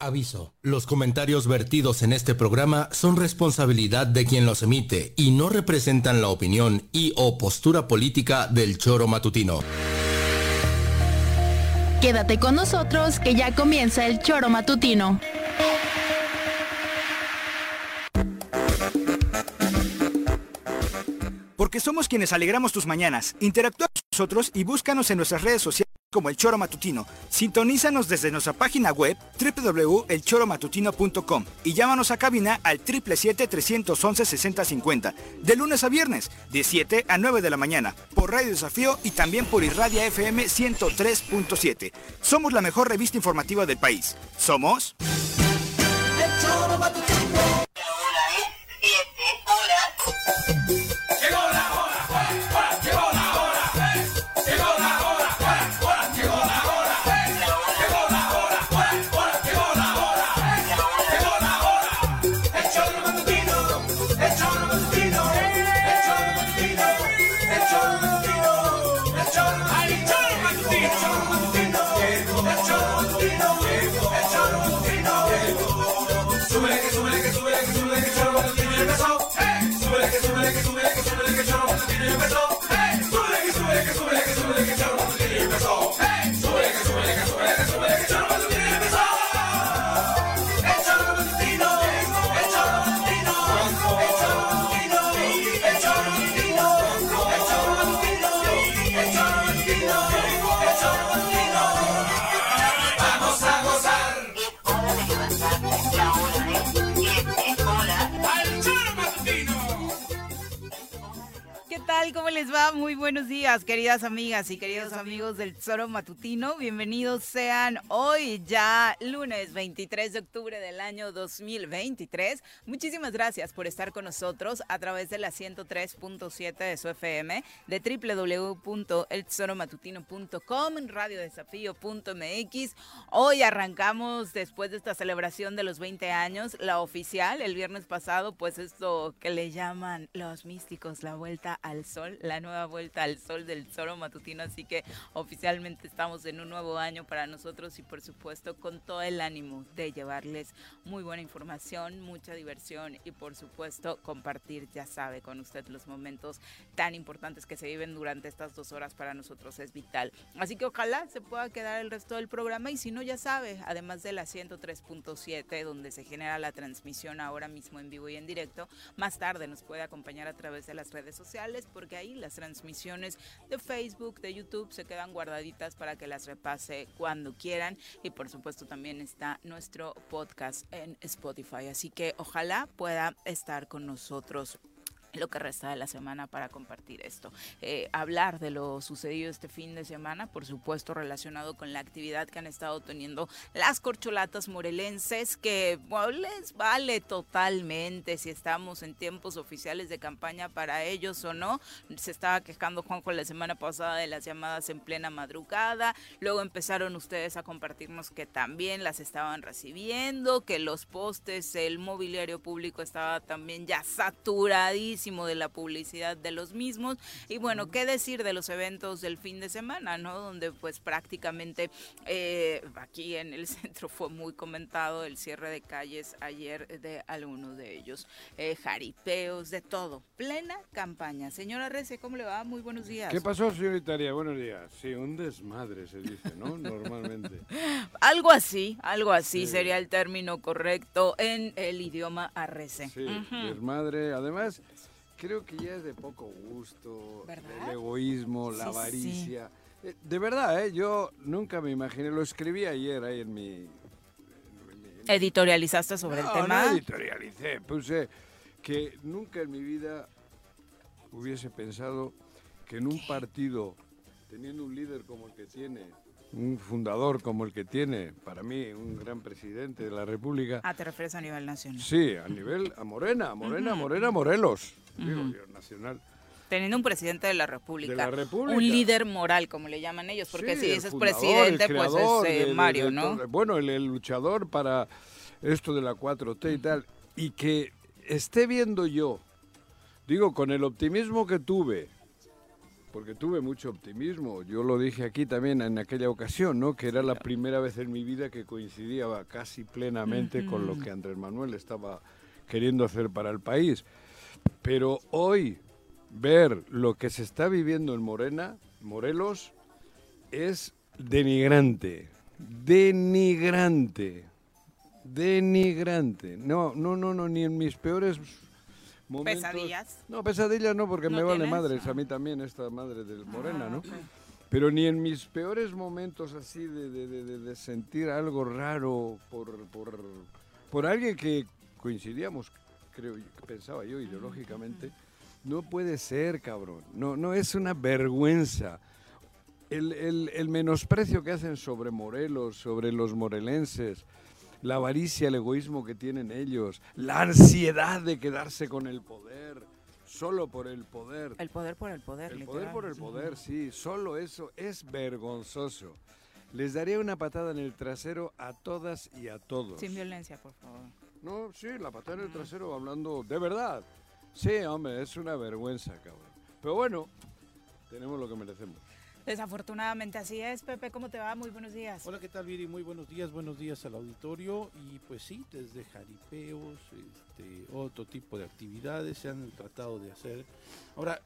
Aviso. Los comentarios vertidos en este programa son responsabilidad de quien los emite y no representan la opinión y o postura política del choro matutino. Quédate con nosotros que ya comienza el choro matutino. Porque somos quienes alegramos tus mañanas. Interactúa con nosotros y búscanos en nuestras redes sociales como El Choro Matutino. Sintonízanos desde nuestra página web www.elchoromatutino.com y llámanos a cabina al 777-311-6050 de lunes a viernes de 7 a 9 de la mañana por Radio Desafío y también por Irradia FM 103.7. Somos la mejor revista informativa del país. Somos... Muy buenos días, queridas amigas y queridos amigos del Tesoro Matutino. Bienvenidos sean hoy ya lunes 23 de octubre del año 2023. Muchísimas gracias por estar con nosotros a través de la 103.7 de su FM, de www.eltesoromatutino.com, radiodesafío.mx. Hoy arrancamos después de esta celebración de los 20 años, la oficial, el viernes pasado, pues esto que le llaman los místicos, la vuelta al sol la nueva vuelta al sol del Zoro Matutino, así que oficialmente estamos en un nuevo año para nosotros y por supuesto con todo el ánimo de llevarles muy buena información, mucha diversión y por supuesto compartir, ya sabe, con usted los momentos tan importantes que se viven durante estas dos horas para nosotros es vital. Así que ojalá se pueda quedar el resto del programa y si no, ya sabe, además de la 103.7 donde se genera la transmisión ahora mismo en vivo y en directo, más tarde nos puede acompañar a través de las redes sociales porque que ahí las transmisiones de Facebook, de YouTube se quedan guardaditas para que las repase cuando quieran y por supuesto también está nuestro podcast en Spotify. Así que ojalá pueda estar con nosotros lo que resta de la semana para compartir esto. Eh, hablar de lo sucedido este fin de semana, por supuesto relacionado con la actividad que han estado teniendo las corcholatas morelenses, que les vale totalmente si estamos en tiempos oficiales de campaña para ellos o no. Se estaba quejando Juanjo la semana pasada de las llamadas en plena madrugada, luego empezaron ustedes a compartirnos que también las estaban recibiendo, que los postes, el mobiliario público estaba también ya saturadísimo de la publicidad de los mismos. Y bueno, ¿qué decir de los eventos del fin de semana, no? Donde pues prácticamente eh, aquí en el centro fue muy comentado el cierre de calles ayer de algunos de ellos. Eh, jaripeos, de todo. Plena campaña. Señora Rece, ¿cómo le va? Muy buenos días. ¿Qué pasó, señoritaria? Buenos días. Sí, un desmadre se dice, ¿no? Normalmente. algo así, algo así sería el término correcto en el idioma arrece. Sí, desmadre. Además, creo que ya es de poco gusto, el egoísmo, la avaricia. Eh, de verdad, ¿eh? yo nunca me imaginé, lo escribí ayer ahí en mi... ¿Editorializaste sobre el tema? No, editorialicé, puse que nunca en mi vida hubiese pensado que en un partido, teniendo un líder como el que tiene, un fundador como el que tiene, para mí, un gran presidente de la República. Ah, te refieres a nivel nacional. Sí, a nivel, a Morena, Morena, Morena, Morelos, digo nacional. Teniendo un presidente de la República. Un líder moral, como le llaman ellos, porque si dices presidente, pues es eh, Mario, ¿no? bueno, el, luchador para esto de la 4T y tal. Y que esté viendo yo, digo, con el optimismo que tuve, porque tuve mucho optimismo. Yo lo dije aquí también en aquella ocasión, ¿no? Que era la primera vez en mi vida que coincidía casi plenamente con lo que Andrés Manuel estaba queriendo hacer para el país. Pero hoy ver lo que se está viviendo en Morena, Morelos, es denigrante, denigrante, denigrante. No, no, no, no, ni en mis peores momentos. ¿Pesadillas? No, pesadillas no, porque ¿No me vale madres, Ah. a mí también esta madre del Morena, Ah, ¿no? ok. Pero ni en mis peores momentos así de, de- de- de- de sentir algo raro por, por, por alguien que coincidíamos, creo, yo- pensaba yo ideológicamente, no puede ser, cabrón. No, no es una vergüenza. El, el- el menosprecio que hacen sobre Morelos, sobre los morelenses, la avaricia, el egoísmo que tienen ellos, la ansiedad de quedarse con el poder, solo por el poder. El poder por el poder, El literal. poder por el poder, sí, solo eso es vergonzoso. Les daría una patada en el trasero a todas y a todos. Sin violencia, por favor. No, sí, la patada en el trasero hablando de verdad. Sí, hombre, es una vergüenza, cabrón. Pero bueno, tenemos lo que merecemos. Desafortunadamente así es. Pepe, ¿cómo te va? Muy buenos días. Hola, ¿qué tal, Viri? Muy buenos días, buenos días al auditorio. Y pues sí, desde jaripeos, este, otro tipo de actividades se han tratado de hacer. Ahora,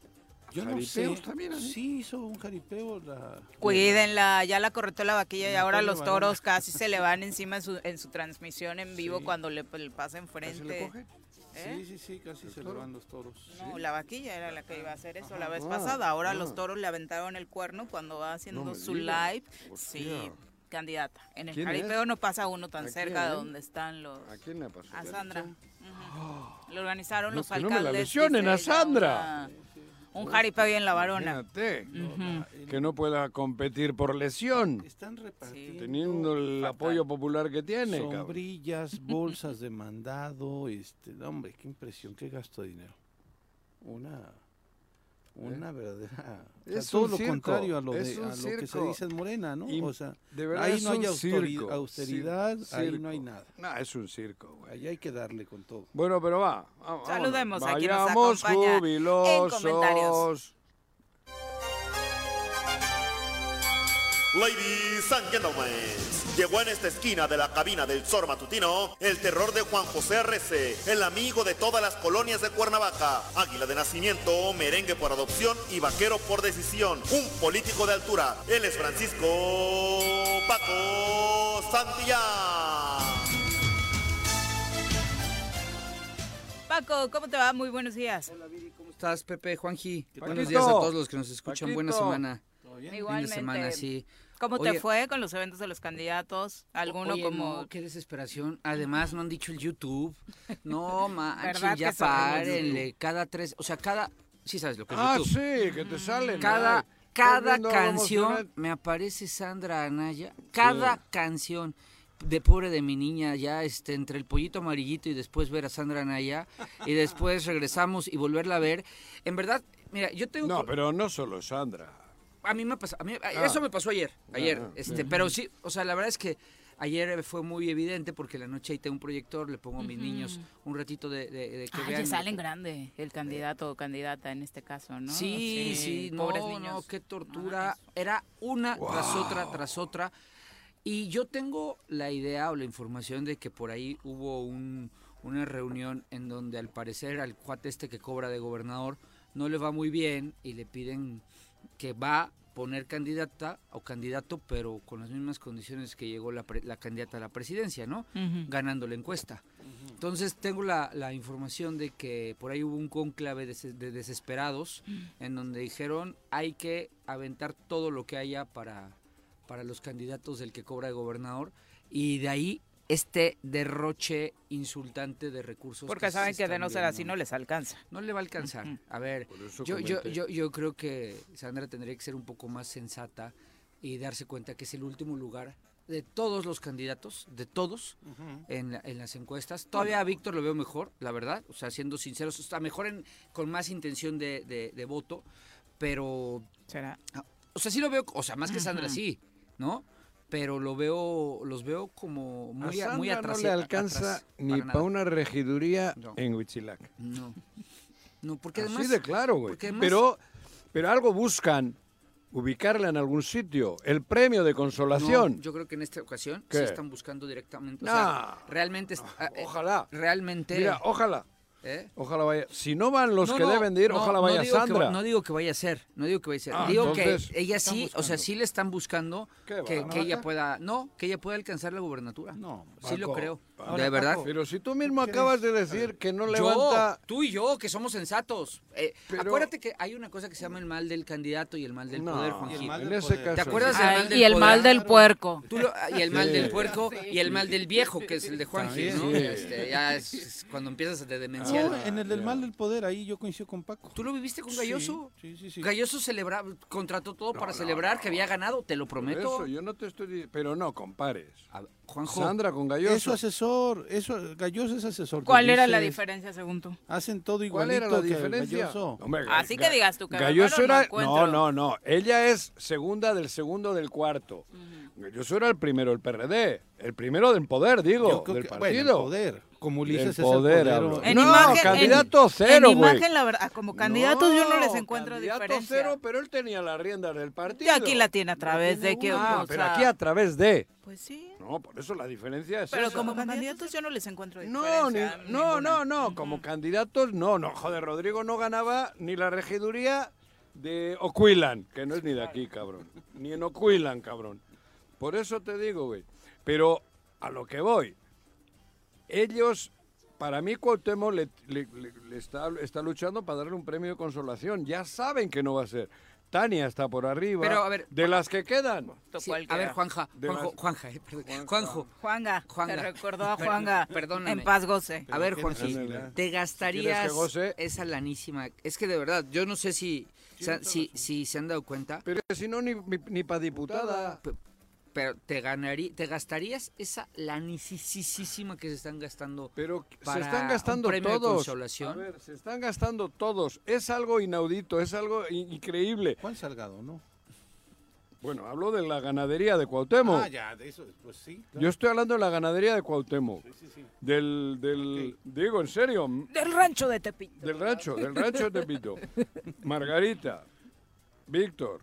yo no sé. ¿Jaripeos también, así? Sí, hizo un jaripeo. La, Cuídenla, ya la corretó la vaquilla y La ahora los toros casi se le van encima en su, en su transmisión en vivo Sí. cuando le, le pasa ¿Ahí enfrente. se le coge? ¿Eh? Sí, sí, sí, casi se le toro? van los toros. No, la vaquilla era la que iba a hacer eso la Ajá. vez Ah, pasada. Ahora ah. los toros le aventaron el cuerno cuando va haciendo me su digas. live. Sí, candidata. En el ¿Quién jaripeo es? no pasa uno tan ¿A cerca de quién? donde están los... ¿A quién le pasó? A Sandra. Ujú. Lo organizaron No, los que no me la alcaldes. lesionen a Sandra. una- un jaripeo bien la varona. Ujú. que no pueda competir por lesión, Están repartiendo. teniendo el Fatal. apoyo popular que tiene, cabrón. Sombrillas, bolsas de mandado, este, hombre, qué impresión, qué gasto de dinero. Una, una verdadera, o sea, Es todo un lo circo, contrario a lo, de, a lo que se circo. dice en Morena, ¿no? Y o sea, de verdad ahí es no hay circo, austeridad, cir- ahí no hay circo. nada. No, es un circo, güey. Ahí hay que darle con todo. Bueno, pero va. vámonos. Saludemos a quien nos acompaña en jubilosos. comentarios. Ladies and gentlemen, llegó en esta esquina de la cabina del Zor Matutino el terror de Juan José R.C., el amigo de todas las colonias de Cuernavaca, águila de nacimiento, merengue por adopción y vaquero por decisión, un político de altura. Él es Francisco Paco Santillán. Paco, ¿cómo te va? Muy buenos días. ¿Cómo estás, Pepe, Juanji? Buenos días a todos los que nos escuchan. Buena semana. ¿Todo bien? Fin Igualmente. de semana, sí. ¿Cómo te fue con los eventos de los candidatos? ¿Alguno Oye, como...? no, qué desesperación. Además, no han dicho el YouTube. No, manches, ¿Verdad ya párenle. Cada tres, o sea, cada... Sí sabes lo que es Ah, YouTube. sí, que te salen. Cada, ay. cada canción me aparece Sandra Anaya. Cada canción de pobre de mi niña, ya este, entre el pollito amarillito y después ver a Sandra Anaya y después regresamos y volverla a ver. En verdad, mira, yo tengo... No, pero no solo Sandra. A mí me pasó, a mí- eso me pasó ayer, ayer, ah, este, pero sí, o sea, la verdad es que ayer fue muy evidente porque la noche ahí tengo un proyector, le pongo a mis niños un ratito de, de- de que Ah, vean. ya salen grande el candidato o candidata en este caso, ¿no? Sí, sí, no, pobres no, niños. qué tortura. Era una tras otra, tras otra. Y yo tengo la idea o la información de que por ahí hubo un- una reunión en donde al parecer al cuate este que cobra de gobernador no le va muy bien y le piden que va a poner candidata o candidato, pero con las mismas condiciones que llegó la, pre- la candidata a la presidencia, ¿no? Ganando la encuesta. Entonces tengo la, la información de que por ahí hubo un conclave de, de desesperados en donde dijeron hay que aventar todo lo que haya para, para los candidatos del que cobra de gobernador y de ahí este derroche insultante de recursos. Porque saben que de no ser así no les alcanza. No le va a alcanzar. A ver, Por eso yo, yo, yo, yo creo que Sandra tendría que ser un poco más sensata y darse cuenta que es el último lugar de todos los candidatos, de todos, en, la- en las encuestas. Todavía a Víctor lo veo mejor, la verdad, o sea, siendo sinceros, está mejor en, con más intención de, de- de voto, pero, ¿Será? o sea, sí lo veo, o sea, más que Sandra sí, ¿no? Pero lo veo, los veo como muy, a muy atrás. no le alcanza ni para una regiduría No. en Huitzilac. No. No, porque Así además... de claro, güey. además- Pero, pero algo buscan ubicarla en algún sitio. El premio de consolación. No, yo creo que en esta ocasión ¿Qué? sí están buscando directamente. o No. sea, realmente. ah, eh, Ojalá. Realmente. Mira, ojalá. ¿Eh? Ojalá vaya. Si no van los No, que no, deben de ir, no, ojalá vaya que va- Sandra. no digo que vaya a ser, no digo que vaya a ser. Ah, digo entonces, que ella sí, o sea, sí le están buscando ¿Qué va, que, ella pueda, no, que ella pueda alcanzar la gubernatura. No, sí lo creo, Ahora, de verdad. Paco, Pero si tú mismo ¿Qué acabas de decir que no Yo, levanta. tú y yo, que somos sensatos. Eh, Pero- Acuérdate que hay una cosa que se llama el mal del candidato y el mal del No, poder, en ese poder. caso. ¿Te acuerdas del mal del y el poder? mal del puerco. Tú lo- y el mal Sí. del puerco y el mal del viejo, que es el de Juanji, También, ¿no? sí. Este, ya es, es cuando empiezas de demencial. No, en el del mal del poder, ahí yo coincido con Paco. ¿Tú lo viviste con Galloso? Sí, sí, sí. Galloso celebraba, contrató todo para no, celebrar no. que había ganado, te lo prometo. Eso, yo no te estoy Pero no compares. A Juanjo, Sandra con Es su Galloso. Asesor, eso, Galloso es asesor. ¿Cuál era la diferencia según tú? Hacen todo ¿Cuál igualito era la que diferencia? Galloso. Hombre, Así Ga- que digas tú que Galloso era. No, no, no. Ella es segunda del segundo del cuarto. Galloso era el primero del PRD. El primero del poder, digo, del que- partido. bueno, el poder. Como Ulises Del es el poder. En No, imagen, candidato en- cero, En la verdad, como candidatos yo no les encuentro candidato diferencia. cero, pero él tenía las riendas del Y partido. aquí la tiene a través de que... Ah, o pero sea, aquí a través de. Pues sí. No, por eso la diferencia es Pero esa. como candidatos yo no les encuentro No, diferencia. ni- no, no, no, como candidatos no, no, joder, Rodrigo no ganaba ni la regiduría de Ocuilan, que no es ni de aquí, cabrón, ni en Ocuilan, cabrón. Por eso te digo, güey. Pero a lo que voy, ellos, para mí Cuauhtémoc le, le- le- le está, está luchando para darle un premio de consolación. Ya saben que no va a ser. Tania está por arriba. Pero, a ver, de las que quedan. Sí, a ver, Juanja, Juanjo, las- Juanja, eh, perdón, Juanja. Juanjo, Juanga, Juanga. te recordó a Juanga. perdóname. En paz goce. a ver, Juanji, te gastarías goce? esa lanísima. Es que de verdad, yo no sé si, se- si, si se han dado cuenta, Pero si no, ni, ni, para diputada. Pero te ganarí, te gastarías esa lanicísima que se están gastando Pero se para están un gastando todos. consolación. A ver, se están gastando todos. Es algo inaudito, es algo in- increíble. Juan Salgado, ¿no? Bueno, hablo de la ganadería de Cuauhtémoc. Ah, ya, de eso, pues sí. claro. Yo estoy hablando de la ganadería de Cuauhtémoc. Sí, sí, sí. Del, del digo, en serio, Del rancho de Tepito. del rancho, del rancho de Tepito. Margarita, Víctor,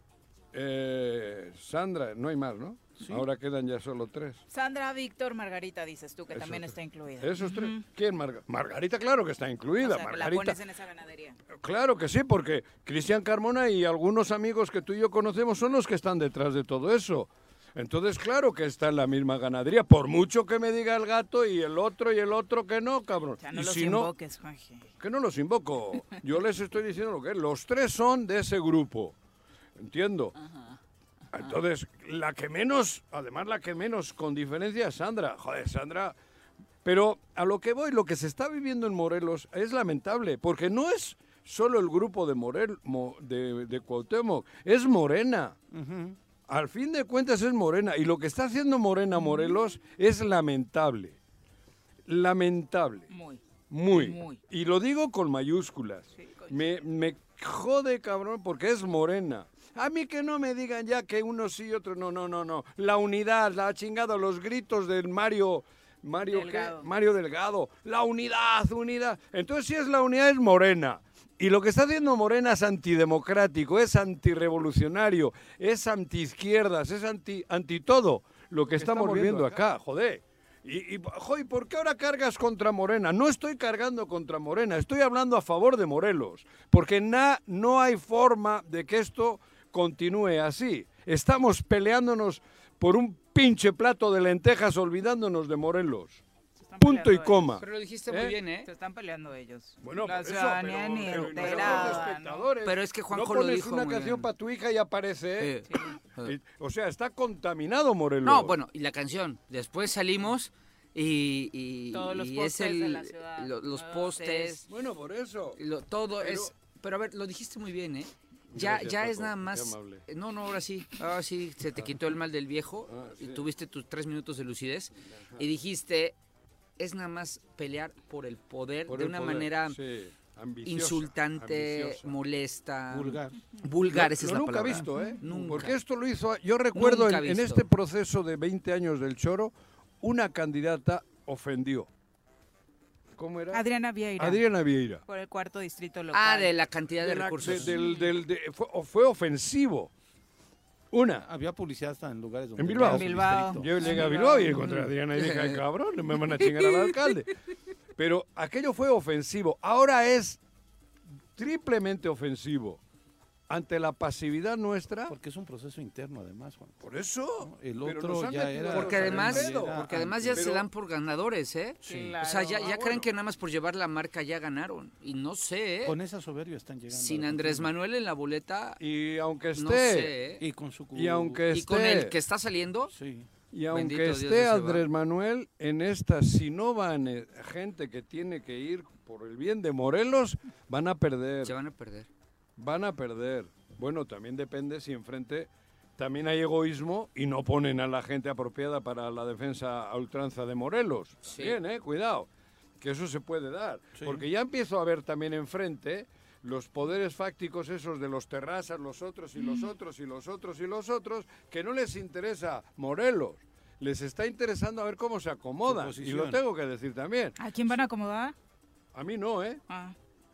eh, Sandra, no hay más, ¿no? Sí. Ahora quedan ya solo tres. Sandra, Víctor, Margarita, dices tú, que Esos también tres. está incluida. Esos tres. ¿Quién? Marga- Margarita, claro que está incluida. O sea, la Margarita. pones en esa ganadería. Claro que sí, porque Cristian Carmona y algunos amigos que tú y yo conocemos son los que están detrás de todo eso. Entonces, claro que está en la misma ganadería, por mucho que me diga el gato y el otro y el otro que no, cabrón. Ya no y los si no, invoques, Juanji. que no los invoco. Yo les estoy diciendo lo que es. Los tres son de ese grupo. Entiendo. Entonces, la que menos, además la que menos con diferencia es Sandra. Joder, Sandra. Pero a lo que voy, lo que se está viviendo en Morelos es lamentable, porque no es solo el grupo de Morel, Mo- de, de Cuauhtémoc, es Morena. Al fin de cuentas es Morena. Y lo que está haciendo Morena Morelos es lamentable. Lamentable. Muy. Muy. Muy. Y lo digo con mayúsculas. Sí. Me, me jode, cabrón, porque es morena. A mí que no me digan ya que uno sí y otro no, no, no, no. La unidad, la chingada, los gritos del Mario. Mario, ¿qué? Delgado. Mario Delgado. La unidad, unidad. Entonces, si es la unidad, es morena. Y lo que está haciendo Morena es antidemocrático, es antirrevolucionario, es antiizquierdas, es anti, anti todo lo que estamos viendo acá, joder. Y, y, jo, ¿y por qué ahora cargas contra Morena? No estoy cargando contra Morena, estoy hablando a favor de Morelos, porque na- no hay forma de que esto continúe así. Estamos peleándonos por un pinche plato de lentejas olvidándonos de Morelos. Punto y coma. Pero lo dijiste ¿Eh? muy bien, ¿eh? Se están peleando ellos. Bueno, la por eso, ciudadanía pero- ni pero enterada, ¿no? espectadores, Pero es que Juanjo no lo pones dijo una muy canción bien. para tu hija y aparece, ¿eh? Sí. Y- O sea, está contaminado Morelos. No, bueno, y la canción. Después salimos y, y, Todos los y postes es el, de la ciudad, lo- los todos postes, Bueno, por eso. lo- todo Pero- es... Pero a ver, lo dijiste muy bien, ¿eh? Ya, Gracias, ya es nada más... No, no, ahora sí. Ahora sí se te quitó el mal del viejo Ah, y tuviste tus tres minutos de lucidez y dijiste, es nada más pelear por el poder Por de el una poder, manera sí, ambiciosa, insultante, ambiciosa. molesta. Vulgar. Vulgar, Lo- esa es la nunca palabra. visto, ¿eh? Nunca. Porque esto lo hizo, yo recuerdo en, en este proceso de 20 años del Choro, una candidata ofendió ¿cómo era? Adriana Vieira. Adriana Vieira. Por el cuarto distrito local. Ah, de la cantidad de, De la- recursos. de- del- del- de- fue, fue ofensivo. Una. Había publicidad hasta en lugares donde En Bilbao. En Bilbao. Yo llegué a Bilbao y encontré a Adriana y dije, "Ay, cabrón, me van a chingar al alcalde. Pero aquello fue ofensivo. Ahora es triplemente ofensivo. Ante la pasividad nuestra. Porque es un proceso interno, además, Juan. Por eso. El otro ya era- Porque además, pedo. porque además ya se dan por ganadores, ¿eh? Sí. O sea, ya, ya Ah, creen bueno. que nada más por llevar la marca ya ganaron. Y no sé, ¿eh? Con esa soberbia están llegando. Sin Andrés. Manuel en la boleta, Y aunque esté. no sé. ¿eh? Y con su... Y aunque Y con esté. el que está saliendo, Sí. Y aunque Bendito esté Andrés. Manuel, en esta, si no van eh, gente que tiene que ir por el bien de Morelos, van a perder. se van a perder. Van a perder. Bueno, también depende si enfrente también hay egoísmo y no ponen a la gente apropiada para la defensa a ultranza de Morelos. Sí. Bien, eh, cuidado, que eso se puede dar. Sí. Porque ya empiezo a ver también enfrente los poderes fácticos esos de los terrazas, los otros y los otros y los otros y los otros, que no les interesa Morelos. Les está interesando a ver cómo se acomodan. Y lo tengo que decir también. ¿A quién van a acomodar? A mí no, ¿eh? Ah,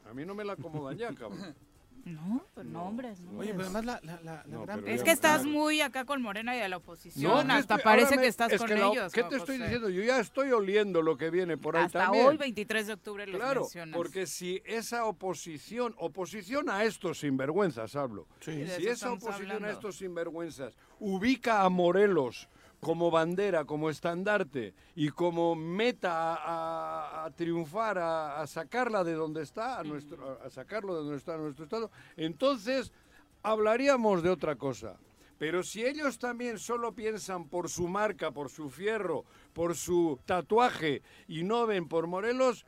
A mí no me la acomodan ya, cabrón. no, pues nombres. ¿no? Oye, pero además la, la, la, la No, gran... pero Es que estás Claro. muy acá con Morena y a la oposición. No, Hasta estoy- parece me- que estás es con que no, ellos. ¿Qué te estoy diciendo? Yo ya estoy oliendo lo que viene por ahí Hasta también. hoy, 23 de octubre, los Claro, mencionas. porque si esa oposición, oposición a estos sinvergüenzas hablo, Sí. de si esa oposición a hablando. estos sinvergüenzas ubica a Morelos como bandera, como estandarte y como meta a, a- a triunfar, a, a sacarla de donde está, a, nuestro, a sacarlo de donde está nuestro estado, entonces hablaríamos de otra cosa. Pero si ellos también solo piensan por su marca, por su fierro, por su tatuaje y no ven por Morelos,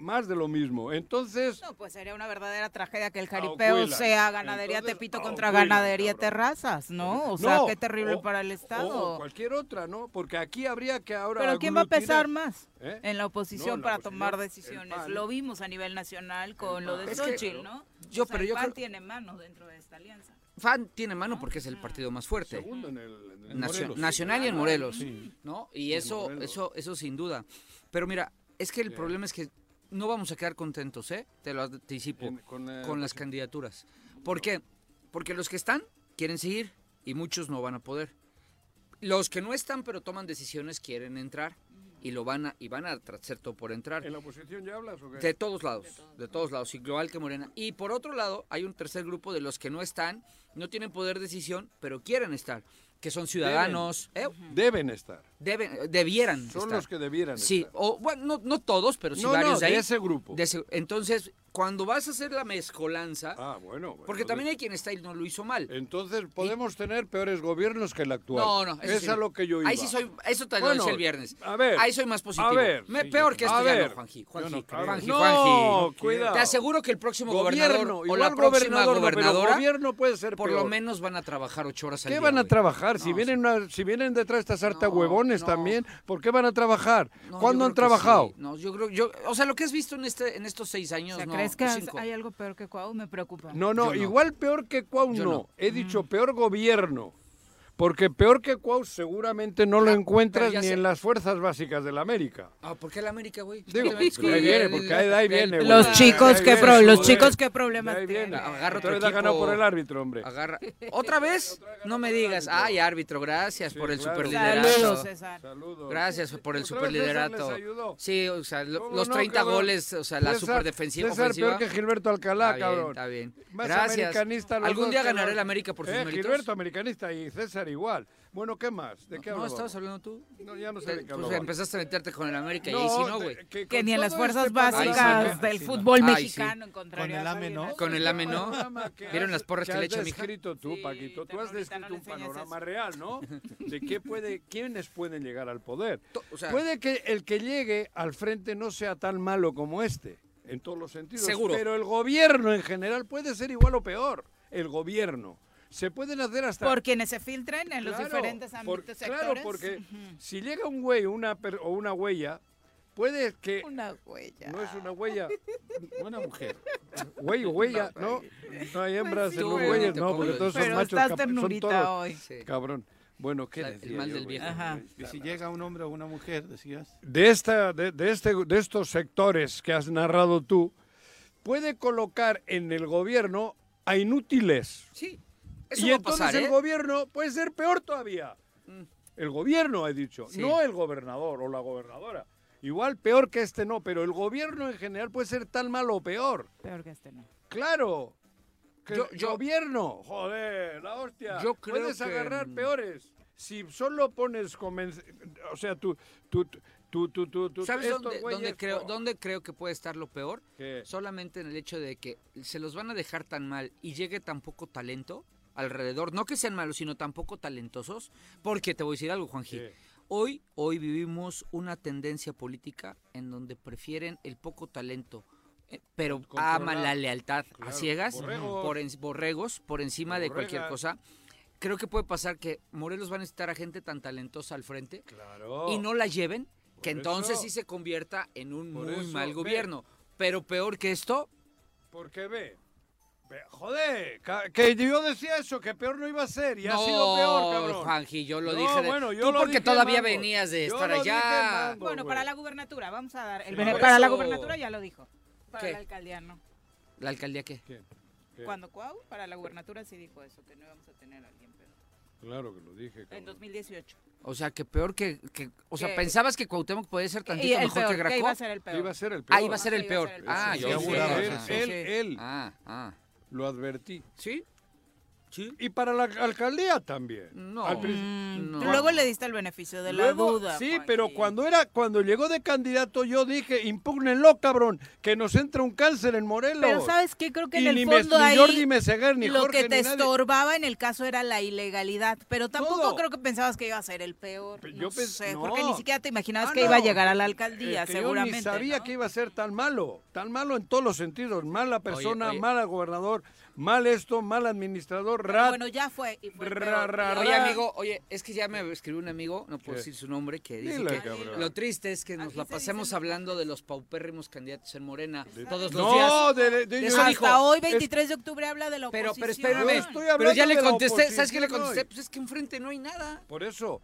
más de lo mismo. Entonces, No, pues sería una verdadera tragedia que el jaripeo sea ganadería Entonces, Tepito contra ganadería cabrón. Terrazas, ¿no? O sea, No, qué terrible o- para el Estado. O, cualquier otra, ¿no? Porque aquí habría que ahora. Pero ¿quién va a pesar más ¿Eh? en la No, oposición en la para oposición, tomar decisiones? Lo vimos a nivel nacional con lo de Xochitl, ¿no? yo- O sea, pero el yo PAN creo- tiene mano dentro de esta alianza. FAN tiene mano porque es el partido más fuerte. Segundo en el. en el Nacio- Morelos. nacional y en Morelos, Sí. ¿no? Y eso, Morelos. eso, eso sin duda. Pero mira, es que el problema es que no vamos a quedar contentos, ¿eh? Te lo anticipo, En- con, eh, con las candidaturas. ¿Por qué? Porque los que están quieren seguir y muchos no van a poder. Los que no están pero toman decisiones quieren entrar y lo van a y van a hacer todo por entrar. ¿En la oposición ya hablas o qué? De todos lados, de todos lados, igual que Morena. Y por otro lado, hay un tercer grupo de los que no están, no tienen poder de decisión, pero quieren estar, que son ciudadanos, ¿eh? Deben estar. Deben, debieran Son estar. los que debieran Sí, estar. o bueno, no, no todos, pero sí no, varios no, de ahí. ese grupo. De ese- entonces, cuando vas a hacer la mezcolanza, Ah, bueno. bueno, porque también hay quien está y no lo hizo mal. Entonces podemos tener peores gobiernos que el actual. No, no, eso es sí a lo que yo iba. Ahí sí soy, eso te lo Bueno, decía el viernes. a ver, Ahí soy más positivo. a ver, Me- peor que esto A ya ver, no, Juanji. Juanji. Juanji, No, Juanji. cuidado. Te aseguro que el próximo Gobierno, gobernador o la próxima gobernadora, gobierno puede ser por lo menos van a trabajar ocho horas al ¿Qué día. van a trabajar? si vienen una- si vienen detrás de esta sarta No, no. también, ¿por qué van a trabajar? No, ¿Cuándo han trabajado? sí. No, yo creo, yo, o sea, lo que has visto en este, en estos seis O años, sea, no, ¿crees que cinco. hay algo peor que Cuau? Me preocupa. No, no, Yo igual peor que Cuau no. no. He dicho peor gobierno. Porque peor que Cuau seguramente no lo encuentras ni sé- en las fuerzas básicas de la América. Ah, ¿por qué la América, güey? Digo, ¿Qué te metes porque ahí viene, el- porque ahí- de ahí el- viene, güey. Los chicos, qué pro- los chicos qué viene. tienen. Agarra otro ha ganado equipo. por el árbitro, hombre. Agarra. ¿Otra vez? No me digas. Ay, árbitro, gracias Sí, por el claro. superliderato. Saludos, César. Saludos. Gracias por el superliderato. Sí, o sea, lo- ¿Cómo los no, 30 cabrón? goles, o sea, la César- superdefensiva César ofensiva. peor que Gilberto Alcalá, Está bien, cabrón. está bien. Más Gracias. Algún día los- el América por sus Eh, méritos. Gilberto americanista y César igual. Bueno, ¿qué más? ¿De qué No, hablábamos? estabas hablando tú. No, ya no sé Te- de qué pues empezaste a meterte con el América y ahí sí no, de- güey. Que ni en las fuerzas este básicas sí, del sí, fútbol Ay, sí. mexicano encontrarías Con el a AME, ¿no? Con el AME, ¿no? ¿Vieron las porras que le has echa mi hija? descrito tú, Sí, Paquito. Tú has descrito no un panorama real, ¿no? De qué puede, quiénes pueden llegar al poder. Puede que el que llegue al frente no sea tan malo como este, en todos los sentidos. Seguro. Pero el gobierno en general puede ser igual o peor. El gobierno. Se pueden hacer hasta... Por quienes se filtren en los Claro, diferentes por- ámbitos Claro, sectores. porque Ujú. si llega un güey una per- o una huella, puede que... Una huella. No es una huella, Buena mujer. güey o huella, ¿no? No hay hembras Pues sí, en los güey. güeyes, no, ¿Cómo porque todos son Pero machos. estás cap- son ternurita toros. hoy. sí. Cabrón. Bueno, ¿qué O sea, el decía mal yo, del viejo. Ajá. Y si llega un hombre o una mujer, decías. de, esta, de, de este, de estos sectores que has narrado tú, puede colocar en el gobierno a inútiles. Sí, eso y va a entonces pasar, el ¿eh? gobierno puede ser peor todavía. El gobierno, he dicho, Sí. no el gobernador o la gobernadora. Igual peor que este no, pero el gobierno en general puede ser tan malo o peor. Peor que este no. Claro. Que Yo- el yo- gobierno, joder, la hostia. Yo creo Puedes que, agarrar peores. Si solo pones convenc- o sea, tú tú tú tú tú, tú ¿Sabes estos dónde, güeyes, dónde creo, dónde creo que puede estar lo peor? ¿qué? Solamente en el hecho de que se los van a dejar tan mal y llegue tan poco talento alrededor. No que sean malos, sino tan poco talentosos. Porque te voy a decir algo, Juanji. ¿Qué? Hoy, hoy vivimos una tendencia política en donde prefieren el poco talento, eh, pero Controlar. aman la lealtad a ciegas, borregos. por en- borregos, por encima de cualquier cosa. Creo que puede pasar que Morelos va a necesitar a gente tan talentosa al frente Claro. y no la lleven, que Por entonces eso- sí se convierta en un por muy eso, mal ve. gobierno. Pero peor que esto, Porque ve, ve, joder, que yo decía eso, que peor no iba a ser y ha no, sido peor, cabrón. Juanji, yo lo No, dije. de- bueno, yo tú lo porque dije, todavía Mango. venías de Yo estar allá. Mango. Bueno, güey. para la gubernatura, vamos a dar. El Sí, para la gubernatura ya lo dijo. Para ¿Qué? la alcaldía no. ¿La alcaldía qué? ¿Qué? ¿Qué? Cuando Cuau, para la gubernatura sí dijo eso, que no íbamos a tener a alguien peor. Claro que lo dije, En cabrón. 2018. O sea, que peor que... que- o sea, Que- ¿pensabas que Cuauhtémoc podía ser tantito mejor peor, que que iba Graco? a ser el peor. Iba a ser el peor. Ah, iba a ser el peor. Ah, yo sí, sí, él, él, Ah, ah. Lo advertí. ¿Sí? ¿Sí? Y para la alcaldía también. No. Al principio- Mm, No. Luego le diste el beneficio de la duda. Sí, pero cuando era cuando llegó de candidato yo dije, impúgnenlo, cabrón, que nos entra un cáncer en Morelos. Pero ¿sabes qué? Creo que y en ni, el me- fondo ni ahí Jordi Meseguer, ni lo Jorge, que te ni nadie. estorbaba en el caso era la ilegalidad. Pero tampoco Todo. creo que pensabas que iba a ser el peor. Pe- No sé, no. porque ni siquiera te imaginabas Ah, que iba a llegar a la alcaldía, Es que seguramente. Yo ni sabía ¿no? que iba a ser tan malo, tan malo en todos los sentidos. Mala persona, oye. mal gobernador, mal esto, mal administrador, Pero rat. Bueno, ya fue. Y fue Ra, ra, Oye, amigo, oye, es que ya me escribió un amigo, no puedo ¿Qué? decir su nombre, que dice Dile, que cabrón. lo triste es que nos Aquí la dicen- hablando de los paupérrimos candidatos en Morena todos los no, días. de, de- de eso Hasta dijo, hoy, es- 23 de octubre, habla de la Pero, oposición. pero espérame, Yo estoy pero ya le contesté, ¿sabes qué le contesté? hoy. Pues es que enfrente no hay nada. Por eso.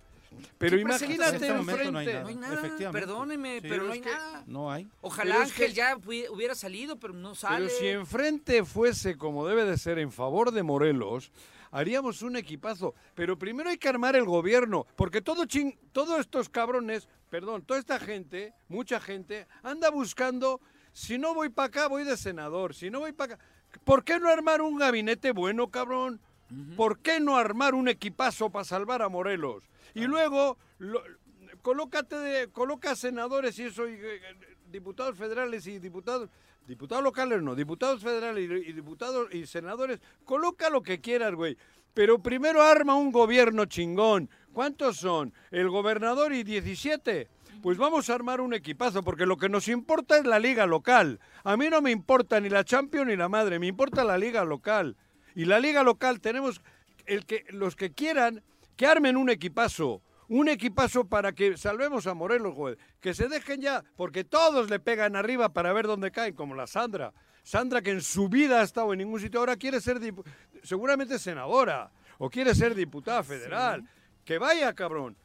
Pero ¿Qué presentas imagínate en este momento no hay enfrente. nada. No hay nada, Efectivamente. perdóneme, Sí. pero no es hay que- nada. No hay. Ojalá Pero es Ángel que- ya hubiera salido, pero no sale. Pero si enfrente fuese como debe de ser en favor de Morelos, haríamos un equipazo. Pero primero hay que armar el gobierno, porque todo chin, todos estos cabrones, perdón, toda esta gente, mucha gente, anda buscando, si no voy para acá, voy de senador, si no voy para acá. ¿Por qué no armar un gabinete bueno, cabrón? ¿Por qué no armar un equipazo para salvar a Morelos? Y luego, colócate de, coloca senadores y eso, eh, diputados federales y diputados, diputados locales no, diputados federales y, y diputados y senadores, coloca lo que quieras, güey. Pero primero arma un gobierno chingón. ¿Cuántos son? El gobernador y 17. Pues vamos a armar un equipazo, porque lo que nos importa es la liga local. A mí no me importa ni la Champions ni la madre, me importa la liga local. Y la liga local tenemos el que los que quieran que armen un equipazo, un equipazo para que salvemos a Morelos, güey. Que se dejen ya, porque todos le pegan arriba para ver dónde caen, como la Sandra. Sandra que en su vida ha estado en ningún sitio, ahora quiere ser seguramente senadora o quiere ser diputada federal. Que vaya, cabrón.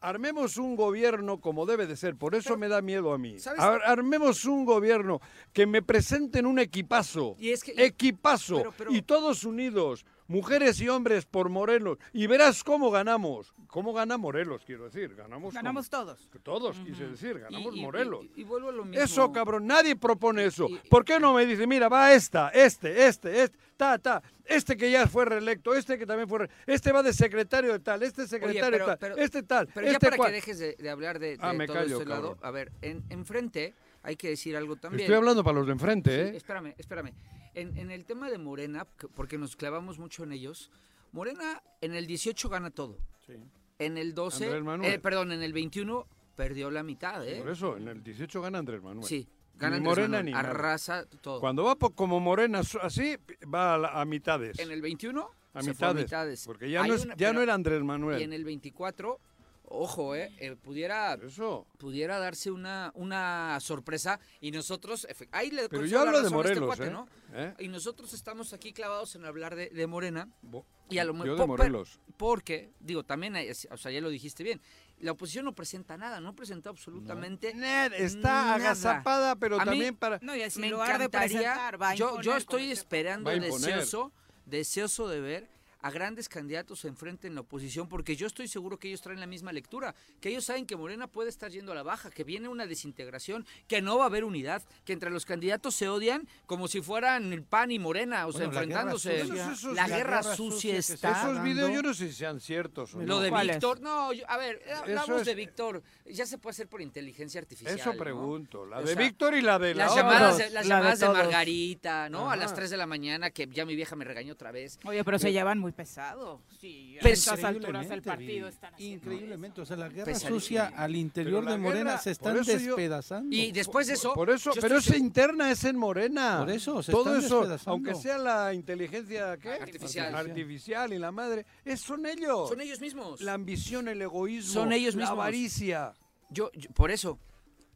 Armemos un gobierno como debe de ser, por eso me da miedo a mí. armemos un gobierno que me presenten un equipazo. Y es que- equipazo. pero- pero- Y todos unidos, mujeres y hombres por Morelos. Y verás cómo ganamos. ¿Cómo gana Morelos, quiero decir? Ganamos, Ganamos como- todos. Todos, quise decir, ganamos Y- y- Morelos. Y, vuelvo a lo mismo. Eso, cabrón, nadie propone eso. ¿Por qué no me dice, mira, va esta, este, este, este, ta, ta, este que ya fue reelecto, este que también fue, re- este va de secretario de tal, este secretario pero- de tal, pero- este tal, Pero ya este para cual. que dejes de, de hablar de, de Ah, me todo callo, este lado, a ver, en, enfrente hay que decir algo también. Estoy hablando para los de enfrente, Sí, ¿eh? espérame, espérame. En, en el tema de Morena, que- porque nos clavamos mucho en ellos, Morena en el 18 gana todo. Sí. En el 12, Andrés Manuel. eh, perdón, en el 21 perdió la mitad, ¿eh? Por eso, en el 18 gana Andrés Manuel. Sí, gana Ni Andrés Morena Manuel, ni nada. arrasa todo. Cuando va po- como Morena así, va a, la- a mitades. En el 21 a se fue a mitades. mitades. Porque ya, Hay no, es- una- ya no pero- era Andrés Manuel. Y en el 24, ojo, eh, eh, pudiera, Eso. pudiera darse una, una sorpresa y nosotros, ahí le Pero yo hablo de este Morelos, cuate, ¿eh? ¿no? ¿Eh? Y nosotros estamos aquí clavados en hablar de, de Morena. Bo- Y a lo Yo mejor. de Morelos. Porque, digo, también, hay- o sea, ya lo dijiste bien, la oposición no presenta nada, no presenta absolutamente Ned, está nada. agazapada, pero A mí- también para... No, y así me de encantaría. presentar, va a yo, imponer yo estoy este- esperando deseoso, deseoso de ver a grandes candidatos enfrente en la oposición, porque yo estoy seguro que ellos traen la misma lectura, que ellos saben que Morena puede estar yendo a la baja, que viene una desintegración, que no va a haber unidad, que entre los candidatos se odian como si fueran el PAN y Morena, o sea, Bueno, la guerra enfrentándose. sucia- Esos- la, la guerra guerra sucia se está. Esos videos dando- yo no sé si sean ciertos o no. Lo de. Víctor, no, yo- a ver, eh, hablamos es- de Víctor, ya se puede hacer por inteligencia artificial. Eso ¿no? pregunto. La O de sea, Víctor y la de la Las otra. llamadas, las la llamadas de. Margarita, ¿no? A las Ajá. 3 de la mañana, que ya mi vieja me regañó otra vez. Oye, pero se llevan muy pesado. Sí, a estas alturas del partido están haciendo Increíblemente, o sea, la guerra Pesadísimo. sucia al interior la de Morena guerra- se están yo- despedazando. Y después de eso. Por eso, pero esa interna es en Morena. Por eso, se Todo están eso, aunque sea la inteligencia ¿qué? Artificial. artificial y la madre, es, son ellos. Son ellos mismos. La ambición, el egoísmo, Son ellos la mismos. avaricia. Yo, yo- por eso.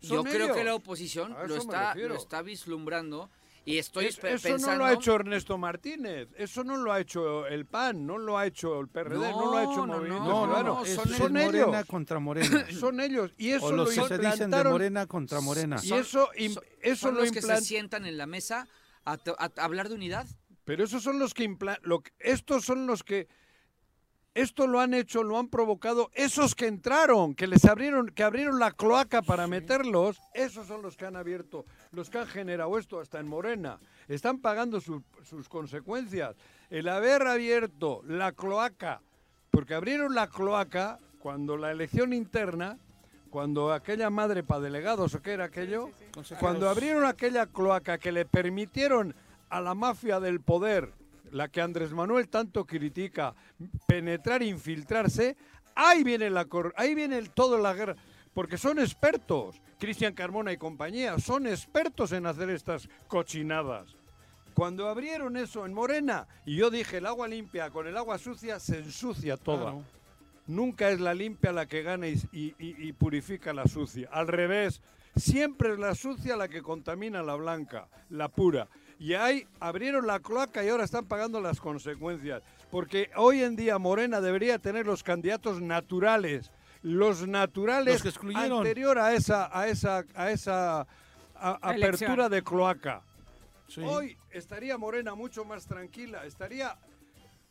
Yo creo que la oposición lo está, lo está vislumbrando y estoy Es- eso pensando. no lo ha hecho Ernesto Martínez, eso no lo ha hecho el PAN, no lo ha hecho el PRD, no, lo ha hecho No, no, Movimiento no, no, Ciudadano. son, son Morena ellos, contra Morena. son ellos. Y eso o lo los que se dicen de. Morena contra Morena. y eso, son- eso son lo los que se sientan en la mesa a, to- a- a hablar de unidad. Pero esos son los que impla- lo que- estos son los que esto lo han hecho, lo han provocado esos que entraron, que les abrieron, que abrieron la cloaca para meterlos, esos son los que han abierto, los que han generado esto hasta en Morena. Están pagando su- sus consecuencias. El haber abierto la cloaca, porque abrieron la cloaca cuando la elección interna, cuando aquella madre para delegados o qué era aquello, cuando abrieron aquella cloaca que le permitieron a la mafia del poder, la que Andrés Manuel tanto critica, penetrar, infiltrarse, ahí viene la cor- ahí viene el, todo la guerra, porque son expertos, Cristian Carmona y compañía, son expertos en hacer estas cochinadas. Cuando abrieron eso en Morena, y yo dije, el agua limpia con el agua sucia se ensucia toda. Claro. Nunca es la limpia la que gana y, y- y- y purifica la sucia. Al revés, siempre es la sucia la que contamina la blanca, la pura. Y ahí abrieron la cloaca y ahora están pagando las consecuencias. Porque hoy en día Morena debería tener los candidatos naturales. Los naturales Los que excluyeron. anterior a esa, a esa, a esa a- apertura de cloaca. Sí. Hoy estaría Morena mucho más tranquila, estaría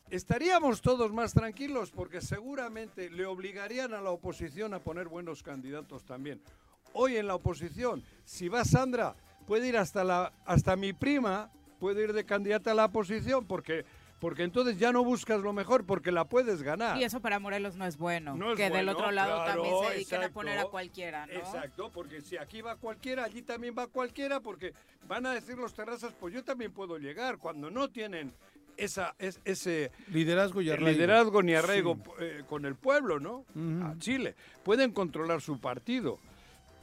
estaríamos todos más tranquilos porque seguramente le obligarían a la oposición a poner buenos candidatos también. Hoy en la oposición, si va Sandra, puede ir hasta la hasta mi prima, puede ir de candidata a la oposición porque porque entonces ya no buscas lo mejor porque la puedes ganar. Y eso para Morelos no es bueno. No es que del otro lado claro, también se dediquen a poner a cualquiera, ¿no? Exacto, porque si aquí va cualquiera, allí también va cualquiera, porque van a decir los terrazas, pues yo también puedo llegar, cuando no tienen esa, es- ese Liderazgo y arraigo. liderazgo ni arraigo Sí. eh, con el pueblo, ¿no? A Chile. Pueden controlar su partido.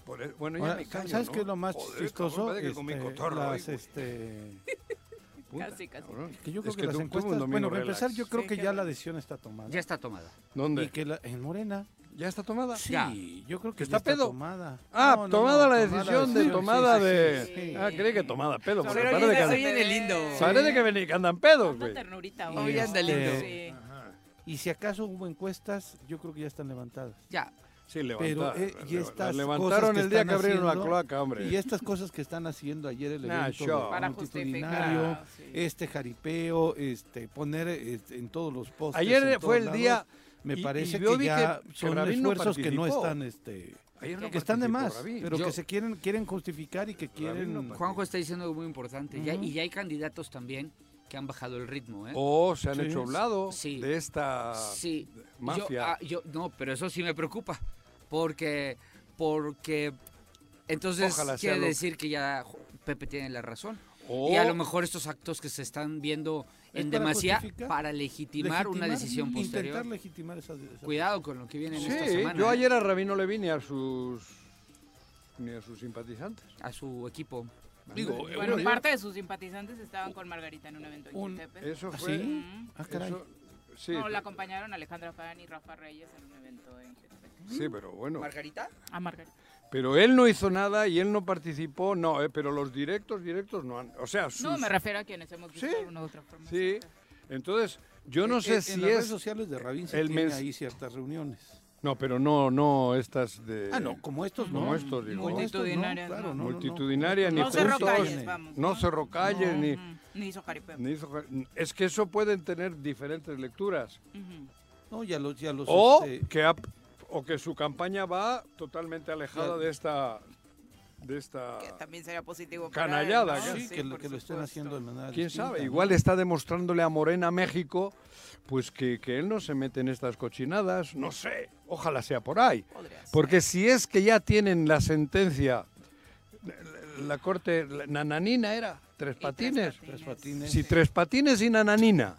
Por e- bueno, ya Ahora, me callo, ¿Sabes ¿no? qué es lo más Joder, chistoso? cabrón, parece que comí Este, cotorro las, hoy, este, Puta, Casi, casi. que yo creo Es que, que las encuestas, domingo bueno, para empezar, yo creo Sí, que ya la decisión está tomada. Ya está tomada. ¿Dónde? Y que la- en Morena, ¿Ya está tomada? sí, Ya. yo creo que ¿Que ya está pedo? tomada. Ah, No, no, tomada no, la tomada decisión de decisión, tomada de... sí, sí. Ah, creí que tomada pedo, porque Pero parece que, hoy andan- viene lindo. parece que, andan pedos, güey. ternurita hoy. anda este, lindo. Y si acaso hubo encuestas, yo creo que ya están levantadas. Ya. Sí, Pero levantaron. eh, y estas levantaron cosas que el día están que abrieron la haciendo, cloaca, hombre. Y estas cosas que están haciendo ayer el Nah, evento Para multitudinario, justificar, sí. este jaripeo, este poner este, en todos los postes. Ayer fue el lados, día... me y- parece y yo que vi ya que- que son Rabín no esfuerzos que no están este Ayer no que están de más, Rabín. pero Yo- que se quieren quieren justificar y que quieren no Juanjo está diciendo algo muy importante. ya- Ujú. y ya hay candidatos también que han bajado el ritmo, ¿eh? O se han Sí. hecho a un lado Sí. de esta Sí, mafia. Yo, ah, yo- no, pero eso sí me preocupa. Porque, porque entonces Ojalá quiere lo- decir que ya Pepe tiene la razón. Y a lo mejor estos actos que se están viendo ¿Es en para demasía para legitimar, una decisión intentar posterior. legitimar esa, esa- Cuidado con lo que viene en esta semana. yo ¿eh? ayer a Rabín no le vi ni a sus ni a sus simpatizantes. A su equipo. Digo, Bueno, yo- parte de sus simpatizantes estaban con Margarita en un evento en Un-. Eso ¿Ah, fue. sí? Mm. Ah, caray. eso- sí, No, la acompañaron Alejandra Fan y Rafa Reyes en un evento en. Sí, pero bueno. ¿Margarita? A Margarita. Pero él no hizo nada y él no participó, no, eh, pero los directos, directos no han... O sea, sus- No, me refiero a quienes hemos visto Sí, de una u otra forma. Sí, entonces yo no En- sé en, si en las redes es... sociales de Rabin se el tiene mens- ahí ciertas reuniones. No, pero no, no estas de... Ah, no, como estos no. Como estos, digo. Estos no, Multitudinarias, claro, no. no, no, ni No cerró juntos, calles, vamos, no ni... Ujú, Ni hizo jaripeo. ni es que eso pueden tener diferentes lecturas. No, ya los, ya los, O este, que, ha- o que su campaña va totalmente alejada de esta... De esta... Que también sería positivo para Canallada, él, ¿no? sí, que, que lo estén haciendo de manera ¿Quién distinta, sabe? ¿no? Igual está demostrándole a Morena México pues que, que él no se mete en estas cochinadas. No sé, ojalá sea por ahí. Podría ser. Porque si es que ya tienen la sentencia, la, la corte, la- Nananina era, tres patines. Tres patines. Si tres patines y Nananina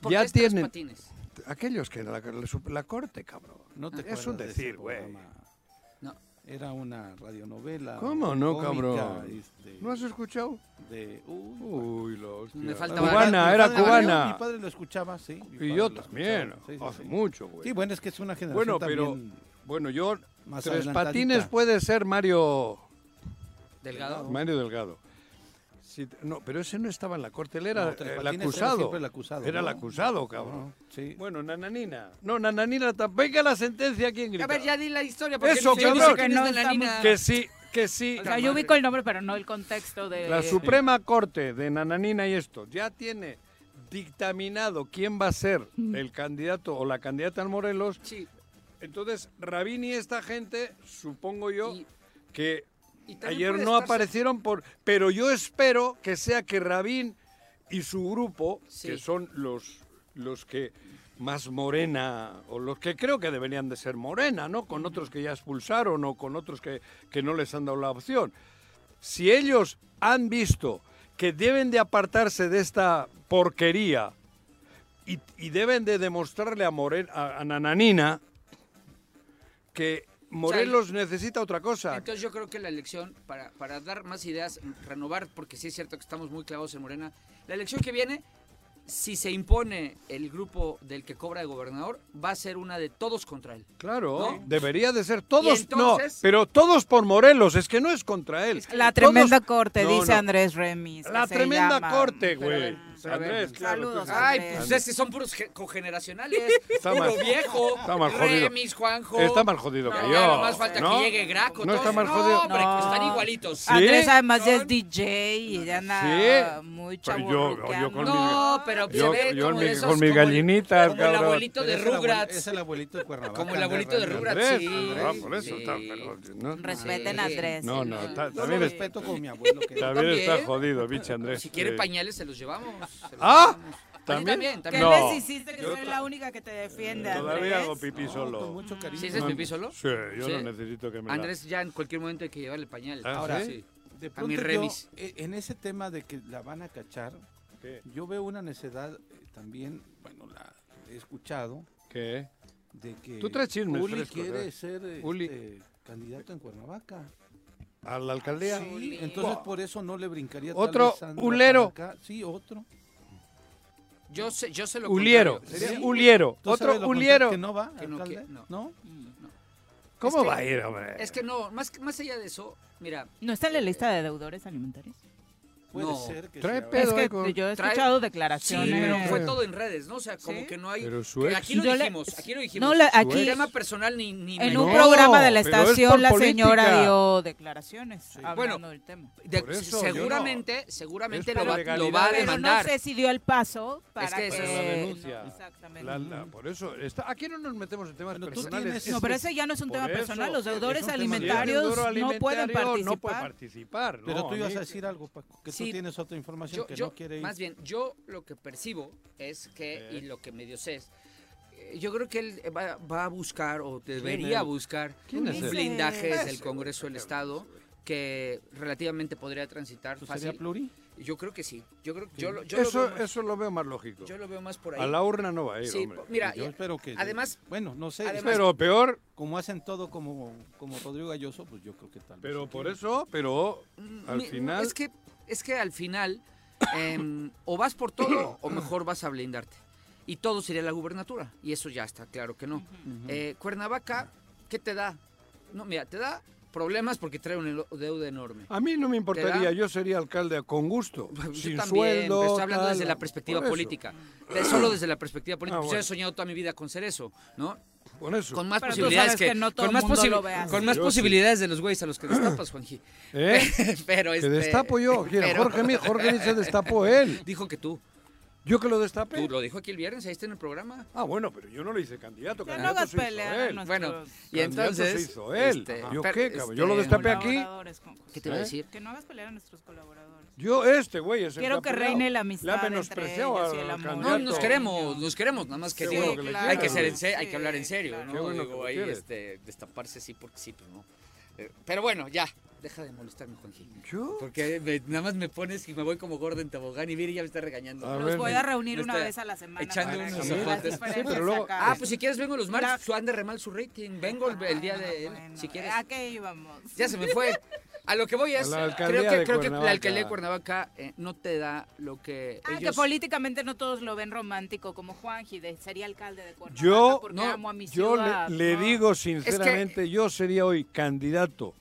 ¿Por ya qué es tres tienen... patines? Aquellos que la, la, la corte, cabrón. No te es acuerdas un decir, güey. No. Era una radionovela. ¿Cómo no, cómica, cabrón? este, ¿No has escuchado? de, Uy. Me faltaba- Cubana, Mi era padre- Mi cubana. padre lo escuchaba, sí. Y yo también, escuchaba, sí, sí, hace sí. mucho, güey. Sí, bueno, es que es una generación Bueno, pero también bueno, yo más tres patines puede ser Mario Delgado. Mario Delgado. Sí, no, pero ese no estaba en la corte, él era No, Tres el era acusado. siempre el acusado, Era el acusado, cabrón. Sí. Bueno, Nananina. No, Nananina tampoco. Venga la sentencia, ¿quién grita? A ver, ya di la historia. Porque Eso, yo cabrón. Que no. Que sí, que sí. O sea, yo ubico el nombre, pero no el contexto de... La Suprema Corte de Nananina y esto ya tiene dictaminado quién va a ser el candidato o la candidata al Morelos. Sí. Entonces, Rabín y esta gente, supongo yo, Y- que ayer no estarse- aparecieron por... Pero yo espero que sea que Rabín y su grupo, Sí. que son los, los que más morena, o los que creo que deberían de ser morena, ¿no? Con otros que ya expulsaron o con otros que, que no les han dado la opción. Si ellos han visto que deben de apartarse de esta porquería y, y deben de demostrarle a, Moren, a, a Nananina que Morelos necesita otra cosa. Entonces yo creo que la elección, para, para dar más ideas, renovar, porque sí es cierto que estamos muy clavados en Morena, la elección que viene, si se impone el grupo del que cobra de gobernador, va a ser una de todos contra él. Claro, ¿No? debería de ser todos, entonces- no, pero todos por Morelos, es que no es contra él. La Todos- tremenda corte, No, dice no. Andrés Remis. La tremenda llama. corte, güey. Andrés, claro. Saludos, tú- Ay, Andrés. pues es que son puros ge- cogeneracionales. Está Puro mal- viejo. está mal jodido. Remis, Juanjo. Está más jodido que No, yo. ya nomás falta ¿no? que llegue Graco. No todos. está mal No, jodido. hombre, No. están igualitos. Sí. Andrés además ya es DJ y ya anda Sí. muy chavo. yo- yo con No, pero Yo- se ve yo como mi- esos, con mis el- gallinitas, Como el cabrón. abuelito de el Rugrats. Es el abuelito de Cuernavaca. Como el abuelito de. Rugrats, sí. ah, por eso sí. está, pero, ¿no? Respeten a Andrés. No, no, también, es- respeto como mi abuelo. Que también está jodido, biche Andrés. Si quiere pañales, se los llevamos. Ah. A ti ¿también? también, ¿Qué también. No. les hiciste que Yo soy la única que te defiende, Todavía hago pipí No, solo. con mucho cariño. ¿Sí, ese es No, pipí solo? Sí, yo Sí. no necesito que me la- Andrés ya en cualquier momento hay que llevarle pañal. Ah, Ahora, ¿sí? De A pronto mi yo, remis. eh, en ese tema de que la van a cachar, ¿Qué? yo veo una necedad eh, también, bueno, la he escuchado, ¿Qué? de que Tú traes chismes Uli frescos, quiere ser este, candidato en Cuernavaca. ¿A la alcaldía? Sí, entonces por eso no le brincaría tal Otro vez Sandra ulero. para acá. Sí, otro. Yo sé, yo sé lo Uliero. Sí. Uliero. ¿Tú sabes Otro lo Uliero. ¿Que no va, Que no, alcalde? que- no. ¿No? No. ¿Cómo Es que- va a ir, hombre? Es que no, más, que- más allá de eso, mira, ¿No está en la lista de deudores alimentarios? Puede No. ser que Trae sea- pedo. es que con- yo he trae- escuchado sí, declaraciones. pero fue todo en redes, ¿no? O sea, como Sí. que no hay... Pero su que ex- aquí lo dijimos, aquí lo dijimos. No, la- aquí El tema personal ni... ni en un No, programa de la pero es estación la señora política. dio declaraciones hablando Bueno, del tema. de- eso seguramente, seguramente Es lo va, lo va a Pero Pero demandar. no sé si dio el paso para que que... esa es la denuncia. no, exactamente. La- la- por eso, está, aquí no nos metemos en temas personales. tienes- es No, pero que ese ya no es un por tema eso, personal. Los deudores es es alimentarios no pueden alimentario, No puede participar. participar. Pero no, tú ibas a decir algo, Paco, que Sí. tú tienes otra información Yo, que yo- no quiere ir. más bien, yo lo que percibo es que, y lo que medio sé es, eh, yo creo que él va, va a buscar o debería buscar ¿Quién es un él? blindaje Ese, del Congreso del Estado que relativamente podría transitar ¿Tú sería fácil. pluri? Yo creo que sí. Yo creo yo, lo- Eso, veo más, eso lo veo más lógico. yo lo veo más por ahí. A la urna no va a ir, Sí, hombre. mira, Yo espero que... además- Bueno, no sé. además- Pero peor, como hacen todo como, como Rodrigo Galloso, pues yo creo que tal vez pero por quiere. eso, pero Mm, al mi- final... Es que, es que al final, em, o vas por todo o mejor vas a blindarte. Y todo sería la gubernatura. Y eso ya está claro que no. Eh, Cuernavaca, ¿qué te da? No, mira, te da problemas porque trae una deuda enorme. A mí no me importaría, yo sería alcalde con gusto, Yo sin también, sueldo. pero estoy hablando tal, desde la perspectiva política. Solo desde la perspectiva política. Ah, Pues Yo he soñado toda mi vida con ser eso, ¿no? Con eso. Con más Pero posibilidades que no todo con más, mundo posi- con más Yo sí. posibilidades de los güeyes a los que destapas, Juanji. ¿Eh? pero Que este, destapo yo. Pero- Jorge, Jorge se destapó él. Dijo que tú. ¿Yo que lo destapé? Tú lo dijo aquí el viernes, ahí está en el programa. Ah, bueno, pero yo no lo hice candidato. Ya no candidato hagas se hizo pelear a él. nuestros Bueno, y entonces. se hizo él. este, ¿Yo pero, qué, cabrón? Yo lo este, destapé aquí. ¿Qué te iba a ¿Eh? decir? Que no hagas pelear a nuestros colaboradores. Yo, este güey es el Quiero que reine la amistad entre menospreciado ellos y al el amor. No, nos queremos, nos queremos, nada más que digo, bueno que le hay que ser en serio, hay que hablar en serio. ¿no? Bueno Digo, ahí este, destaparse sí porque sí, pero no. Eh, Pero bueno, ya, deja de molestarme, Juanji. ¿Yo? Porque me- nada más me pones y me voy como gordo en tobogán y Viri ya me está regañando. A Los ver, voy a reunir una vez a la semana. echando unos Sí, pero luego- acá. Ah, pues si quieres vengo los martes, La- su ande re mal su rating, vengo el, el día de él, Bueno, si quieres. ¿A qué íbamos? Ya se me fue. A lo que voy es, creo que, creo que la alcaldía de Cuernavaca eh, no te da lo que Ah, que políticamente no todos lo ven romántico, como Juanji, de, sería alcalde de Cuernavaca Yo, porque no, amo a mi yo ciudad. le, le ¿no? digo sinceramente, yo sería hoy candidato.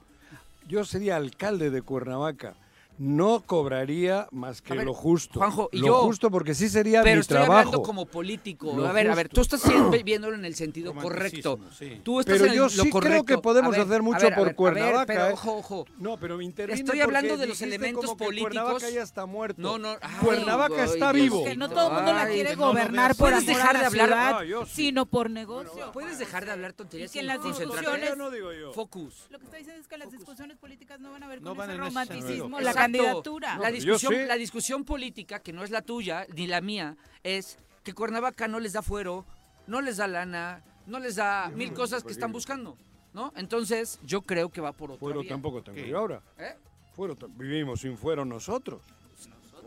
Yo sería alcalde de Cuernavaca. No cobraría más que ver, lo justo. Juanjo, y lo yo- justo porque sí sería Pero mi estoy trabajo. hablando como político. Lo a ver, a ver, justo. tú estás siendo- viéndolo en el sentido correcto. Sí. Tú estás Pero en el- yo lo sí creo correcto. que podemos ver, hacer mucho ver, por ver, a ver, Cuernavaca, pero ¿eh? ojo, ojo. No, pero me Estoy hablando de los elementos como que políticos. Cuernavaca ya está muerto. No, no. ay, Cuernavaca ay, está vivo. Que no todo el mundo la Ay, quiere que no lo gobernar veas por Puedes dejar de la hablar- sino por negocio. Puedes dejar de hablar tonterías Y que en las discusiones- no. Focus. Lo que estoy diciendo es que las discusiones políticas no van a ver No con ese romanticismo, la. Candidatura. La discusión, sí. la discusión política, que no es la tuya ni la mía, es que Cuernavaca no les da fuero, no les da lana, no les da mil cosas que están buscando, ¿no? Entonces, yo creo que va por otro Fuero tampoco tengo yo ahora. ¿Eh? Fuero, vivimos sin fuero nosotros.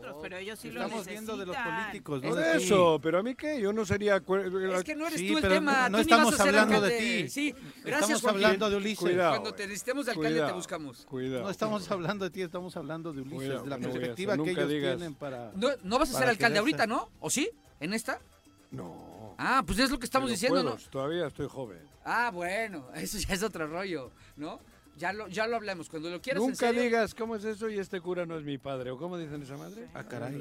Nosotros, pero ellos sí lo Estamos viendo de los necesitan. políticos, no ti. eso, pero a mí qué, yo no sería... cuer- Es que no eres Sí, tú el tema, no tú ni vas estamos a ser hablando de ti. Sí, gracias Estamos Joaquín. hablando de Ulises. Cuidado. Cuando te necesitemos de alcalde te buscamos. Cuidado. No estamos hablando de ti, estamos hablando de Ulises, Cuidado, de la perspectiva que ellos digas- tienen para... No, no vas a ser alcalde ahorita, ¿no? ¿O sí? ¿En esta? No. Ah, pues es lo que estamos pero diciendo, puedo, ¿no? Todavía estoy joven. Ah, bueno, eso ya es otro rollo, ¿no? Ya lo, ya lo hablamos. Cuando lo quieras en Nunca serio, digas cómo es eso y este cura no es mi padre. ¿O cómo dicen esa madre? Ah, caray,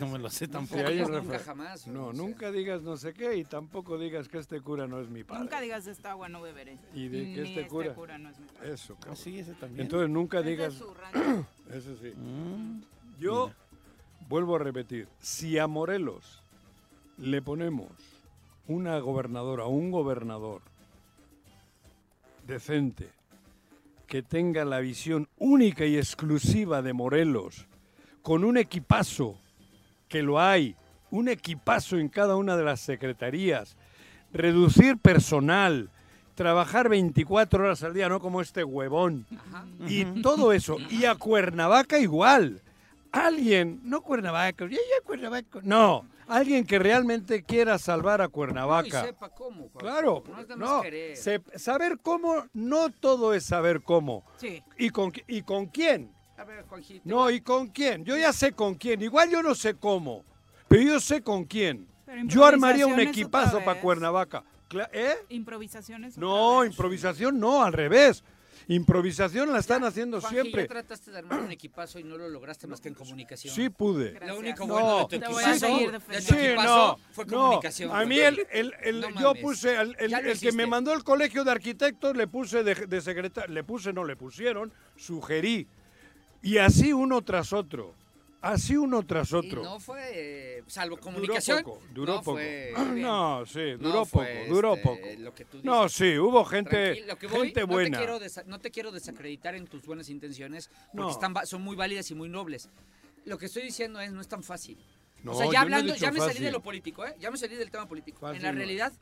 no me lo sé tampoco. Nunca un digas nunca jamás. No, sea. nunca digas no sé qué y tampoco digas que este cura no es mi padre. Nunca digas de esta agua no beberé. Y de que Ni este cura- no es mi padre. Eso, Ah, cabrón. sí, ese también. Entonces nunca digas... Eso sí. Mm, Yo vuelvo a repetir, si a Morelos le ponemos una gobernadora, un gobernador decente, que tenga la visión única y exclusiva de Morelos, con un equipazo, que lo hay, un equipazo en cada una de las secretarías, reducir personal, trabajar 24 horas al día, no como este huevón, Ajá. y todo eso. Y a Cuernavaca igual. Alguien, no Cuernavaca, ya, ya Cuernavaca, no, alguien que realmente quiera salvar a No, y Cuernavaca. sepa cómo. Claro, No no, se- saber cómo, no todo es saber cómo. Sí. ¿Y con, ¿Y con quién? A ver, Juanjito. No, ¿y con quién? Yo ya sé con quién. Igual yo no sé cómo, pero yo sé con quién. Yo armaría un equipazo para. Cuernavaca. ¿Eh? Improvisaciones. No, improvisación no, al revés. Improvisación la están haciendo Juanji, siempre. Ya trataste de armar un equipazo y no lo lograste más que en comunicación. Sí pude. Gracias. Lo único No. bueno de tu equipazo, de. Sí, no, fue no. comunicación. A mí el, el- el- No yo puse, el, el- Ya que me mandó el colegio de arquitectos le puse de, de secretario, le puse, no le pusieron, sugerí. Y así uno tras otro. Así uno tras Y otro. no fue, eh, salvo comunicación. Duró poco, duró no poco. Fue, No, sí, duró poco, duró este, poco. Lo que tú No, sí, hubo gente, que voy, gente no buena. Te no te quiero desacreditar en tus buenas intenciones, porque están, son muy válidas y muy nobles. Lo que estoy diciendo es, no es tan fácil. O sea, ya hablando, ya me salí de lo político, ¿eh? Ya me salí del tema político. Fácil en la realidad,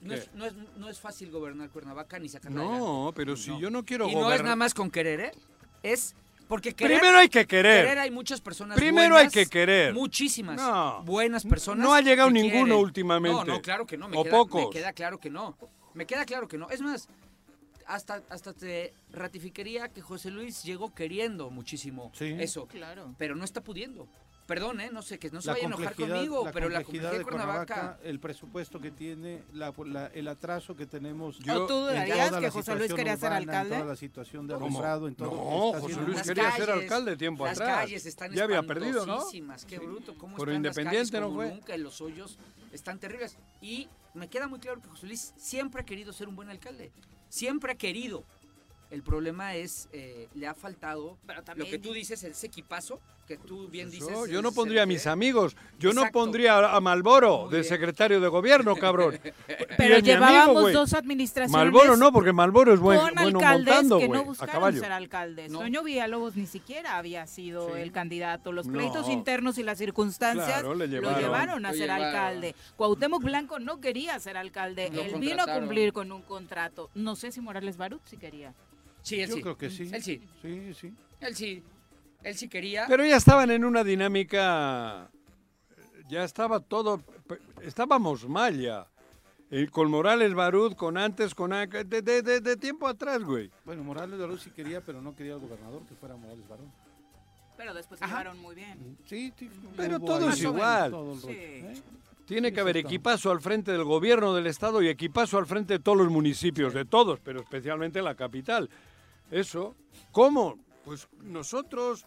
no es, no, es, no es fácil gobernar Cuernavaca ni adelante. No, pero si yo no quiero Y no es gobernar. nada más con querer, ¿eh? Es porque querer, Primero hay que querer querer. hay muchas personas Primero hay que querer. Muchísimas No. buenas personas. No ha llegado ninguno quieren. últimamente. No, no, claro que no. Me O queda, pocos. Me queda claro que no. Me queda claro que no. Es más, hasta, hasta te ratificaría que José Luis llegó queriendo muchísimo Sí. eso. Claro. Pero no está pudiendo. Perdón, ¿eh? No sé, que no se la vaya a enojar conmigo, la pero la complejidad de Cuernavaca... Cuernavaca, el presupuesto que tiene, la- la- el atraso que tenemos. ¿O tú dudarías que la José Luis situación quería ser alcalde? En toda la situación de ¿Cómo? alumbrado, en todo. No, José haciendo- Luis Las quería ser alcalde tiempo las atrás. calles están Ya había perdido, ¿no? Qué bruto, cómo están las calles Independiente, ¿no fue? nunca, en los hoyos están terribles. Y me queda muy claro que José Luis siempre ha querido ser un buen alcalde. Siempre ha querido. El problema es, eh, le ha faltado lo también- que tú dices, ese equipazo que tú bien Eso, dices. yo no pondría a mis amigos, yo no pondría a Malboro de bien. secretario de gobierno, cabrón. Pero amigo, llevábamos dos administraciones Malboro no, porque Malboro es buen, con bueno alcaldes montando, que güey, no a buscaron caballo. ser alcaldes. No. Toño Villalobos ni siquiera había sido Sí. el candidato. Los No. pleitos internos y las circunstancias Claro, lo llevaron. a Lo ser llevaron. alcalde. Cuauhtémoc Blanco no quería ser alcalde. Lo Él vino a cumplir con un contrato. No sé si Morales Barut sí quería. Sí, él Yo sí. creo que sí. Él sí. Sí, sí. Él sí. Él sí quería. Pero ya estaban en una dinámica, ya estaba todo, estábamos mal ya. Con Morales Barud, con antes, con a- de, de- de- de tiempo atrás, güey. Bueno, Morales Barón sí quería, pero no quería el gobernador que fuera Morales Barón. Pero después llevaron muy bien. Sí, sí, Pero hubo todo es igual. todo Sí. ¿eh? Tiene Sí, que haber equipazo al frente del gobierno del estado y equipazo al frente de todos los municipios, de todos, pero especialmente la capital. Eso, ¿cómo? Pues nosotros,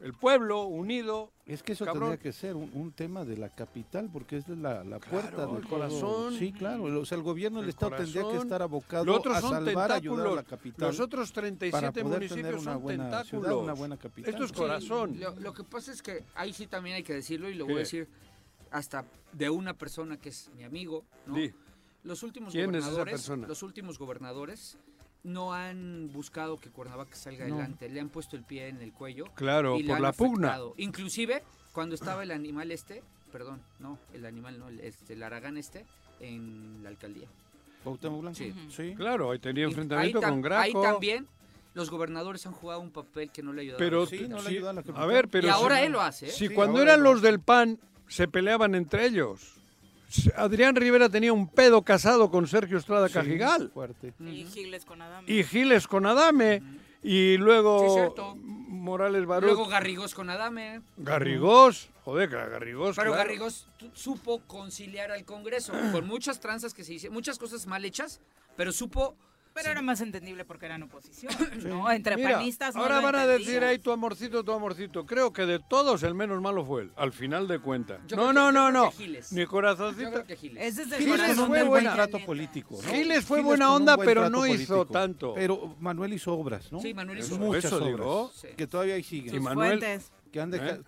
el pueblo unido, Es que eso Cabrón. tendría que ser un, un tema de la capital, porque es de la, la puerta Claro, del el corazón. Sí, claro. O sea, el gobierno del El Estado tendría que estar abocado los otros a son salvar, ayudar a tentáculos. la capital. Los otros para 37 poder municipios son tentáculos. ciudad, una buena capital. Esto es Sí. corazón. Lo, lo que pasa es que ahí sí también hay que decirlo y lo ¿Qué? voy a decir hasta de una persona que es mi amigo, ¿no? Los últimos ¿Quién es esa gobernadores, persona? los últimos gobernadores no han buscado que Cuernavaca salga No. adelante, le han puesto el pie en el cuello Claro, y por la pugna. Inclusive cuando estaba el animal este, perdón, no, el animal no, el, este, el aragán este en la alcaldía. Cuauhtémoc Blanco. Sí. Sí. Claro, ahí tenía enfrentamiento ahí con Graco. Ahí también los gobernadores han jugado un papel que no le ha ayudado. Pero, Sí, no le sí, ayuda a la a ver, pero y si- ahora él lo hace. ¿eh? Si Sí, cuando eran lo los del PAN se peleaban entre ellos. Adrián Rivera tenía un pedo casado con Sergio Estrada Sí, Cajigal fuerte. Y Giles con Adame. y Giles con Adame y luego Sí. Morales Barut, Luego Garrigós con Adame. Garrigós, joder, que Garrigós. Pero claro. Garrigós supo conciliar al Congreso con muchas tranzas que se hicieron, muchas cosas mal hechas, pero supo. Pero era más entendible porque eran oposición, ¿no? Entre Mira, panistas no ahora van a decir ahí tu amorcito, tu amorcito. Creo que de todos el menos malo fue él, al final de cuentas. No, no, no, no. Ni corazoncito. Giles. Ese es el Giles corazón fue del buen trato político, ¿no? Giles fue Giles buena onda, buen pero no hizo político. tanto. Pero Manuel hizo obras, ¿no? Sí, Manuel hizo Muchas Eso obras. digo. Sí. Que todavía ahí siguen. Y Sus Manuel- fuentes. Que han ¿Eh? dejado...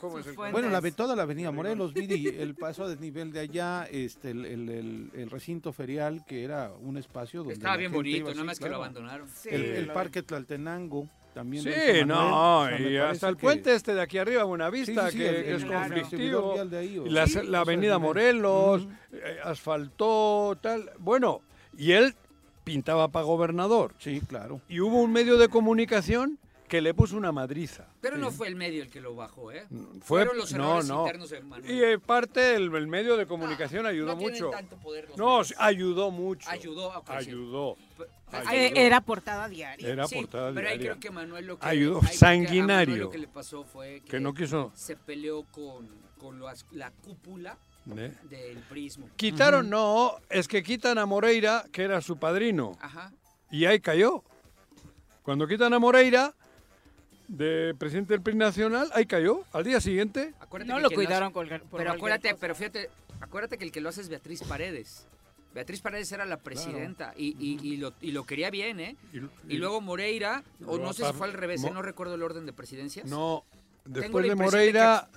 ¿Cómo es Sus el- fuentes. Bueno, la, toda la avenida Morelos, Vidi, el paso a desnivel de allá, este, el, el- el- el recinto ferial, que era un espacio donde Estaba bien bonito, nada más que lo abandonaron. Sí. El, parque Tlaltenango también. Sí, Manuel, no, o sea, me y hasta el que- puente este de aquí arriba, Buenavista, Sí, sí, sí, que, el- que el- es conflictivo. de ahí, o la, avenida. Morelos, eh, asfaltó, tal. Bueno, y él pintaba para gobernador. Sí, claro. Y hubo un medio de comunicación que le puso una madriza. Pero no fue el medio el que lo bajó, ¿eh? Fue, Fueron los no, errores no. internos de Manuel. Y en parte el, el medio de comunicación ayudó no tienen mucho. tanto poder los No, medios. sí, ayudó mucho. Ayudó, ok, sí. Ayudó. Ayudó. Eh, Era portada diaria. Era Sí, portada pero ahí diaria. creo que Manuel lo que Ayudó, ahí creo que a sanguinario. Manuel lo que le pasó fue que, Que no quiso. se peleó con, con las- la cúpula ¿eh? del prismo. Quitaron, no, es que quitan a Moreira, que era su padrino. Ajá. Y ahí cayó. Cuando quitan a Moreira, de presidente del PRI Nacional, ahí cayó. Al día siguiente, Acuérdate No que lo hace- cuidaron con por Pero acuérdate, cosa. pero fíjate, acuérdate que el que lo hace es Beatriz Paredes. Beatriz Paredes era la presidenta y, y- y lo, y lo quería bien, ¿eh? y, Y luego Moreira, o Lo no sé si fue al revés, ¿eh? Mo- no recuerdo el orden de presidencias. no, después de Moreira,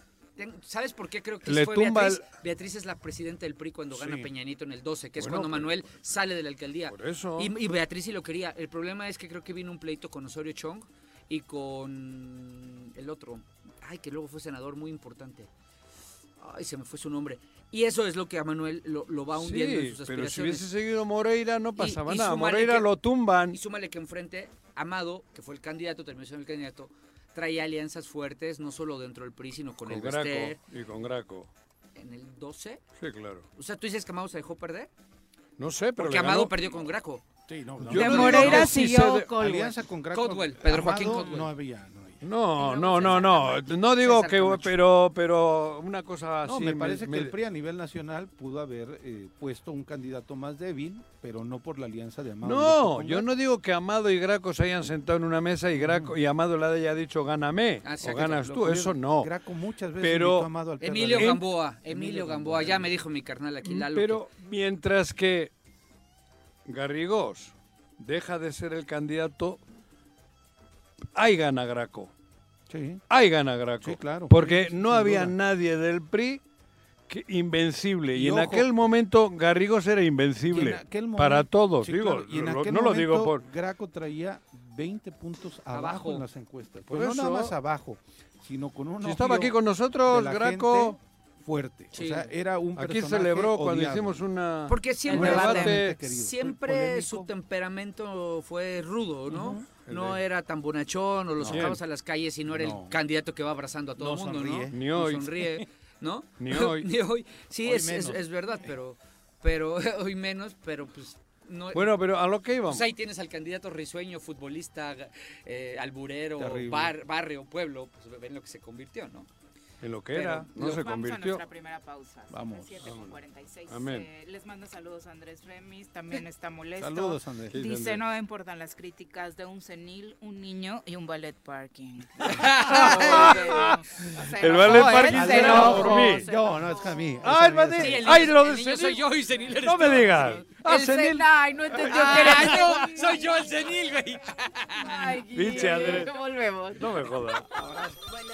¿Sabes por qué creo que Le fue tumba Beatriz? el- Beatriz es la presidenta del PRI cuando gana Sí. Peña Nieto en el 12, que es Bueno, cuando pero- Manuel sale de la alcaldía. por eso. Y, y Beatriz sí lo quería. El problema es que creo que vino un pleito con Osorio Chong y con el otro. Ay, que luego fue senador muy importante. Ay, se me fue su nombre. Y eso es lo que a Manuel lo, lo va hundiendo en sus pero si aspiraciones. hubiese seguido Moreira no pasaba y nada. Moreira que- lo tumban. Y súmale que enfrente, Amado, que fue el candidato, terminó siendo el candidato, traía alianzas fuertes, no solo dentro del PRI, sino con, Con el Graco. Bester. Y con Graco. En el 12. Sí, claro. O sea, tú dices que Amado se dejó perder. No sé, pero Porque Amado ganó. perdió con Graco. Sí, no, no. Yo de no Moreira siguió de-. Alianza con Graco. Caldwell, Pedro Joaquín Caldwell. No había, no había. No, no, no, no. No digo que, pero, pero una cosa No, así. me parece que el PRI a nivel nacional pudo haber eh, puesto un candidato más débil, pero no por la alianza de Amado. No, yo no digo que Amado y Graco se hayan sentado en una mesa y Graco y Amado le haya dicho gáname Ah, o ganas tú, eso no. Graco muchas veces Pero- a Amado al Emilio PRD. Gamboa, Emilio Gamboa, ya me dijo mi carnal aquí, Lalo. Pero mientras que Garrigós deja de ser el candidato, ahí gana Graco. Sí, Ahí gana Graco. Sí, claro. Porque Sí, no había duda. nadie del PRI que invencible. Y, Y en ojo- aquel momento Garrigós era invencible. Y en aquel momento- para todos, sí, digo. claro, y en lo- aquel no lo digo momento, por. Graco traía 20 puntos abajo, Abajo. en las encuestas. Por Pero no nada eso- más abajo, sino con un Si estaba aquí con nosotros, Graco. gente fuerte. Sí. O sea, era un Aquí personaje celebró cuando hicimos una. Porque un siempre, debate. debate. siempre Polémico. su temperamento fue rudo, ¿no? No de- era tan bonachón, o lo sacabas a las calles y no era No. el candidato que va abrazando a todo No el mundo, sonríe. ¿no? Ni No hoy. sonríe, ¿no? Ni hoy. Ni hoy. Sí, Hoy es, es, verdad, pero, pero hoy menos, pero pues no. Bueno, pero a lo que íbamos. pues ahí tienes al candidato risueño, futbolista, eh, alburero, bar- barrio, pueblo, pues ven lo que se convirtió, ¿no? En lo que Pero era, no se Vamos a convirtió. nuestra primera pausa. Vamos. las 7:46. Amén. Eh, les manda saludos a Andrés Remis, también está molesto. Saludos, Andrés. Sí, Dice, Andrés. no importan las críticas de un senil, un niño y un ballet parking. El ballet parking Se enojó, por mí. Yo, no, es que a mí. Ah, el ballet- Ay, lo el de senil. soy yo y senil eres No me digas. Ah, senil. sen- Ay, no entendió que Ah, eras no, tú. soy yo el senil, güey. Ay, Andrés. Volvemos. No me jodas. Bueno,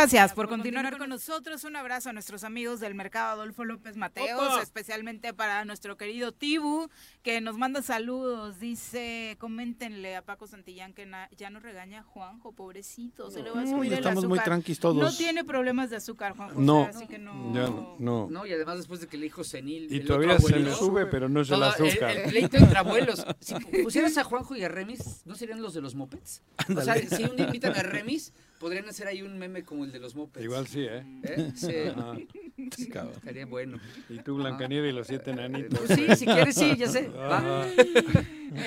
Gracias por continuar con nosotros. Un abrazo a nuestros amigos del mercado Adolfo López Mateos, Opa. especialmente para nuestro querido Tibu, que nos manda saludos. Dice, coméntenle a Paco Santillán que ya no regaña a Juanjo, pobrecito, se le va a Uy, subir el estamos muy azúcar. tranquis todos. No tiene problemas de azúcar, Juanjo. No. o sea, así que no. Ya no, no. No, y además después de que le dijo senil. Y el todavía se le sube, pero no es el azúcar. El, el pleito entre abuelos. Si pusieras a Juanjo y a Remis, ¿no serían los de los mopeds? O sea, si un día invitan a Remis, podrían hacer ahí un meme como el de los mopeds. Igual sí, ¿eh? ¿Eh? Sí. Ajá. Estaría bueno. Y tú, Blancanieves y los siete enanitos. Pues sí, si quieres, sí, ya sé. Va. Ajá.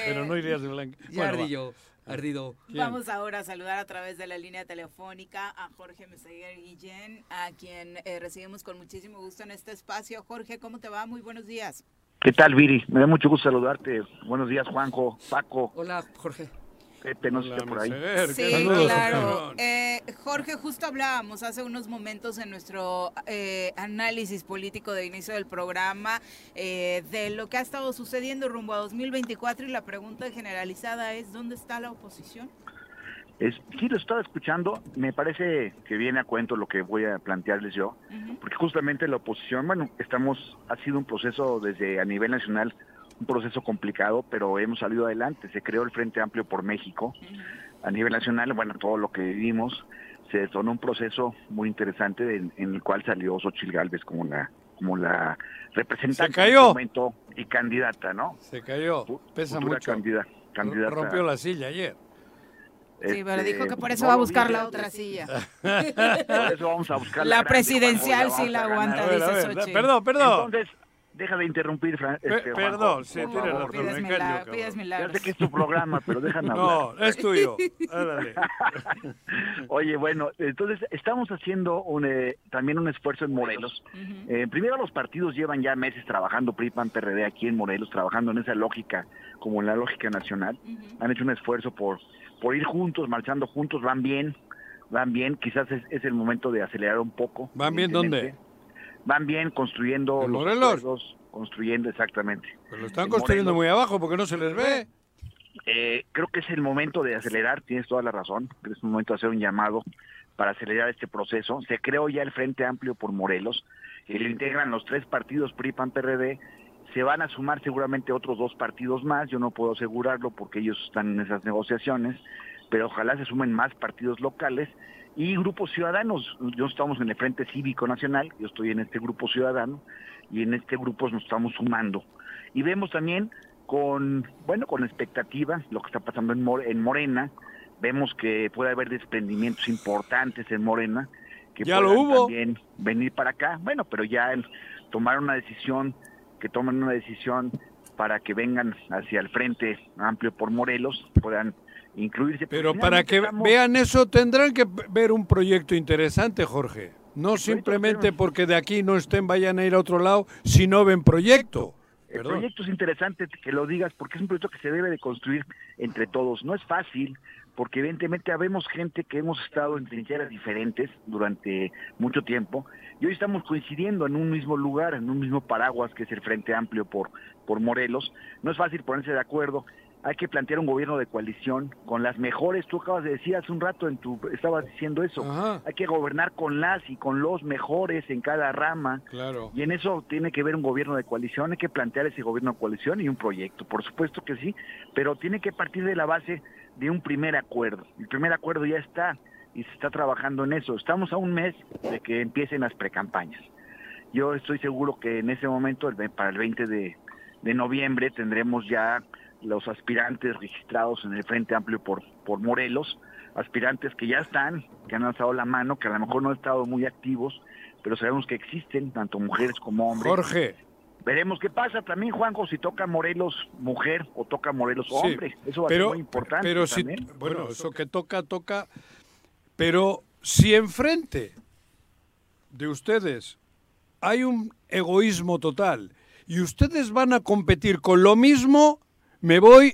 Pero no irías de blanca. Ya Bueno, yo, ardido. ¿Quién? Vamos ahora a saludar a través de la línea telefónica a Jorge Meseguer Guillén, a quien eh, recibimos con muchísimo gusto en este espacio. Jorge, ¿cómo te va? Muy buenos días. ¿Qué tal, Viri? Me da mucho gusto saludarte. Buenos días, Juanjo, Paco, Hola, Jorge. Pepe, no sé si por ahí. Meseguer, ¿qué Sí, saludos, claro. Eh, Jorge, justo hablábamos hace unos momentos en nuestro eh, análisis político de inicio del programa eh, de lo que ha estado sucediendo rumbo a 2024 y la pregunta generalizada es, ¿dónde está la oposición? Es, sí, lo estaba escuchando. Me parece que viene a cuento lo que voy a plantearles yo. Porque justamente la oposición, bueno, estamos, ha sido un proceso desde a nivel nacional, un proceso complicado, pero hemos salido adelante. Se creó el Frente Amplio por México. A nivel nacional, bueno, todo lo que vivimos, se detonó un proceso muy interesante en, en el cual salió Xochitl Gálvez como la, como la representante en momento y candidata, ¿no? Se cayó. Pesa futura mucho. candida- candidata. Rompió la silla ayer. Sí, pero Este, dijo que por eso no va a buscar vi, la otra silla. Por eso vamos a buscar La grande, presidencial sí la a aguanta, A ver, a dice ver, Xochitl. Perdón, perdón. Entonces, deja de interrumpir, Fran- este, Juanjo, perdón, sí, por tiene favor. razón. Pides, me mila- callo, cabrón. pides Ya milagros. sé que es tu programa, pero déjame hablar. No, es tuyo. Oye, bueno, entonces estamos haciendo un, eh, también un esfuerzo en Morelos. Ujú. Eh, primero los partidos llevan ya meses trabajando, PRI, PAN, PRD aquí en Morelos, trabajando en esa lógica, como en la lógica nacional. Han hecho un esfuerzo por, por ir juntos, marchando juntos, van bien, van bien. Quizás es, es el momento de acelerar un poco. ¿Van bien evidentemente. Van bien construyendo ¿En los acuerdos, construyendo exactamente. Pues lo están En construyendo Morelos. muy abajo porque no se les ve. Eh, creo que es el momento de acelerar, tienes toda la razón, creo que es un momento de hacer un llamado para acelerar este proceso. Se creó ya el Frente Amplio por Morelos que lo integran los tres partidos PRI, PAN, PRD, se van a sumar seguramente otros dos partidos más, yo no puedo asegurarlo porque ellos están en esas negociaciones, pero ojalá se sumen más partidos locales y grupos ciudadanos. Yo estamos en el Frente Cívico Nacional, yo estoy en este grupo ciudadano y en este grupo nos estamos sumando. Y vemos también con, bueno, con expectativa lo que está pasando en, en Morena, vemos que puede haber desprendimientos importantes en Morena, que ya lo hubo. también venir para acá, bueno, pero ya el tomar una decisión, que tomen una decisión para que vengan hacia el Frente Amplio por Morelos, puedan incluirse. Pero para que vean eso tendrán que ver un proyecto interesante, Jorge. No simplemente porque de aquí no estén, vayan a ir a otro lado, si no ven proyecto. El proyecto es interesante que lo digas porque es un proyecto que se debe de construir entre todos. No es fácil porque evidentemente habemos gente que hemos estado en trincheras diferentes durante mucho tiempo y hoy estamos coincidiendo en un mismo lugar, en un mismo paraguas que es el Frente Amplio por, por Morelos. No es fácil ponerse de acuerdo hay que plantear un gobierno de coalición con las mejores, tú acabas de decir hace un rato en tu estabas diciendo eso. Hay que gobernar con las y con los mejores en cada rama. Claro. Y en eso tiene que ver un gobierno de coalición, hay que plantear ese gobierno de coalición y un proyecto, por supuesto que sí, pero tiene que partir de la base de un primer acuerdo. El primer acuerdo ya está y se está trabajando en eso. Estamos a un mes de que empiecen las precampañas. Yo estoy seguro que en ese momento, para el 20 de, de noviembre, tendremos ya los aspirantes registrados en el Frente Amplio por, por Morelos, aspirantes que ya están, que han alzado la mano, que a lo mejor no han estado muy activos, pero sabemos que existen, tanto mujeres como hombres. Jorge. Veremos qué pasa también, Juanjo, si toca Morelos mujer o toca Morelos hombre. Eso va a ser muy importante. Pero si, bueno, eso que toca, toca. Pero si enfrente de ustedes hay un egoísmo total y ustedes van a competir con lo mismo, me voy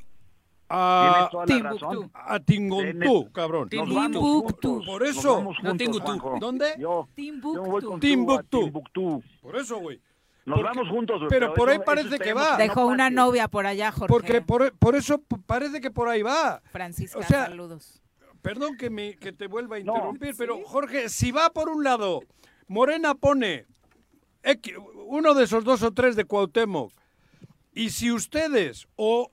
a Timbuktu. A Tingontú, cabrón. Timbuktu. Por eso. No Timbuktu. ¿Dónde? Yo, Timbuktu. Timbuktu. Por eso, güey. Nos vamos juntos. Pero, por ahí parece que va. Dejó una novia por allá, Jorge. Porque por, por, eso parece que por ahí va. Francisca, o sea, saludos. Perdón que, me, que te vuelva a interrumpir, pero Jorge, si va por un lado, Morena pone uno de esos dos o tres de Cuauhtémoc, y si ustedes o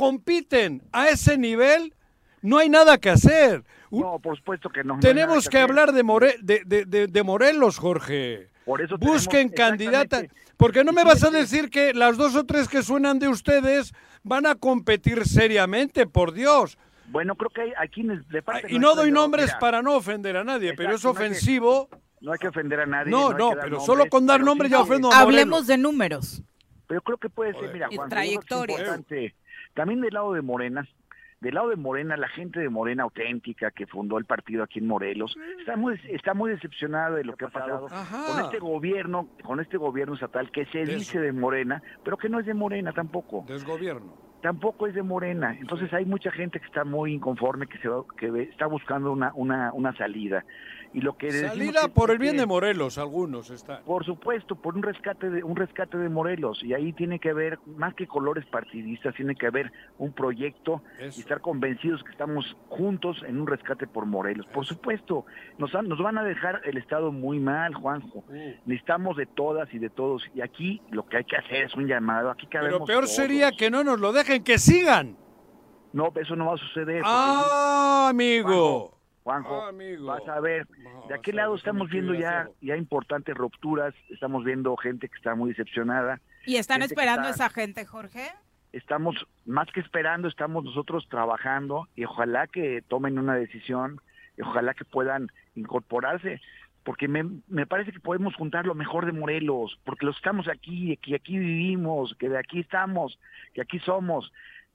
compiten a ese nivel, no hay nada que hacer. No, por supuesto que no. Tenemos que, hablar de, de, Morelos, Jorge. Por eso Busquen candidatas. Porque no me vas a decir que las dos o tres que suenan de ustedes van a competir seriamente, por Dios. Bueno, creo que hay, quienes le Y no doy nombres para no ofender a nadie, pero es ofensivo. No hay, que, ofender a nadie. No, no, pero solo con dar nombres ya ofendo a Hablemos de números. Pero creo que puede ser, mira, Juan, trayectoria. También del lado de Morena, del lado de Morena, la gente de Morena auténtica que fundó el partido aquí en Morelos, está muy, está muy decepcionada de lo que ha pasado con este gobierno, con este gobierno estatal que se dice de Morena, pero que no es de Morena tampoco. Desgobierno tampoco es de Morena. Entonces hay mucha gente que está muy inconforme, que se que está buscando una, una, una salida. Y lo que salida por el bien de Morelos, algunos están. Por supuesto, por un rescate de un rescate de Morelos y ahí tiene que haber más que colores partidistas, tiene que haber un proyecto y estar convencidos que estamos juntos en un rescate por Morelos. Por supuesto, nos nos van a dejar el estado muy mal, Juanjo. Uh. Necesitamos de todas y de todos y aquí lo que hay que hacer es un llamado. Aquí Pero peor sería que no nos lo dejen, que sigan. No, eso no va a suceder. Ah, amigo. Juanjo, vas a ver, de aquel lado estamos viendo ya, ya importantes rupturas, estamos viendo gente que está muy decepcionada. ¿Y están esperando esa gente, Jorge? Estamos, más que esperando, estamos nosotros trabajando y ojalá que tomen una decisión y ojalá que puedan incorporarse, porque me, me parece que podemos juntar lo mejor de Morelos, porque los estamos aquí, que aquí vivimos, que de aquí estamos, que aquí somos.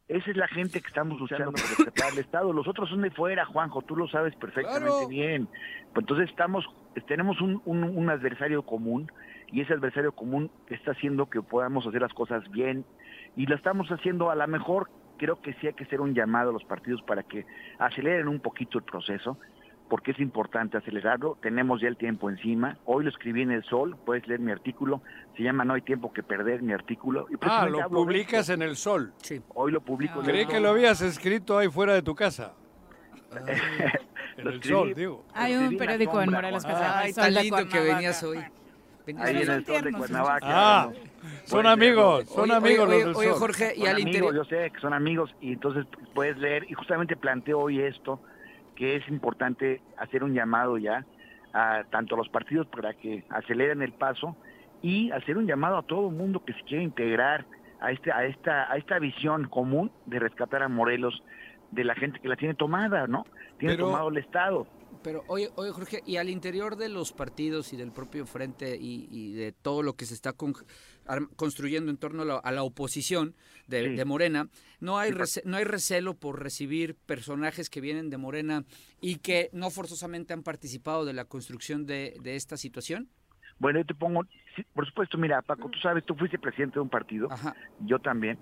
Esa es la gente que estamos luchando por rescatar el Estado. Los otros son de fuera, Juanjo, tú lo sabes perfectamente bien. Pues entonces estamos, tenemos un, un, adversario común y ese adversario común está haciendo que podamos hacer las cosas bien y lo estamos haciendo a la mejor. Creo que sí hay que hacer un llamado a los partidos para que aceleren un poquito el proceso porque es importante acelerarlo. Tenemos ya el tiempo encima. Hoy lo escribí en El Sol, puedes leer mi artículo. Se llama No hay tiempo que perder, mi artículo. Y ah, lo publicas en El Sol. Sí. Hoy lo publico en Creí que lo habías escrito ahí fuera de tu casa. en El Sol, digo. Hay un periódico en Morelos que se llama Ay, tan lindo que venías hoy. Ahí en el sol de Cuernavaca. Ah, son amigos, son amigos oye, los del oye, sol. Jorge, y Son al amigos, interior... yo sé que son amigos y entonces puedes leer y justamente planteo hoy esto que es importante hacer un llamado ya a tanto a los partidos para que aceleren el paso y hacer un llamado a todo el mundo que se quiera integrar a este a esta a esta visión común de rescatar a Morelos de la gente que la tiene tomada, ¿no? Tiene Pero- tomado el estado. Pero oye, oye Jorge, y al interior de los partidos y del propio frente y, y de todo lo que se está con- construyendo en torno a la, a la oposición de, Sí. de Morena, no hay rece- no hay recelo por recibir personajes que vienen de Morena y que no forzosamente han participado de la construcción de, de esta situación. Bueno, yo te pongo, sí, por supuesto, mira, Paco, tú sabes, tú fuiste presidente de un partido, yo también.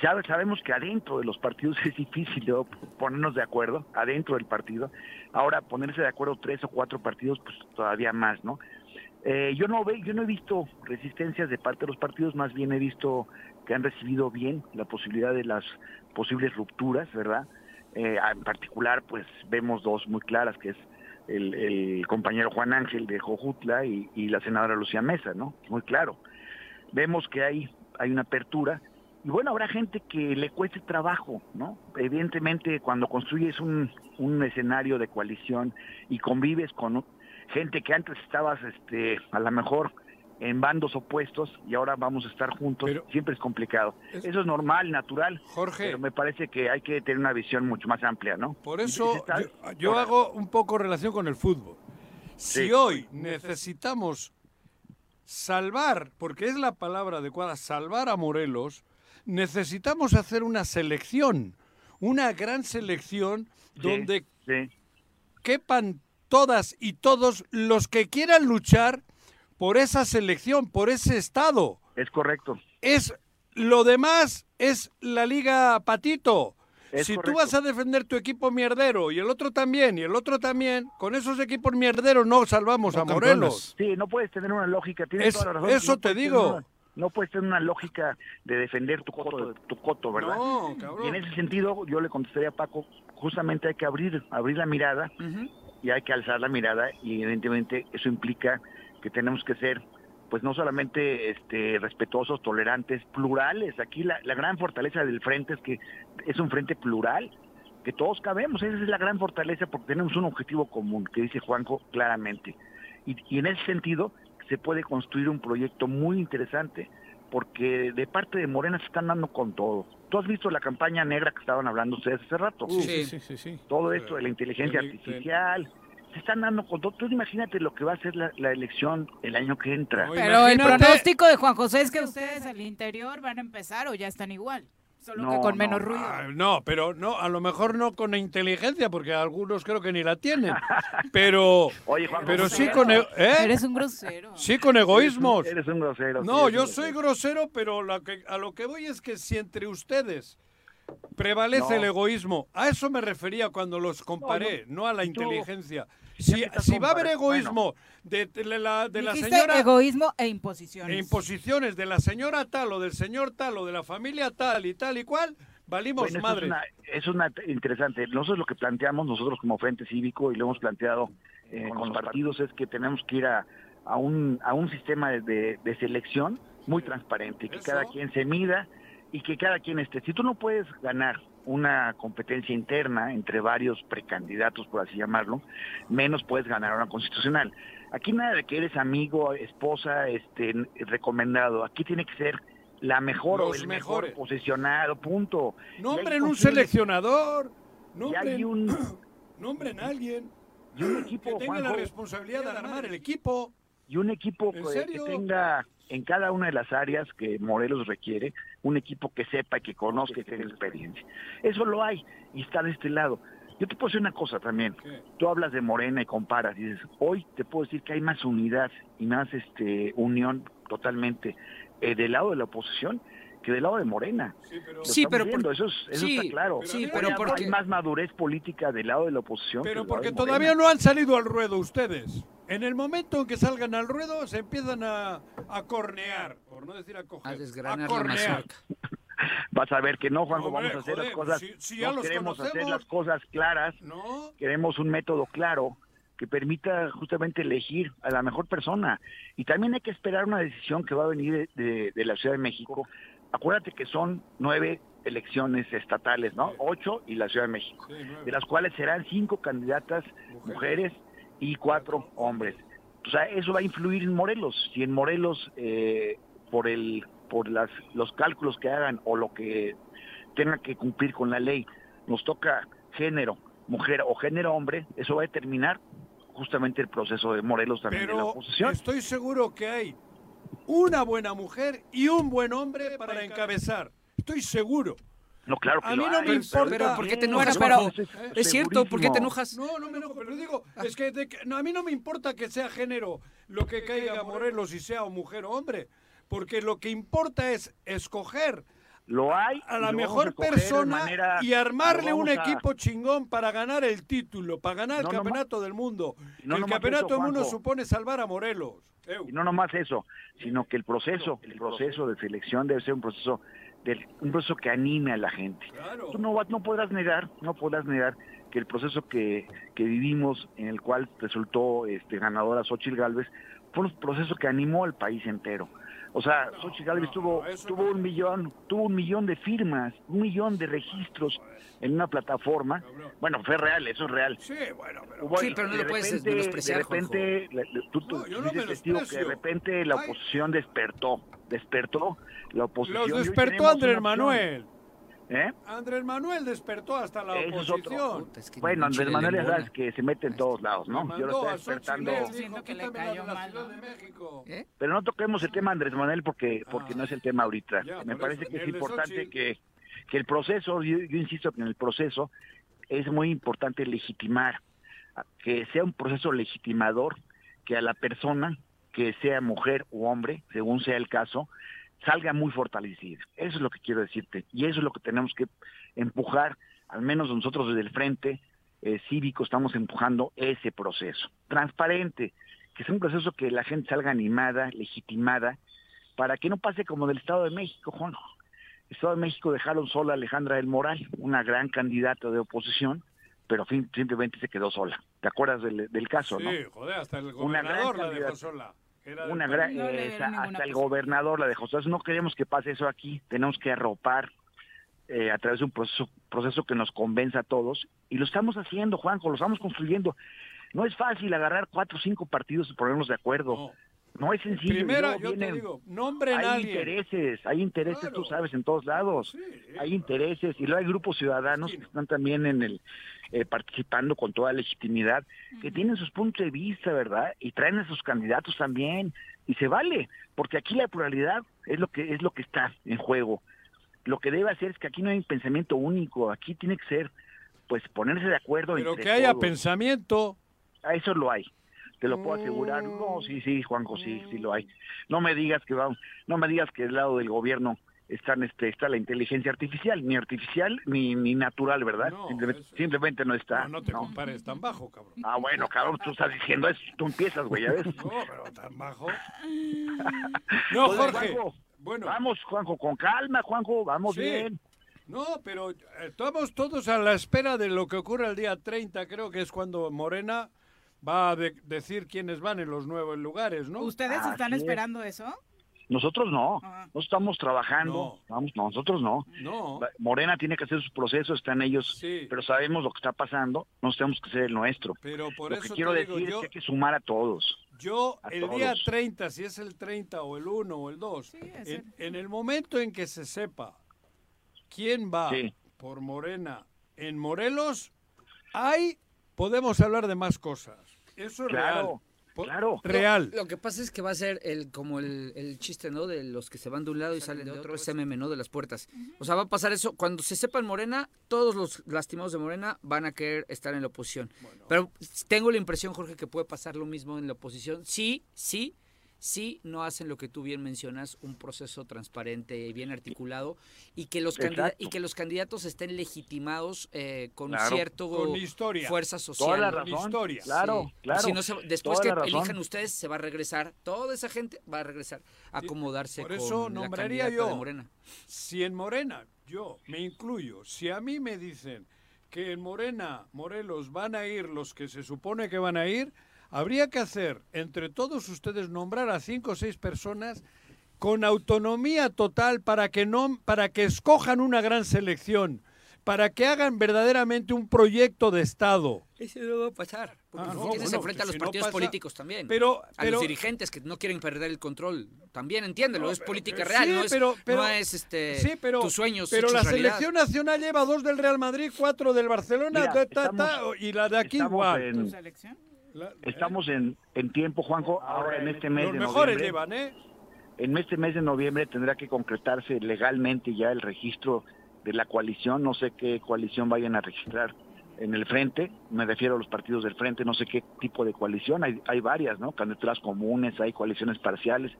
Sabemos que adentro de los partidos es difícil ¿no? ponernos de acuerdo, adentro del partido. Ahora, ponerse de acuerdo tres o cuatro partidos, pues todavía más, ¿no? Eh, yo no ve, yo no he visto resistencias de parte de los partidos, más bien he visto que han recibido bien la posibilidad de las posibles rupturas, ¿verdad? Eh, en particular, pues vemos dos muy claras, que es el, compañero Juan Ángel de Jojutla y, y la senadora Lucía Mesa, ¿no? Muy claro. Vemos que hay, hay una apertura y bueno, habrá gente que le cueste trabajo, ¿no? Evidentemente, cuando construyes un, un escenario de coalición y convives con gente que antes estabas, este, a lo mejor en bandos opuestos y ahora vamos a estar juntos, siempre es complicado. Eso es normal, natural. Jorge. Pero me parece que hay que tener una visión mucho más amplia, ¿no? Por eso está- yo, yo hago un poco relación con el fútbol. Si Sí. hoy necesitamos salvar, porque es la palabra adecuada, salvar a Morelos, necesitamos hacer una selección, una gran selección donde quepan todas y todos los que quieran luchar por esa selección, por ese estado. Es correcto. Es lo demás es la liga patito. Es si tú vas a defender tu equipo mierdero y el otro también y el otro también, con esos equipos mierderos no salvamos a Morelos. Sí, no puedes tener una lógica. Tienes Es- toda la razón. eso No te digo. una- no puedes tener una lógica de defender tu coto, tu coto ¿verdad? No, cabrón. Y en ese sentido, yo le contestaría a Paco, justamente hay que abrir, abrir la mirada y hay que alzar la mirada y evidentemente eso implica que tenemos que ser pues no solamente este respetuosos, tolerantes, plurales. Aquí la, la gran fortaleza del frente es que es un frente plural, que todos cabemos, esa es la gran fortaleza porque tenemos un objetivo común, que dice Juanjo claramente. Y, y en ese sentido se puede construir un proyecto muy interesante, porque de parte de Morena se están dando con todo. Tú has visto la campaña negra que estaban hablando ustedes hace rato. Sí, sí, sí, sí. Todo esto de la inteligencia artificial. Se están dando con todo. Tú imagínate lo que va a ser la, la elección el año que entra. Pero el pronóstico de Juan José es que ustedes al interior van a empezar o ya están igual, solo que No, con no. menos ruido. Ah, No, pero no, a lo mejor no con inteligencia, porque algunos creo que ni la tienen. Pero, pero sí con, e- ¿eh? Eres un grosero. Sí con egoísmos. Eres un grosero. No, sí, yo soy grosero, pero la que- a lo que voy es que si entre ustedes prevalece No. el egoísmo, a eso me refería cuando los comparé, no, a la tú- inteligencia. Si, si va a haber egoísmo de, de la, de la señora... egoísmo e imposiciones. e imposiciones de la señora tal o del señor tal o de la familia tal y tal y cual, valimos Bueno, madre. Es una, es una interesante. Nosotros lo que planteamos, nosotros como Frente Cívico, y lo hemos planteado eh, con los partidos, es que tenemos que ir a, a un, a un sistema de, de- de selección muy transparente, que cada quien se mida y que cada quien esté. Si tú no puedes ganar una competencia interna entre varios precandidatos, por así llamarlo, menos puedes ganar una constitucional. Aquí nada de que eres amigo, esposa, este, recomendado. Aquí tiene que ser la mejor o Los el mejores. mejor posicionado, punto. Nombren un seleccionador, Y hay nombren, un, nombren a alguien y un equipo, que tenga la responsabilidad de armar el equipo. y un equipo que tenga en cada una de las áreas que Morelos requiere, un equipo que sepa y que conozca y que tenga experiencia. Eso lo hay y está de este lado. Yo te puedo decir una cosa también. Tú hablas de Morena y comparas y dices, hoy te puedo decir que hay más unidad y más este unión totalmente eh, del lado de la oposición que del lado de Morena. Sí, pero por- eso, es- eso sí, está claro. sí, pero hay- porque- hay más madurez política del lado de la oposición. Pero que del lado porque todavía no han salido al ruedo ustedes. En el momento en que salgan al ruedo se empiezan a, a cornear, por no decir a coger. A desgranar la cornear. mazorca. Vas a ver que no, Juanjo, Hombre, vamos a hacer joder, las cosas. si- si ya no los queremos hacer las cosas claras. No. Queremos un método claro que permita justamente elegir a la mejor persona. Y también hay que esperar una decisión que va a venir de, de la Ciudad de México. Acuérdate que son nueve elecciones estatales, ¿no? Ocho y la Ciudad de México, de las cuales serán cinco candidatas mujeres y cuatro hombres. O sea, eso va a influir en Morelos. Si en Morelos, eh, por el por las, los cálculos que hagan o lo que tenga que cumplir con la ley, nos toca género, mujer o género hombre, eso va a determinar justamente el proceso de Morelos también de la oposición. Estoy seguro que hay una buena mujer y un buen hombre para encabezar. Estoy seguro. No, claro que A mí no hay, me importa. Pero, ¿por qué te enojas, Pero-? Es cierto, ¿por qué te enojas? No, no me enojo, pero digo, es que, de que- no, a mí no me importa que sea género lo que caiga a Morelos y sea o mujer o hombre, porque lo que importa es escoger Lo hay. a la lo mejor persona manera- y armarle un a- equipo chingón para ganar el título, para ganar el No, no ma- campeonato del mundo. No el campeonato eso, del mundo supone salvar a Morelos. Y no nomás eso, sino que el proceso, el proceso de selección debe ser un proceso del, un proceso que anime a la gente. Tú no, va- no podrás negar, no podrás negar que el proceso que, que vivimos, en el cual resultó este, ganadora Xochitl Galvez, fue un proceso que animó al país entero. O sea, Xochitl Galvez tuvo, tuvo un millón, tuvo un millón de firmas, un millón de registros en una plataforma. Bueno, fue real, eso es real. Sí, bueno, pero... Hubo- Sí, pero no de lo puedes repente- menospreciar, De repente, la- la- tú, tú yo no dices testigo que de repente la Ay. oposición despertó, despertó la oposición. Los despertó Andrés. Manuel. ¿Eh? Andrés Manuel despertó hasta la Ese es otro. oposición. Bueno, Andrés Manuel ya sabes que se mete en todos lados, ¿no? Yo lo estoy despertando. le dijo, Siento que le "Quítame la cayó de la mal, Ciudad ¿no? de México". ¿Eh? Pero no toquemos el tema Andrés Manuel porque porque no es el tema ahorita. Ya, Me parece eso, que es importante que, que el proceso, yo, yo insisto que en el proceso es muy importante legitimar, que sea un proceso legitimador, que a la persona, que sea mujer o hombre, según sea el caso, salga muy fortalecida. Eso es lo que quiero decirte. Y eso es lo que tenemos que empujar, al menos nosotros desde el frente eh, cívico estamos empujando ese proceso. Transparente, que sea un proceso que la gente salga animada, legitimada, para que no pase como del Estado de México, Juanjo. El Estado de México dejaron sola a Alejandra del Moral, una gran candidata de oposición, pero fin- simplemente se quedó sola. ¿Te acuerdas del, del caso, Sí, no? joder, hasta el gobernador la dejó sola. Una gran, No eh, hasta el gobernador la dejó. Entonces no queremos que pase eso aquí. Tenemos que arropar eh, a través de un proceso, proceso que nos convenza a todos. Y lo estamos haciendo, Juanjo, lo estamos construyendo. No es fácil agarrar cuatro o cinco partidos y ponernos de acuerdo. No, es sencillo. Primera, luego yo te vienen- digo, nombren hay alguien. intereses, hay intereses, tú sabes, en todos lados. Hay intereses y luego hay grupos ciudadanos que están también en el eh, participando con toda legitimidad, que tienen sus puntos de vista, ¿verdad? Y traen a sus candidatos también y se vale, porque aquí la pluralidad es lo que es lo que está en juego. Lo que debe hacer es que aquí no hay un pensamiento único, aquí tiene que ser pues ponerse de acuerdo Pero entre que haya todos. pensamiento. A eso lo hay. Te lo puedo asegurar. No, sí, sí, Juanjo, sí, sí lo hay. No me digas que vamos, no me digas que del lado del gobierno están este está la inteligencia artificial, ni artificial ni, ni natural, ¿verdad? simplemente, simplemente no está. No, no te compares tan bajo, cabrón. Ah, bueno, cabrón, tú estás diciendo eso, tú empiezas, güey, ¿ya ves? No, pero tan bajo. No, Jorge. Juanjo, Bueno. Vamos, Juanjo, con calma, Juanjo, vamos Sí. bien. No, pero eh, estamos todos a la espera de lo que ocurre el día 30, creo que es cuando Morena va a de- decir quiénes van en los nuevos lugares, ¿no? ¿Ustedes Así están es. esperando eso? Nosotros no, Ah. no estamos trabajando, vamos, nosotros no. No. Morena tiene que hacer sus procesos, están ellos, Sí. pero sabemos lo que está pasando, nos tenemos que hacer el nuestro. Pero por lo eso que quiero digo, decir yo- es que hay que sumar a todos. Yo, A el día todos. 30, si es el 30 o el 1 o el 2, en, en el momento en que se sepa quién va Sí. por Morena en Morelos, ahí podemos hablar de más cosas. Eso es Claro, real. Claro. Real. Lo, lo que pasa es que va a ser el como el, el chiste, ¿no? De los que se van de un lado y salen de otro, ese meme, ¿no? De las puertas. O sea, va a pasar eso. Cuando se sepa en Morena, todos los lastimados de Morena van a querer estar en la oposición. Pero tengo la impresión, Jorge, que puede pasar lo mismo en la oposición. Sí, sí, sí no hacen lo que tú bien mencionas, un proceso transparente y bien articulado, y que los, y que los candidatos estén legitimados eh, con Claro. cierto Con historia. fuerza social. Toda la Con historia. claro, Sí. claro. Si no se- después toda que la elijan ustedes, se va a regresar, toda esa gente va a regresar a acomodarse Por eso con la nombraría candidata yo, de Morena. si en Morena, yo me incluyo, si a mí me dicen que en Morena, Morelos, van a ir los que se supone que van a ir, habría que hacer entre todos ustedes nombrar a cinco o seis personas con autonomía total para que no para que escojan una gran selección, para que hagan verdaderamente un proyecto de estado. Eso no va a pasar. Porque Ah, no, bueno, enfrente a los si partidos políticos también. pero- a pero- los dirigentes que no quieren perder el control. También entiéndelo, No, es pero- política sí, real, no, es, pero- pero- no es este, sí, pero, tus sueños Pero la realidad. selección nacional lleva dos del Real Madrid, cuatro del Barcelona, Mira, ta, ta, estamos- ta, y la de aquí igual. en- La- Estamos en, en tiempo, Juanjo. Ahora en este mes los de mejores noviembre, llevan, ¿eh? en este mes de noviembre tendrá que concretarse legalmente ya el registro de la coalición. No sé qué coalición vayan a registrar en el frente. Me refiero a los partidos del frente. No sé qué tipo de coalición. Hay, hay varias, ¿no? Candidaturas comunes, hay coaliciones parciales.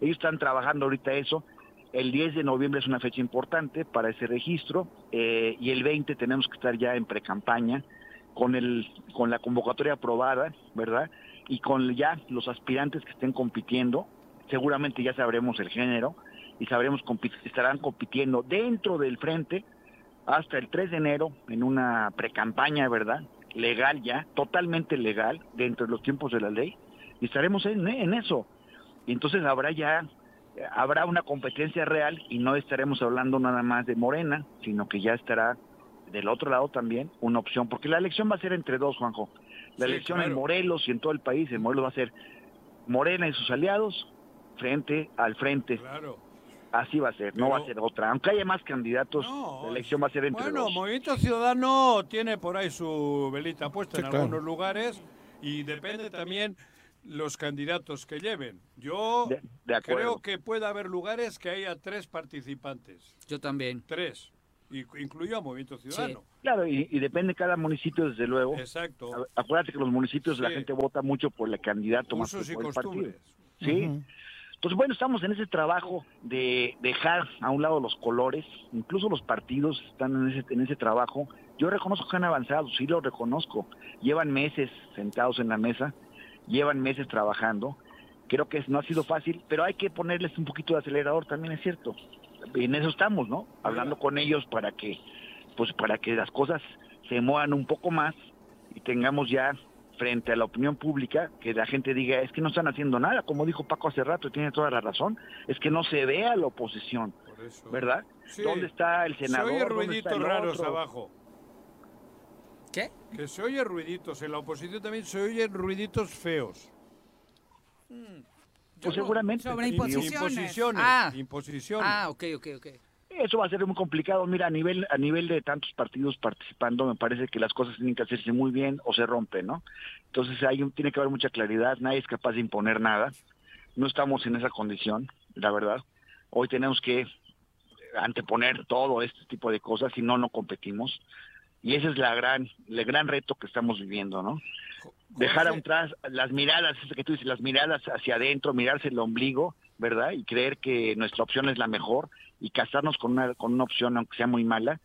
Ellos están trabajando ahorita eso. El 10 de noviembre es una fecha importante para ese registro eh, y el 20 tenemos que estar ya en precampaña con el con la convocatoria aprobada, ¿verdad? Y con ya los aspirantes que estén compitiendo, seguramente ya sabremos el género y sabremos estarán compitiendo dentro del frente hasta el 3 de enero en una precampaña, ¿verdad? Legal ya, totalmente legal, dentro de los tiempos de la ley, y estaremos en, en eso. Y entonces habrá ya, habrá una competencia real y no estaremos hablando nada más de Morena, sino que ya estará del otro lado también una opción, porque la elección va a ser entre dos, Juanjo. La Sí, elección en. Morelos y en todo el país, en Morelos va a ser Morena y sus aliados frente al frente. Claro. Así va a ser, no va a ser otra. Aunque haya más candidatos, la elección va a ser entre Bueno, dos. Movimiento Ciudadano tiene por ahí su velita puesta Sí, en claro. algunos lugares y depende también los candidatos que lleven. Yo De- de acuerdo. creo que puede haber lugares que haya tres participantes. Yo también. Tres. Y, incluyo a Movimiento Ciudadano. Claro, y, y depende cada municipio, desde luego. Exacto. A- Acuérdate que los municipios la gente vota mucho por el candidato más Usos que y por el partido. Sí. Entonces, bueno, estamos en ese trabajo de dejar a un lado los colores, incluso los partidos están en ese, en ese trabajo. Yo reconozco que han avanzado, sí lo reconozco. Llevan meses sentados en la mesa, llevan meses trabajando. Creo que no ha sido fácil, pero hay que ponerles un poquito de acelerador, también es cierto. En eso estamos, ¿no? Hablando con ellos para que, pues, para que las cosas se muevan un poco más y tengamos ya frente a la opinión pública que la gente diga es que no están haciendo nada, como dijo Paco hace rato, y tiene toda la razón, es que no se ve a la oposición, ¿verdad? Sí. ¿Dónde está el Se senador? oye ¿Dónde ruiditos raros otro? abajo. ¿Qué? Que se oye ruiditos. En la oposición también se oyen ruiditos feos. Pues seguramente. Sobre imposiciones. Imposiciones. Ah. imposiciones. Ah, ok, ok, ok. Eso va a ser muy complicado. Mira, a nivel a nivel de tantos partidos participando, me parece que las cosas tienen que hacerse muy bien o se rompen, ¿no? Entonces hay un- tiene que haber mucha claridad. Nadie es capaz de imponer nada. No estamos en esa condición, la verdad. Hoy tenemos que anteponer todo este tipo de cosas, si no, no competimos. Y ese es la gran, el gran reto que estamos viviendo, ¿no? Dejar atrás las miradas, que tú dices, las miradas hacia adentro, mirarse el ombligo, ¿verdad? Y creer que nuestra opción es la mejor y casarnos con una, con una opción, aunque sea muy mala,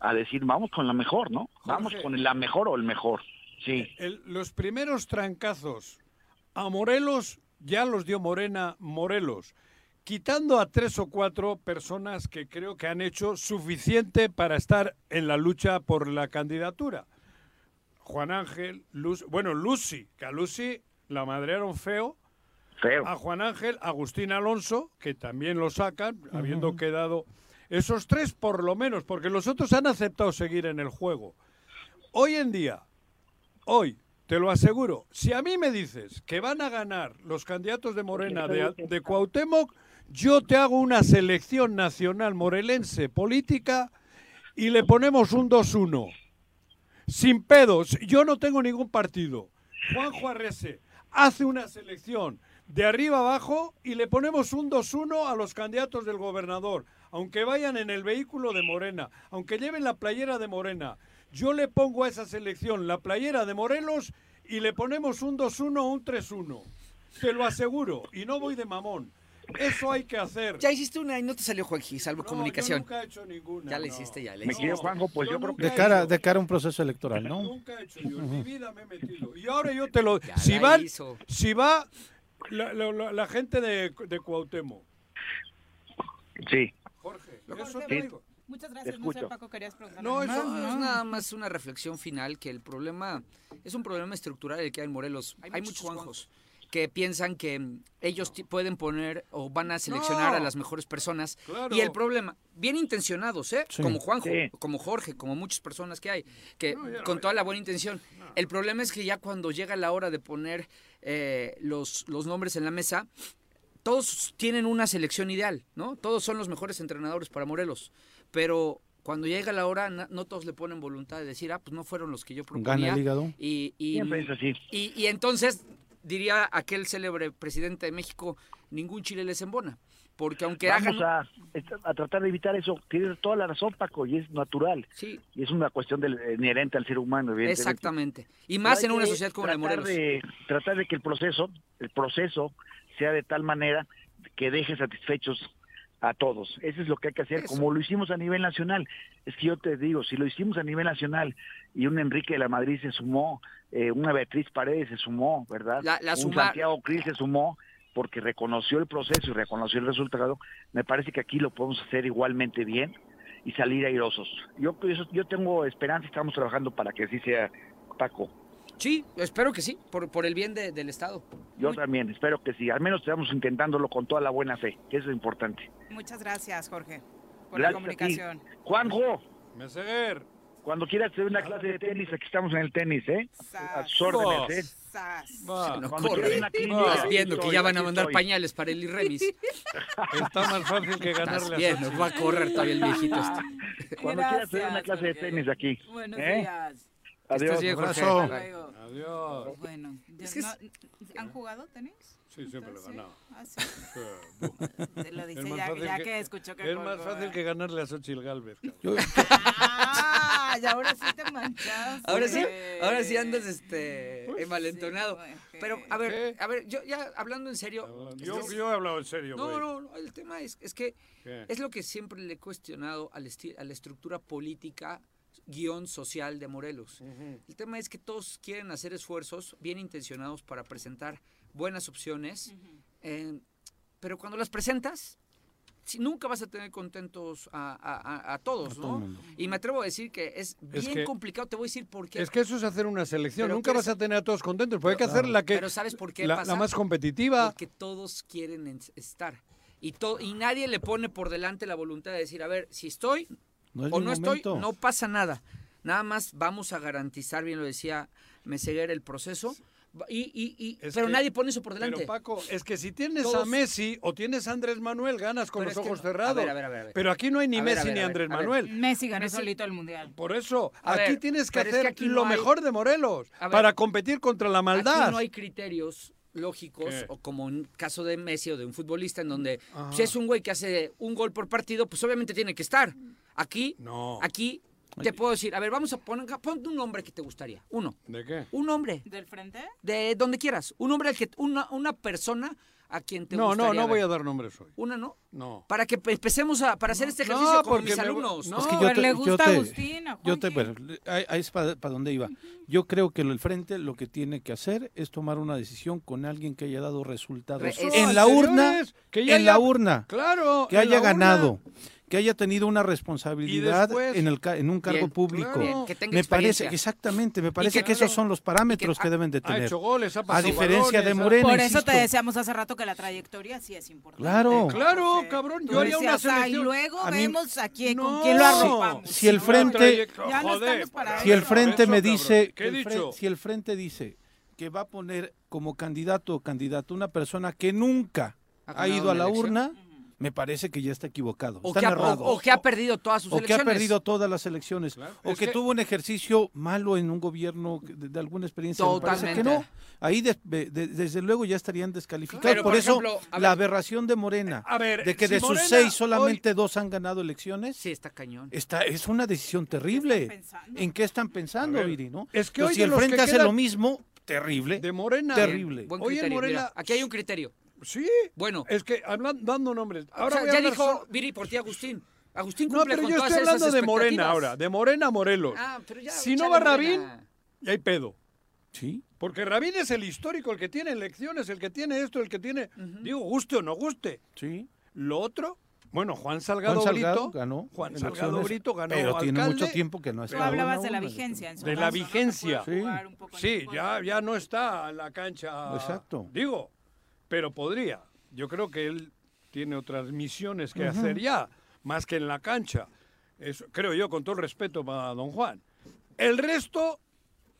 a decir, vamos con la mejor, ¿no? Vamos con la mejor o el mejor. Sí. El- los primeros trancazos a Morelos ya los dio Morena Morelos, quitando a tres o cuatro personas que creo que han hecho suficiente para estar en la lucha por la candidatura. Juan Ángel, Luz, bueno, Lucy, que a Lucy la madrearon feo. Feo. A Juan Ángel, Agustín Alonso, que también lo sacan, habiendo quedado esos tres por lo menos, porque los otros han aceptado seguir en el juego. Hoy en día, hoy, te lo aseguro, si a mí me dices que van a ganar los candidatos de Morena de, de Cuauhtémoc, yo te hago una selección nacional morelense política y le ponemos un 2-1. Sin pedos, yo no tengo ningún partido. Juanjo Arrese hace una selección de arriba abajo y le ponemos un 2-1 a los candidatos del gobernador, aunque vayan en el vehículo de Morena, aunque lleven la playera de Morena. Yo le pongo a esa selección la playera de Morelos y le ponemos un 2-1 o un 3-1. Te lo aseguro, y no voy de mamón. Eso hay que hacer. Ya hiciste una y no te salió Joaquín, salvo No, comunicación. Yo nunca he hecho ninguna. Ya la no. hiciste, ya la Me hiciste. querido Juanjo, pues yo creo que... De cara, de cara a un proceso electoral, ¿no? Nunca he hecho yo, en mi vida me he metido. Y ahora yo te lo... Ya Si la van, hizo. si va la, la- la- la gente de, de Cuauhtémoc, Sí. Jorge, eso te digo. Muchas gracias. No sé, escucho. Paco, querías preguntar. No, eso es nada más una reflexión final que el problema es un problema estructural el que hay en Morelos. Hay, muchos Juanjos que piensan que mm, ellos pueden poner o van a seleccionar No. a las mejores personas. Claro. Y el problema, bien intencionados, ¿eh? Sí. Como Juanjo, Sí. como Jorge, como muchas personas que hay, que No, con toda la buena intención. El problema es que ya cuando llega la hora de poner eh, los, los nombres en la mesa, todos tienen una selección ideal, ¿no? Todos son los mejores entrenadores para Morelos, pero cuando llega la hora no todos le ponen voluntad de decir, ah, pues no fueron los que yo proponía. Gana el hígado. Y, y, Siempre es así. y, y entonces, diría aquel célebre presidente de México, ningún chile les embona, porque aunque Vamos hagan... a, a tratar de evitar eso. Tienes toda la razón, Paco, y es natural. Sí. Y es una cuestión del, inherente al ser humano, evidentemente. Exactamente. Y más en una sociedad como la de Morelos. De, tratar de que el proceso, el proceso sea de tal manera que deje satisfechos a todos. Eso es lo que hay que hacer, como lo hicimos a nivel nacional. Es que yo te digo, si lo hicimos a nivel nacional y un Enrique de la Madrid se sumó, eh, una Beatriz Paredes se sumó, ¿verdad? La- la un Santiago Cris se sumó porque reconoció el proceso y reconoció el resultado. Me parece que aquí lo podemos hacer igualmente bien y salir airosos. Yo, yo, yo tengo esperanza, estamos trabajando para que así sea, Paco. Sí, espero que sí, por, por el bien de- del Estado. Yo también, espero que sí. Al menos estamos intentándolo con toda la buena fe, que eso es importante. Muchas gracias, Jorge, por la Gracias a ti. comunicación. Juanjo, Meseguer. cuando quieras hacer una clase de tenis, aquí estamos en el tenis, ¿eh? A sus órdenes, ¿eh? Va. No corre. aquí viendo que ya van a mandar estoy. pañales para el Irremis. Está más fácil que ganarle Estás a bien, nos va a correr todavía el viejito este. Cuando quieras hacer una clase de tenis aquí. Buenos ¿eh? días. Adiós. Bien, Jorge. Adiós. Bueno, Es que no- ¿han jugado tenis? Sí, siempre lo he ganado. Ah, sí. Se lo dice Es más ya- fácil ya que escuchó que Es más fácil ¿eh? que ganarle a Xochitl Galvez. Ah, y ahora sí te manchaste. Ahora sí, ahora sí andas este envalentonado. güey, Pero a ver, a ver, yo ya hablando en serio. Yo, que- yo he hablado en serio, No, no, no, el tema es, es que ¿Qué? es lo que siempre le he cuestionado al esti- a la estructura política guion social de Morelos. El tema es que todos quieren hacer esfuerzos bien intencionados para presentar buenas opciones, eh, pero cuando las presentas, si nunca vas a tener contentos a, a- a- a todos, todo ¿no? Y me atrevo a decir que es Es bien que- complicado, te voy a decir por qué. Es que eso es hacer una selección. Pero Nunca ¿quieres- vas a tener a todos contentos. Porque hay que hacer la que. Pero ¿sabes por qué la, pasa? la más competitiva. Porque todos quieren en- estar. Y, to- y nadie le pone por delante la voluntad de decir, a ver, si estoy No es o no momento. estoy, no pasa nada. Nada más vamos a garantizar, bien lo decía Meseguer, el proceso. Y, y- y- pero que- nadie pone eso por delante. Pero Paco, es que si tienes a Messi o tienes a Andrés Manuel, ganas con Pero los ojos no. A cerrados. ver, a ver, a ver, a ver. Pero aquí no hay ni A ver, a Messi ver, ni a ver, Andrés a ver. Manuel. Messi ganó Messi- solito el mundial. Por eso, A aquí ver, tienes que pero es que hacer aquí lo no hay- mejor de Morelos para competir contra la maldad. Aquí no hay criterios lógicos, ¿Qué? o como en caso de Messi o de un futbolista, en donde Ajá. si es un güey que hace un gol por partido, pues obviamente tiene que estar. Aquí, No. aquí te puedo decir, a ver, vamos a poner, ponte un nombre que te gustaría. Uno. ¿De qué? Un nombre. ¿Del frente? De donde quieras. Un nombre al que, una, una persona a quien te No, gustaría. no, no voy a dar nombres hoy. Una, ¿no? No. Para que pe- empecemos a, para hacer este No, ejercicio con mis alumnos. no. Es que A yo ver, te- le yo gusta te- Agustín, a Yo te, Juanqui. bueno, ahí, es para dónde iba. Yo creo que el frente lo que tiene que hacer es tomar una decisión con alguien que haya dado resultados Re- en la urna, que en la urna, Claro. que haya urna. Que haya tenido una responsabilidad después- en el ca- en un cargo Bien, público. Bien, que tenga Me parece exactamente, me parece que que, esos son los parámetros y que- que, deben de Ha tener. hecho goles, ha A diferencia de balones, Morena, Por eso insisto. te decíamos hace rato que la trayectoria sí es importante. Claro. Claro, Sí. cabrón, yo haría una decías, "Ay, selección". luego A mí- vemos a quién, No. con quién lo arropamos. Si el frente- Ya no estamos para Si el frente Eso, me cabrón. dice, ¿Qué he que el dicho? fren- si el frente dice que va a poner como candidato o candidato una persona que nunca Ha ido a la elección. urna, me parece que ya está equivocado. O está que, ha, o- o que ha perdido todas sus O que ha elecciones. perdido todas las elecciones. Claro, O que, que- tuvo un ejercicio malo en un gobierno de, de alguna experiencia. Me parece que Totalmente. no. Ahí de- de- de- desde luego ya estarían descalificados. Pero, por, por eso la aberración de Morena, A ver, de que si de sus Morena seis hoy- solamente dos han ganado elecciones, Sí, está cañón. está, es una decisión terrible. ¿En qué están pensando, ver, Viri? ¿no? es que Entonces, hoy si el los frente que hace quedan- lo mismo, terrible. De Morena. Terrible. Buen Hoy en. Morena- mira, aquí hay un criterio. Sí. Bueno, Es que hablan, dando nombres. o Ahora sea, voy a ya dijo solo- Viri por ti, Agustín. Agustín No, cumple pero con yo todas estoy hablando de Morena ahora, de Morena Morelos. Ah, pero ya, si no va Rabín, ya hay pedo. Sí. Porque Rabín es el histórico, el que tiene elecciones, el que tiene esto, el que tiene. Digo, guste o no guste. Sí. Lo otro, Bueno, Juan Salgado, Juan Salgado Brito ganó Juan Salgado Brito ganó pero tiene mucho tiempo que no está Tú hablabas de la vigencia. En su de la vigencia. Sí, su ya, ya no está en la cancha. Exacto. Digo, pero podría. Yo creo que él tiene otras misiones que hacer ya, más que en la cancha. Eso, creo yo, con todo el respeto para don Juan. El resto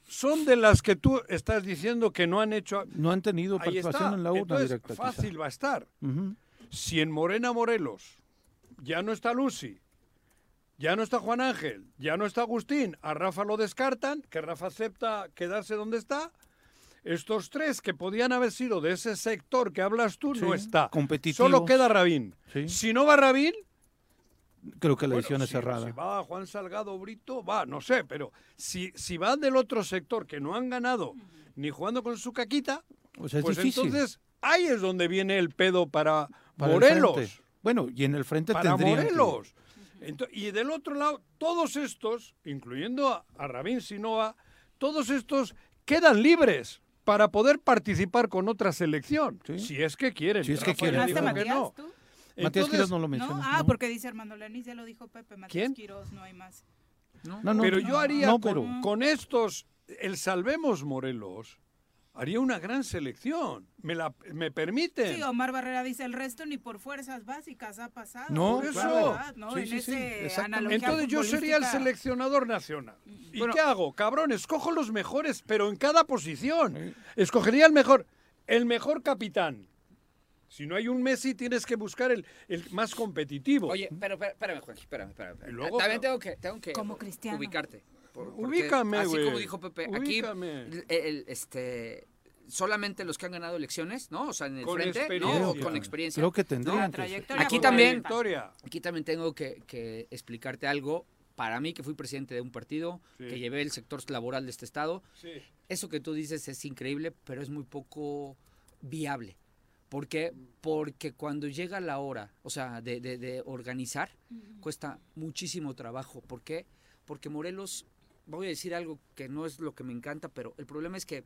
son de las que tú estás diciendo que no han hecho. No han tenido participación en la urna directa. quizá. fácil va a estar. Si en Morena Morelos ya no está Lucy, ya no está Juan Ángel, ya no está Agustín, a Rafa lo descartan, que Rafa acepta quedarse donde está. Estos tres que podían haber sido de ese sector que hablas tú, no está. Solo queda Rabín. Sí. Si no va Rabín, Creo que la bueno, edición es si- cerrada. Si va Juan Salgado Brito, va, no sé, pero si, si van del otro sector que no han ganado ni jugando con su caquita, es pues difícil. entonces ahí es donde viene el pedo para, Para el Morelos. Bueno, y en el frente para que- Morelos. Y del otro lado, todos estos, incluyendo a, a Rabín Sinoa, todos estos quedan libres para poder participar con otra selección, si es que quieren. Si es que quieren. dijo ¿Mencionaste que no. Matías, tú? Matías Entonces, Quiroz no lo No, mencionas. ah, ¿no? porque dice Armando Lenis, ya lo dijo Pepe, Matías ¿Quién? Quiroz, no hay más. No, no, pero yo haría no, con, pero- con estos, el Salvemos Morelos, haría una gran selección. ¿Me, la, me permiten? Sí, Omar Barrera dice el resto ni por fuerzas básicas ha pasado. No, Por eso. verdad, ¿no? Sí, en sí, sí, ese analogía Entonces yo sería el seleccionador nacional. ¿Y qué hago? Cabrón, escojo los mejores, pero en cada posición. Escogería el mejor, el mejor capitán. Si no hay un Messi, tienes que buscar el, el más competitivo. Oye, pero espérame, Juan, espérame, espérame. luego, También pero- tengo que, tengo que Como Cristiano. ubicarte. Por- porque Así como dijo Pepe, Ubícame. aquí el- el- este, solamente los que han ganado elecciones, ¿no? O sea, en el Con frente. ¿no? Con experiencia. Creo que ¿no? Aquí Con también, trayectoria. aquí también tengo que, que explicarte algo. Para mí, que fui presidente de un partido, Sí. que llevé el sector laboral de este estado, Sí. eso que tú dices es increíble, pero es muy poco viable. ¿Por qué? Porque cuando llega la hora, o sea, de, de- de organizar, cuesta muchísimo trabajo. ¿Por qué? Porque Morelos, voy a decir algo que no es lo que me encanta, pero el problema es que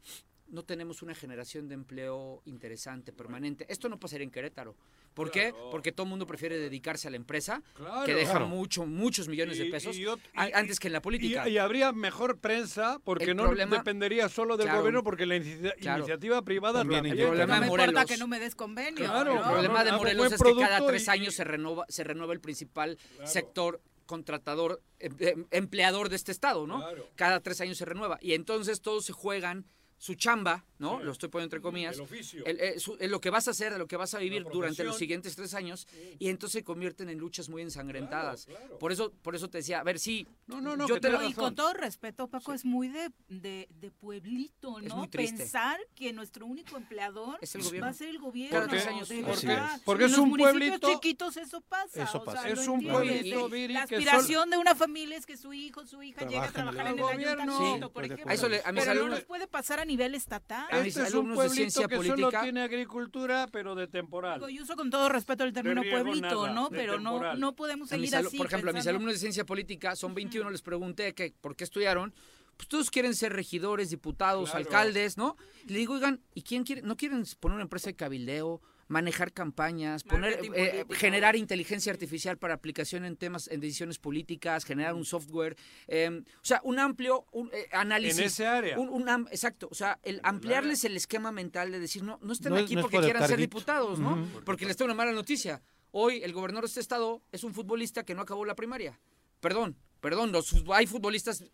no tenemos una generación de empleo interesante, permanente. Esto no pasaría en Querétaro. ¿Por qué? Porque todo el mundo prefiere dedicarse a la empresa, Claro. que deja Claro. mucho, muchos millones de pesos, y y- antes que en la política. Y, y habría mejor prensa porque El no problema- dependería solo del Claro. gobierno porque la inicia- iniciativa privada También que- problema No de me importa Morelos. que no me des convenio. Claro, ¿no? El problema de Morelos es que cada tres y- años se renueva, se renueva el principal sector contratador, em- em- empleador de este estado, ¿no? Claro. Cada tres años se renueva. Y entonces todos se juegan su chamba, ¿no? Lo estoy poniendo entre comillas. El oficio. El- eh, su- eh, lo que vas a hacer, de lo que vas a vivir durante los siguientes tres años. Y entonces se convierten en luchas muy ensangrentadas. Por eso por eso te decía, a ver, sí, No, no, no, yo te lo... Y con todo respeto, Paco, es muy de, de, de pueblito, Es ¿no? Pensar que nuestro único empleador Es el va gobierno. a ser el gobierno. Cada tres años. de Así verdad. es. Porque En es los un pueblito- chiquitos eso pasa. Eso o pasa. sea, Es un pueblito, Viri, La que aspiración de una familia es que su hijo, su hija llegue a trabajar en el ayuntamiento, por ejemplo. A eso le- a mis Pero no alumnos- nos puede pasar a nivel estatal. A mis Este es un alumnos de pueblito ciencia que solo política- tiene agricultura, pero de temporal. Yo uso con todo respeto el término riego pueblito, nada, ¿no? Pero no, temporal. no podemos seguir así. por ejemplo, a mis alumnos de ciencia política, son 21, les pregunté que por qué estudiaron. Pues todos quieren ser regidores, diputados, Claro. alcaldes, ¿no? Y le digo, oigan, ¿y quién quiere? ¿No quieren poner una empresa de cabildeo? Manejar campañas, poner, eh, generar inteligencia artificial para aplicación en temas, en decisiones políticas, generar un software, eh, o sea, un amplio un, eh, análisis. En ese área. Un, un am- exacto, o sea, el ampliarles el esquema mental de decir, no, no están No es- aquí no es porque por quieran ser diputados, ¿no? Porque les tengo una mala noticia. Hoy el gobernador de este estado es un futbolista que no acabó la primaria. Perdón, perdón, los, hay futbolistas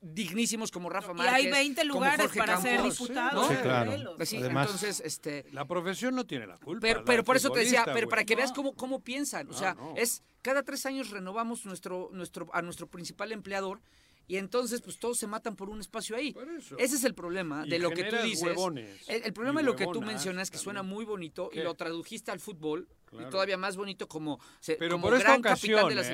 dignísimos como Rafa Y Márquez. hay 20 como lugares para ser Campos, diputados. ¿no? Sí, claro. Morelos. Sí, Además- entonces, este, La profesión no tiene la culpa. pero, pero por eso te decía, pero para que veas cómo, cómo piensan. O sea, no. es cada tres años renovamos nuestro, nuestro, a nuestro principal empleador y entonces pues todos se matan por un espacio ahí. Por eso. Ese es el problema Y de lo que tú dices. huevones el, el problema y de lo que tú mencionas, que suena muy bonito, y lo tradujiste al fútbol, Claro. y todavía más bonito como, se- Pero como por esta gran capitán ocasión, de la ¿eh?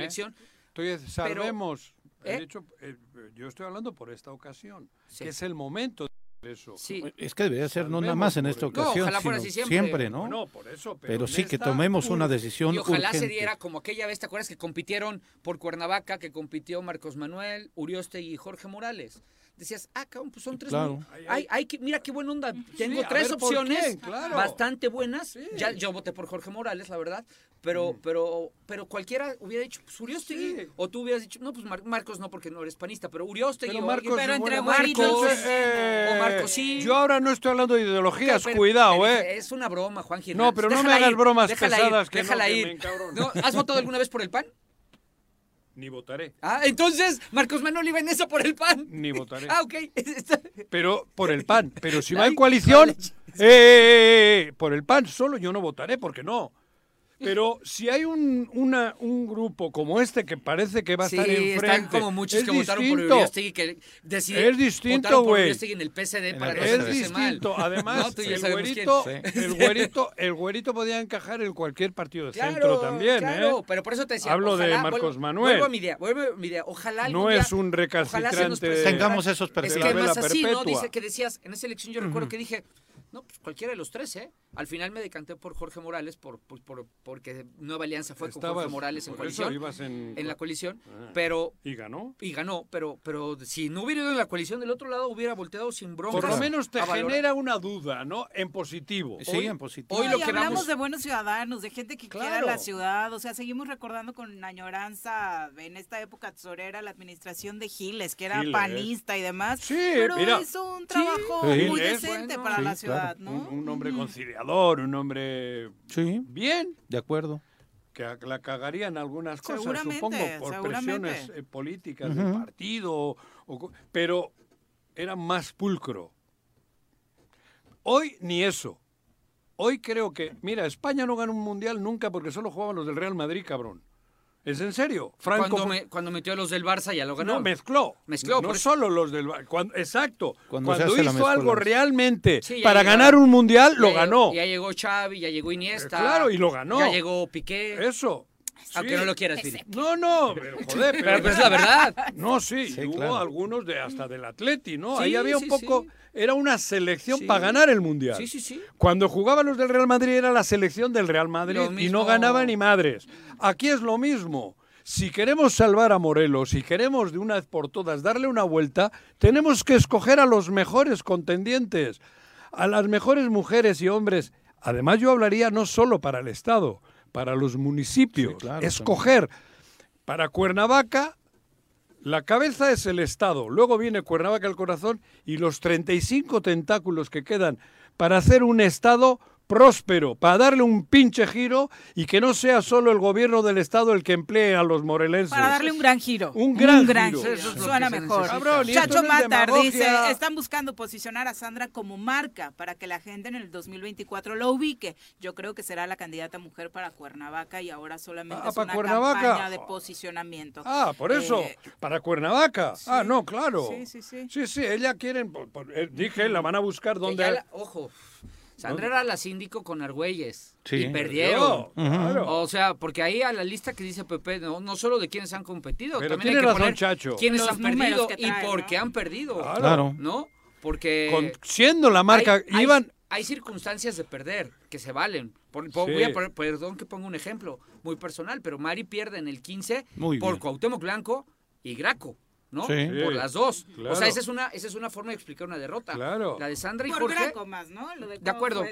Entonces, sabemos. ¿eh? de hecho, eh, yo estoy hablando por esta ocasión, Sí. que es el momento de eso. Sí. Es que debería ser no nada más en esta No, ocasión, ojalá fuera sino así siempre. ¿no? No, por eso. Pero, Pero sí que tomemos una decisión Y ojalá se urgente. diera como aquella vez, ¿te acuerdas que compitieron por Cuernavaca, que compitió Marcos Manuel, Urioste y Jorge Morales? Decías, ah, cabrón, pues son tres. Claro. mil. Ay, ay, que- mira qué buena onda. Tengo tres ver, ¿por opciones? Claro. bastante buenas. Ya, yo voté por Jorge Morales, la verdad. Pero, pero, pero cualquiera hubiera dicho, pues Uriostegui. O tú hubieras dicho, no, pues Mar- Marcos no, porque no eres panista, pero Uriostegui. Pero o Marcos pero entre Marcos. Eh, o Marcos sí. Yo ahora no estoy hablando de ideologías, Pero- cuidado, ¿eh? Es una broma, Juan Gil. No, pero no me hagas ir, bromas déjala pesadas ir, que no, déjala que ir. me encabrono. No, ¿Has votado alguna vez por el PAN? Ni votaré, Ah, entonces Marcos Manuel iba en eso por el PAN. ni votaré. Ah, ok. Pero por el PAN. Pero si va en coalición, eh, eh, eh, eh, por el PAN solo yo no votaré, porque no. Pero si hay un, una, un grupo como este que parece que va a Sí, estar enfrente... están como muchos es que votaron por distinto. Uriostegui que decidieron Es distinto, güey. En el PSD para no Es sentirse mal. distinto. Además, No, el, güerito, el, güerito, el güerito podía encajar en cualquier partido de Claro, centro también, claro, ¿eh? pero por eso te decía. Hablo de Marcos Manuel. Vuelvo a mi idea, vuelvo a mi idea. Ojalá No día- es un ojalá se nos recalcitrante Tengamos esos perfiles. de la esquemas vela así, ¿no? perpetua. Dice que decías, en esa elección yo recuerdo que dije, no, pues cualquiera de los tres, ¿eh? Al final me decanté por Jorge Morales por, por, por- porque Nueva Alianza fue con Jorge Morales en coalición. ibas en- la coalición, Ah. pero ¿Y ganó? y ganó, pero pero si no hubiera ido en la coalición del otro lado hubiera volteado sin bronca. Por lo menos te genera una duda, ¿no? En positivo. Sí, Hoy- en positivo. Hoy No, lo que hablamos vamos de buenos ciudadanos, de gente que quiera Claro. la ciudad, o sea, seguimos recordando con añoranza en esta época tesorera la administración de Giles, que era Giles. panista y demás, Sí, pero mira. hizo un trabajo Sí. muy Giles, decente bueno, para sí, la claro. Un, un hombre conciliador, un hombre Sí, bien, de acuerdo. que la cagaría en algunas cosas, supongo, por presiones eh, políticas del partido, o- o co- pero era más pulcro. Hoy ni eso. Hoy creo que, mira, España no gana un mundial nunca porque solo jugaban los del Real Madrid, cabrón. ¿Es en serio? Franco cuando, me- cuando metió a los del Barça ya lo ganó. no, mezcló. Mezcló, No por solo los del... Bar- cuando- exacto. Cuando Cuando, hizo algo realmente Sí, para ganar un mundial, lo ganó. Ya llegó Xavi, ya llegó Iniesta. Eh, claro, y lo ganó. Ya llegó Piqué. Eso. Aunque no lo quieras, Viri. No, no, pero joder, pero, Pero, pero es la verdad. No, sí, Sí, hubo claro. algunos de hasta del Atleti, ¿no? Sí, Ahí había un sí, poco, sí. era una selección Sí. para ganar el mundial. Sí, sí, sí. Cuando jugaban los del Real Madrid era la selección del Real Madrid Lo y no mismo. ganaba ni madres. Aquí es lo mismo. Si queremos salvar a Morelos, si queremos de una vez por todas darle una vuelta, tenemos que escoger a los mejores contendientes, a las mejores mujeres y hombres. Además, yo hablaría no solo para el Estado, para los municipios. Sí, claro, escoger para Cuernavaca, la cabeza es el Estado, luego viene Cuernavaca el corazón y los 35 tentáculos que quedan para hacer un Estado próspero, para darle un pinche giro y que no sea solo el gobierno del Estado el que emplee a los morelenses. Para darle un gran giro. Un gran gran giro. Eso es Suena mejor. Cabrón, Chacho no Matar dice, están buscando posicionar a Sandra como marca para que la gente en el 2024 lo ubique. Yo creo que será la candidata mujer para Cuernavaca y ahora solamente Ah, es ¿para una Cuernavaca? campaña de posicionamiento. Ah, por eso, Eh, para Cuernavaca. Ah, sí. no, claro. Sí, sí, sí. Sí, sí, ella quieren, eh, dije, la van a buscar donde... la- ojo, Sandra era la síndico con Argüelles. Sí. Y perdieron. Claro. O sea, porque ahí a la lista que dice Pepe, no, no solo de quienes han competido, Pero también tiene hay que razón, poner Chacho. Los han perdido y por ¿no? qué han perdido. Claro. ¿No? Porque Con- siendo la marca, hay, hay- iban... hay circunstancias de perder que se valen. Por- por- Sí. voy a poner- perdón que ponga un ejemplo muy personal, pero Mari pierde en el 15 Muy por. Cuauhtémoc Blanco y Graco. ¿No? Sí. Por las dos. O sea, esa es una esa es una forma de explicar una derrota. Claro. La de Sandra y Por Jorge Graco más, ¿no? Lo de, De acuerdo.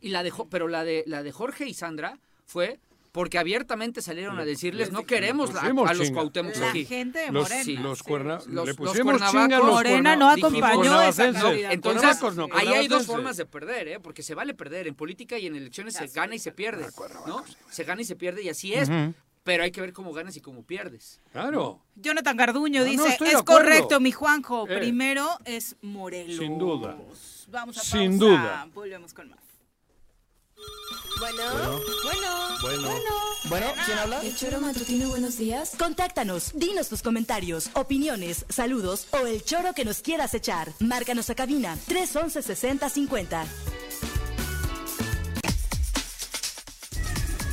Y la de Jo- pero la de la de Jorge y Sandra fue porque abiertamente salieron a decirles no queremos la- a los chinga. Cuauhtémoc La aquí. gente de Los, Morena. sí. los sí. cuerna- Los- le los pusimos cuernavacos- chinga a los Morena cuerna- no acompañó esa. Entonces, no, ahí hay dos formas de perder, ¿eh? Porque se vale perder. En política y en elecciones se gana y se pierde, ¿no? Se gana y se pierde y así es. Pero hay que ver cómo ganas y cómo pierdes. Claro, Jonathan Garduño No, no, dice, es correcto, mi Juanjo. Eh. Primero es Morelos. Sin duda. Vamos a Sin pausa. duda. Volvemos con más. Bueno, bueno, Bueno. Bueno, ¿quién habla? El choro matutino, buenos días. Contáctanos, dinos tus comentarios, opiniones, saludos o el choro que nos quieras echar. Márcanos a cabina 311 6050.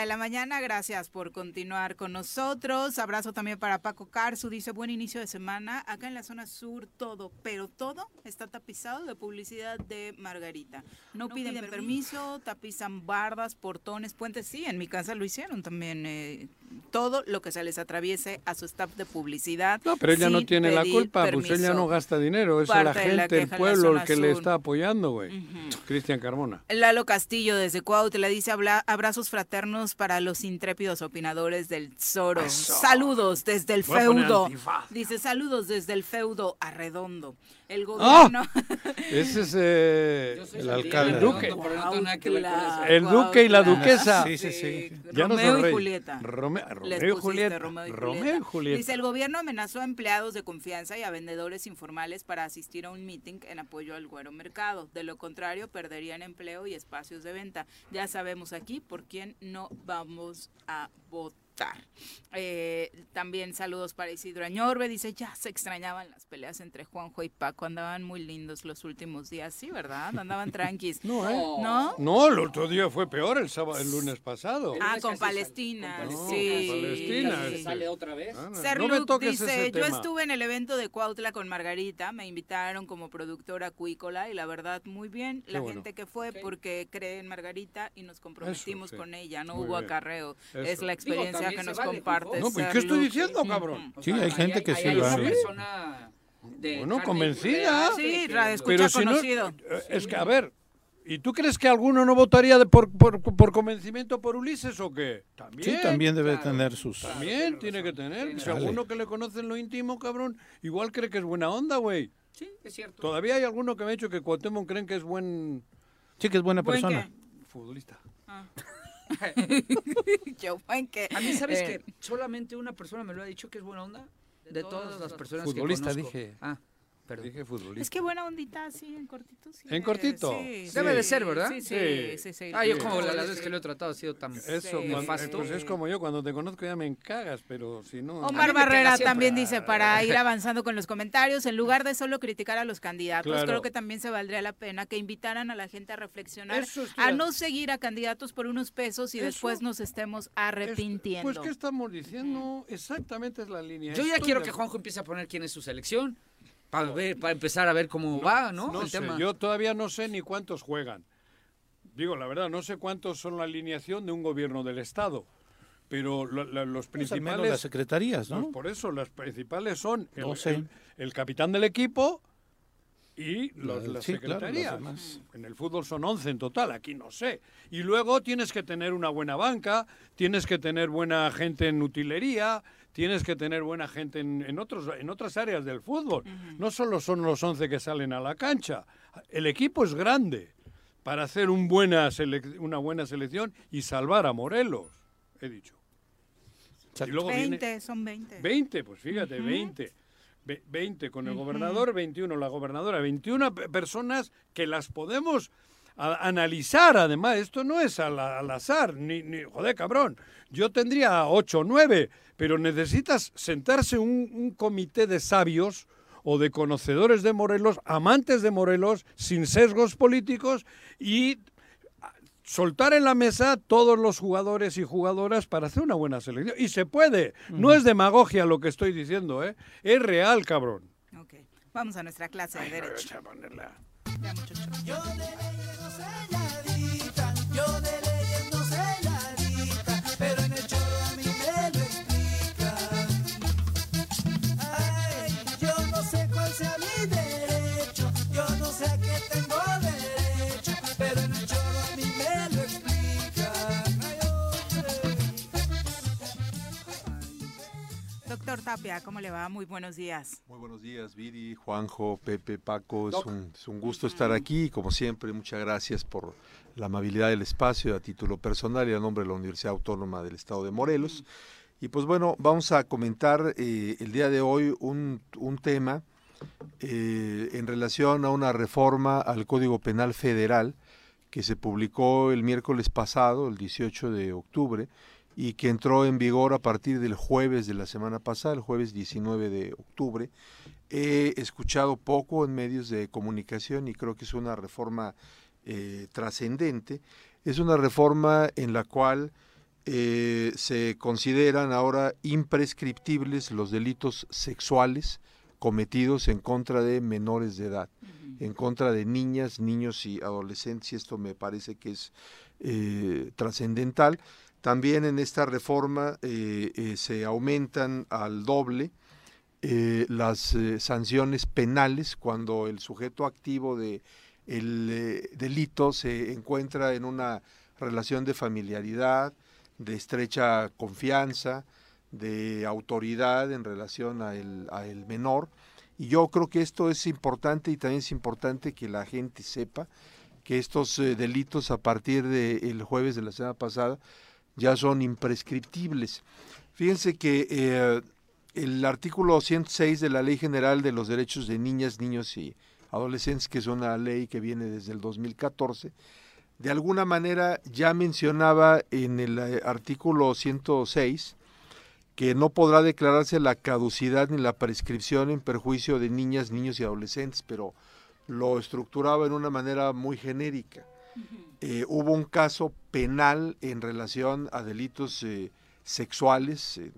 de la mañana, gracias por continuar con nosotros. Abrazo también para Paco Carzu, dice buen inicio de semana. Acá en la zona sur todo, pero todo está tapizado de publicidad de Margarita. No, piden, permiso, tapizan bardas, portones, puentes. Sí, en mi casa lo hicieron también. eh, todo lo que se les atraviese a su staff de publicidad. No, pero ella no tiene la culpa, pues ella permiso. no gasta dinero, es la de la gente, el pueblo el que le está apoyando, güey. Cristian Carmona. Lalo Castillo desde Cuautla dice habla, abrazos fraternos para los intrépidos opinadores del Zoro. Saludos desde el Voy feudo. Dice saludos desde el feudo arredondo. El ¡Ah! gobierno. Ese es eh, el alcalde. Redondo, Duque. no. El duque y la duquesa. Sí, sí, sí. Ya no Romeo son y. Julieta. Rome- Les Romeo y pusiste Julieta. Romeo y Romeo y Julieta. Julieta. Dice, el gobierno amenazó a empleados de confianza y a vendedores informales para asistir a un meeting en apoyo al güero mercado. De lo contrario, perderían empleo y espacios de venta. Ya sabemos aquí por quién no vamos a votar. Eh, también saludos para Isidro Añorbe. Dice, ya se extrañaban las peleas entre Juanjo y Paco. Andaban muy lindos los últimos días. Sí, ¿verdad? Andaban tranquis. No, ¿eh? ¿No? No, el otro día fue peor, el sábado, el lunes pasado. Ah, con Palestina. No, sí. con Palestina, Se este. sale otra vez. Ah, no, Ser no me toques dice, ese yo tema. estuve en el evento de Cuautla con Margarita, me invitaron como productora acuícola y la verdad muy bien, Qué la bueno. gente que fue porque cree en Margarita y nos comprometimos sí. con ella, no Muy hubo bien. acarreo, Eso. es la Digo, que nos vale, comparte. No, pues ¿qué estoy diciendo, cabrón? O Sí, sea, hay gente que sí hay lo hace. Bueno, convencida. Sí, Pero si no, conocido. eh, es que, a ver, ¿y tú crees que alguno no votaría de por, por, por convencimiento por Ulises o qué? También. Sí, también debe Claro. tener sus... También tiene que tener. Si alguno que le conoce en lo íntimo, cabrón, igual cree que es buena onda, güey. Sí, es cierto. Todavía hay alguno que me ha dicho que Cuauhtémoc creen que es buen Sí, que es buena ¿Buen persona. futbolista. Yo, buen que, A mí, ¿sabes eh, que Solamente una persona me lo ha dicho que es buena onda. De todas las personas Futbolista, que conozco. dije. Ah, perdón. Dije futbolista. Es que buena ondita, así, en cortito. Sí, ¿En cortito? sí, Debe sí, de ser, ¿verdad? Sí, sí, Sí. sí. sí, Ah, yo como las veces que lo he tratado ha sido tan Eso, nefasto. pues es como yo, cuando te conozco ya me cagas, pero si no... Omar Barrera también dice, para ir avanzando con los comentarios, en lugar de solo criticar a los candidatos, Claro. creo que también se valdría la pena que invitaran a la gente a reflexionar, a no seguir a candidatos por unos pesos y Eso. después nos estemos arrepintiendo. Pues, ¿qué estamos diciendo? Exactamente es la línea. Yo ya Estoy quiero de que. Juanjo empiece a poner quién es su selección. Para ver, para empezar a ver cómo va, ¿no? No El sé, tema. yo todavía no sé ni cuántos juegan. Digo, la verdad, no sé cuántos son la alineación de un gobierno del Estado. Pero lo- la- los Pues principales... las secretarías, ¿no? Pues por eso, las principales son el, No sé. el- el capitán del equipo y los, La- las sí, claro, las secretarías. demás. en el fútbol son 11 en total, aquí no sé. Y luego tienes que tener una buena banca, tienes que tener buena gente en utilería, tienes que tener buena gente en, en otros, en otras áreas del fútbol. No solo son los 11 que salen a la cancha. El equipo es grande para hacer un buena selec- una buena selección y salvar a Morelos, he dicho. Y luego viene- 20, son 20. 20, pues fíjate, 20. Ve- 20 con el gobernador, 21 la gobernadora, 21 pe- personas que las podemos a- analizar además. Esto no es al, al azar, ni, ni, joder, cabrón. Yo tendría 8 o 9, pero necesitas sentarse un, un comité de sabios o de conocedores de Morelos, amantes de Morelos, sin sesgos políticos y soltar en la mesa todos los jugadores y jugadoras para hacer una buena selección. Y se puede. No es demagogia lo que estoy diciendo, ¿eh? Es real, cabrón. Ok, vamos a nuestra clase de derecho. Yo de leyes no sé Tapia, ¿cómo le va? Muy buenos días. Muy buenos días, Viri, Juanjo, Pepe, Paco. Es un, es un, gusto estar aquí. Como siempre, muchas gracias por la amabilidad del espacio a título personal y a nombre de la Universidad Autónoma del Estado de Morelos. Y pues bueno, vamos a comentar eh, el día de hoy un, un tema eh, en relación a una reforma al Código Penal Federal que se publicó el miércoles pasado, el 18 de octubre, y que entró en vigor a partir del jueves de la semana pasada, el jueves 19 de octubre. He escuchado poco en medios de comunicación y creo que es una reforma eh, trascendente. Es una reforma en la cual eh, se consideran ahora imprescriptibles los delitos sexuales cometidos en contra de menores de edad, en contra de niñas, niños y adolescentes, y esto me parece que es eh, trascendental. También en esta reforma eh, eh, se aumentan al doble eh, las sanciones penales cuando el sujeto activo de el delito se encuentra en una relación de familiaridad, de estrecha confianza, de autoridad en relación a el, a el menor. Y yo creo que esto es importante y también es importante que la gente sepa que estos delitos a partir del jueves de la semana pasada ya son imprescriptibles. Fíjense que eh, el artículo 106 de la Ley General de los Derechos de Niñas, Niños y Adolescentes, que es una ley que viene desde el 2014, de alguna manera ya mencionaba en el eh, artículo 106 que no podrá declararse la caducidad ni la prescripción en perjuicio de niñas, niños y adolescentes, pero lo estructuraba en una manera muy genérica. Eh, hubo un caso penal en relación a delitos eh, sexuales en,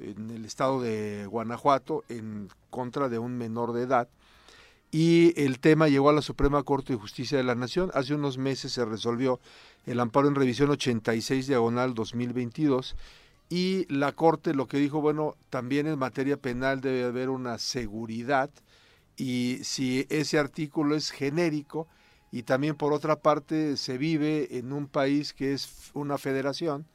en el estado de Guanajuato en contra de un menor de edad. Y el tema llegó a la Suprema Corte de Justicia de la Nación. Hace unos meses se resolvió el amparo en revisión 86 diagonal 2022 y la Corte lo que dijo, bueno, también en materia penal debe haber una seguridad. Y si ese artículo es genérico y también por otra parte se vive en un país que es una federación,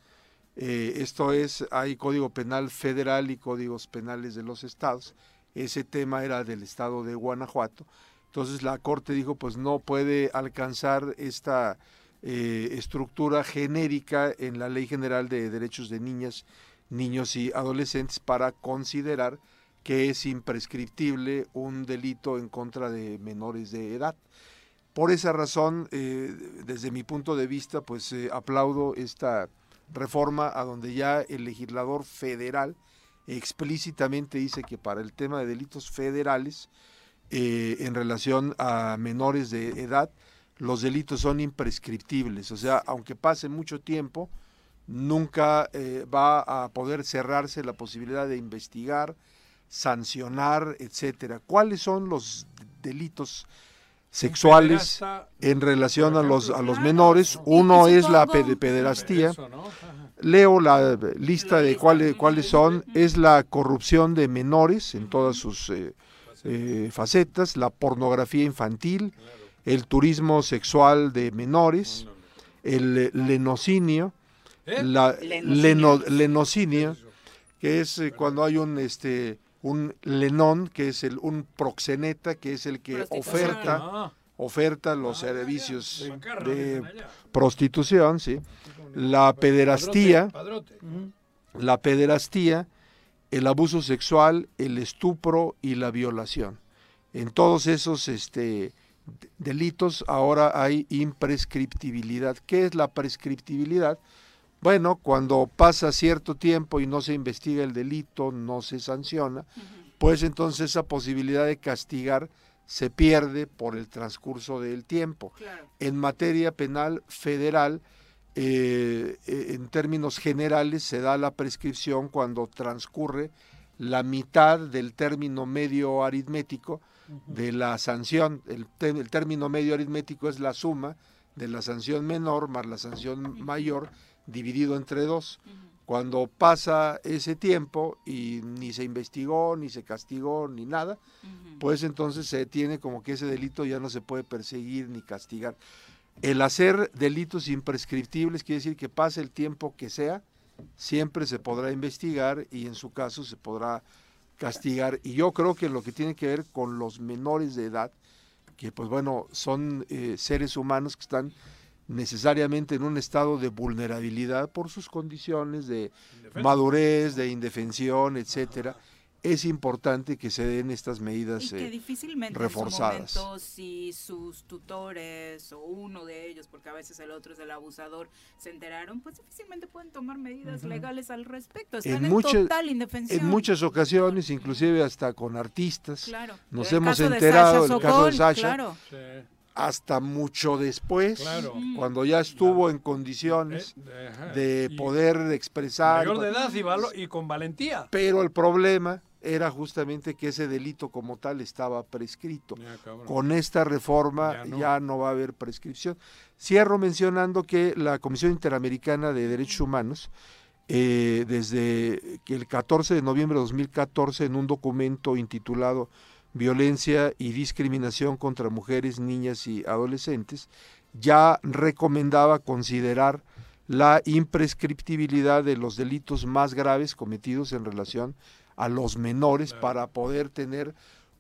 eh, esto es, hay código penal federal y códigos penales de los estados, ese tema era del estado de Guanajuato, entonces la Corte dijo pues no puede alcanzar esta eh, estructura genérica en la Ley General de Derechos de Niñas, Niños y Adolescentes para considerar que es imprescriptible un delito en contra de menores de edad. Por esa razón, eh, desde mi punto de vista, pues eh, aplaudo esta reforma a donde ya el legislador federal explícitamente dice que para el tema de delitos federales eh, en relación a menores de edad, los delitos son imprescriptibles. O sea, aunque pase mucho tiempo, nunca va a poder cerrarse la posibilidad de investigar, sancionar, etcétera. ¿Cuáles son los delitos sexuales en relación a los a los menores? Uno es la ped- pederastía. Leo la lista de cuáles cuáles son. Es la corrupción de menores en todas sus eh, eh, facetas, la pornografía infantil, el turismo sexual de menores, el lenocinio, ¿Eh? la leno- lenocinio, que es eh, cuando hay un este un lenón, que es el un proxeneta, que es el que Prostitución. oferta Ah. oferta los servicios Macarra, de prostitución, sí. La pederastía, Padrote, padrote. la pederastía, el abuso sexual, el estupro y la violación. En todos esos este, delitos ahora hay imprescriptibilidad. ¿Qué es la prescriptibilidad? Bueno, cuando pasa cierto tiempo y no se investiga el delito, no se sanciona, pues entonces esa posibilidad de castigar se pierde por el transcurso del tiempo. En materia penal federal, eh, eh, en términos generales, se da la prescripción cuando transcurre la mitad del término medio aritmético de la sanción. El término medio aritmético es la suma de la sanción menor más la sanción mayor dividido entre dos. Cuando pasa ese tiempo y ni se investigó, ni se castigó, ni nada, pues entonces se tiene como que ese delito ya no se puede perseguir ni castigar. El hacer delitos imprescriptibles quiere decir que pase el tiempo que sea siempre se podrá investigar y en su caso se podrá castigar. Y yo creo que lo que tiene que ver con los menores de edad, que pues bueno, son eh, seres humanos que están necesariamente en un estado de vulnerabilidad por sus condiciones de Indefensa. madurez, de indefensión, etcétera. Es importante que se den estas medidas Y que eh, difícilmente reforzadas. en su momento si sus tutores o uno de ellos, porque a veces el otro es el abusador, se enteraron, pues difícilmente pueden tomar medidas legales al respecto. Están en, en muchas, total indefensión. en muchas ocasiones, inclusive hasta con artistas, Claro. nos El hemos enterado del caso de Sasha, claro. Hasta mucho después, Claro. cuando ya estuvo en condiciones Eh, ajá. de Y poder expresar. Mayor de edad y, valo- y con valentía. Pero el problema era justamente que ese delito como tal estaba prescrito. Ya. Con esta reforma Ya ya no. va a haber prescripción. Cierro mencionando que la Comisión Interamericana de Derechos Humanos, eh, desde que el 14 de noviembre de 2014, en un documento intitulado Violencia y Discriminación contra Mujeres, Niñas y Adolescentes, ya recomendaba considerar la imprescriptibilidad de los delitos más graves cometidos en relación a los menores para poder tener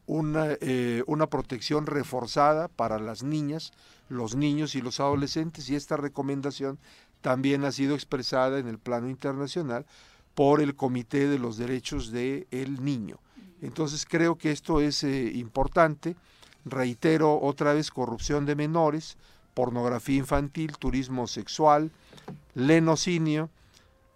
una, eh, una protección reforzada para las niñas, los niños y los adolescentes y esta recomendación también ha sido expresada en el plano internacional por el Comité de los Derechos del Niño. Entonces creo que esto es eh, importante. Reitero otra vez corrupción de menores, pornografía infantil, turismo sexual, lenocinio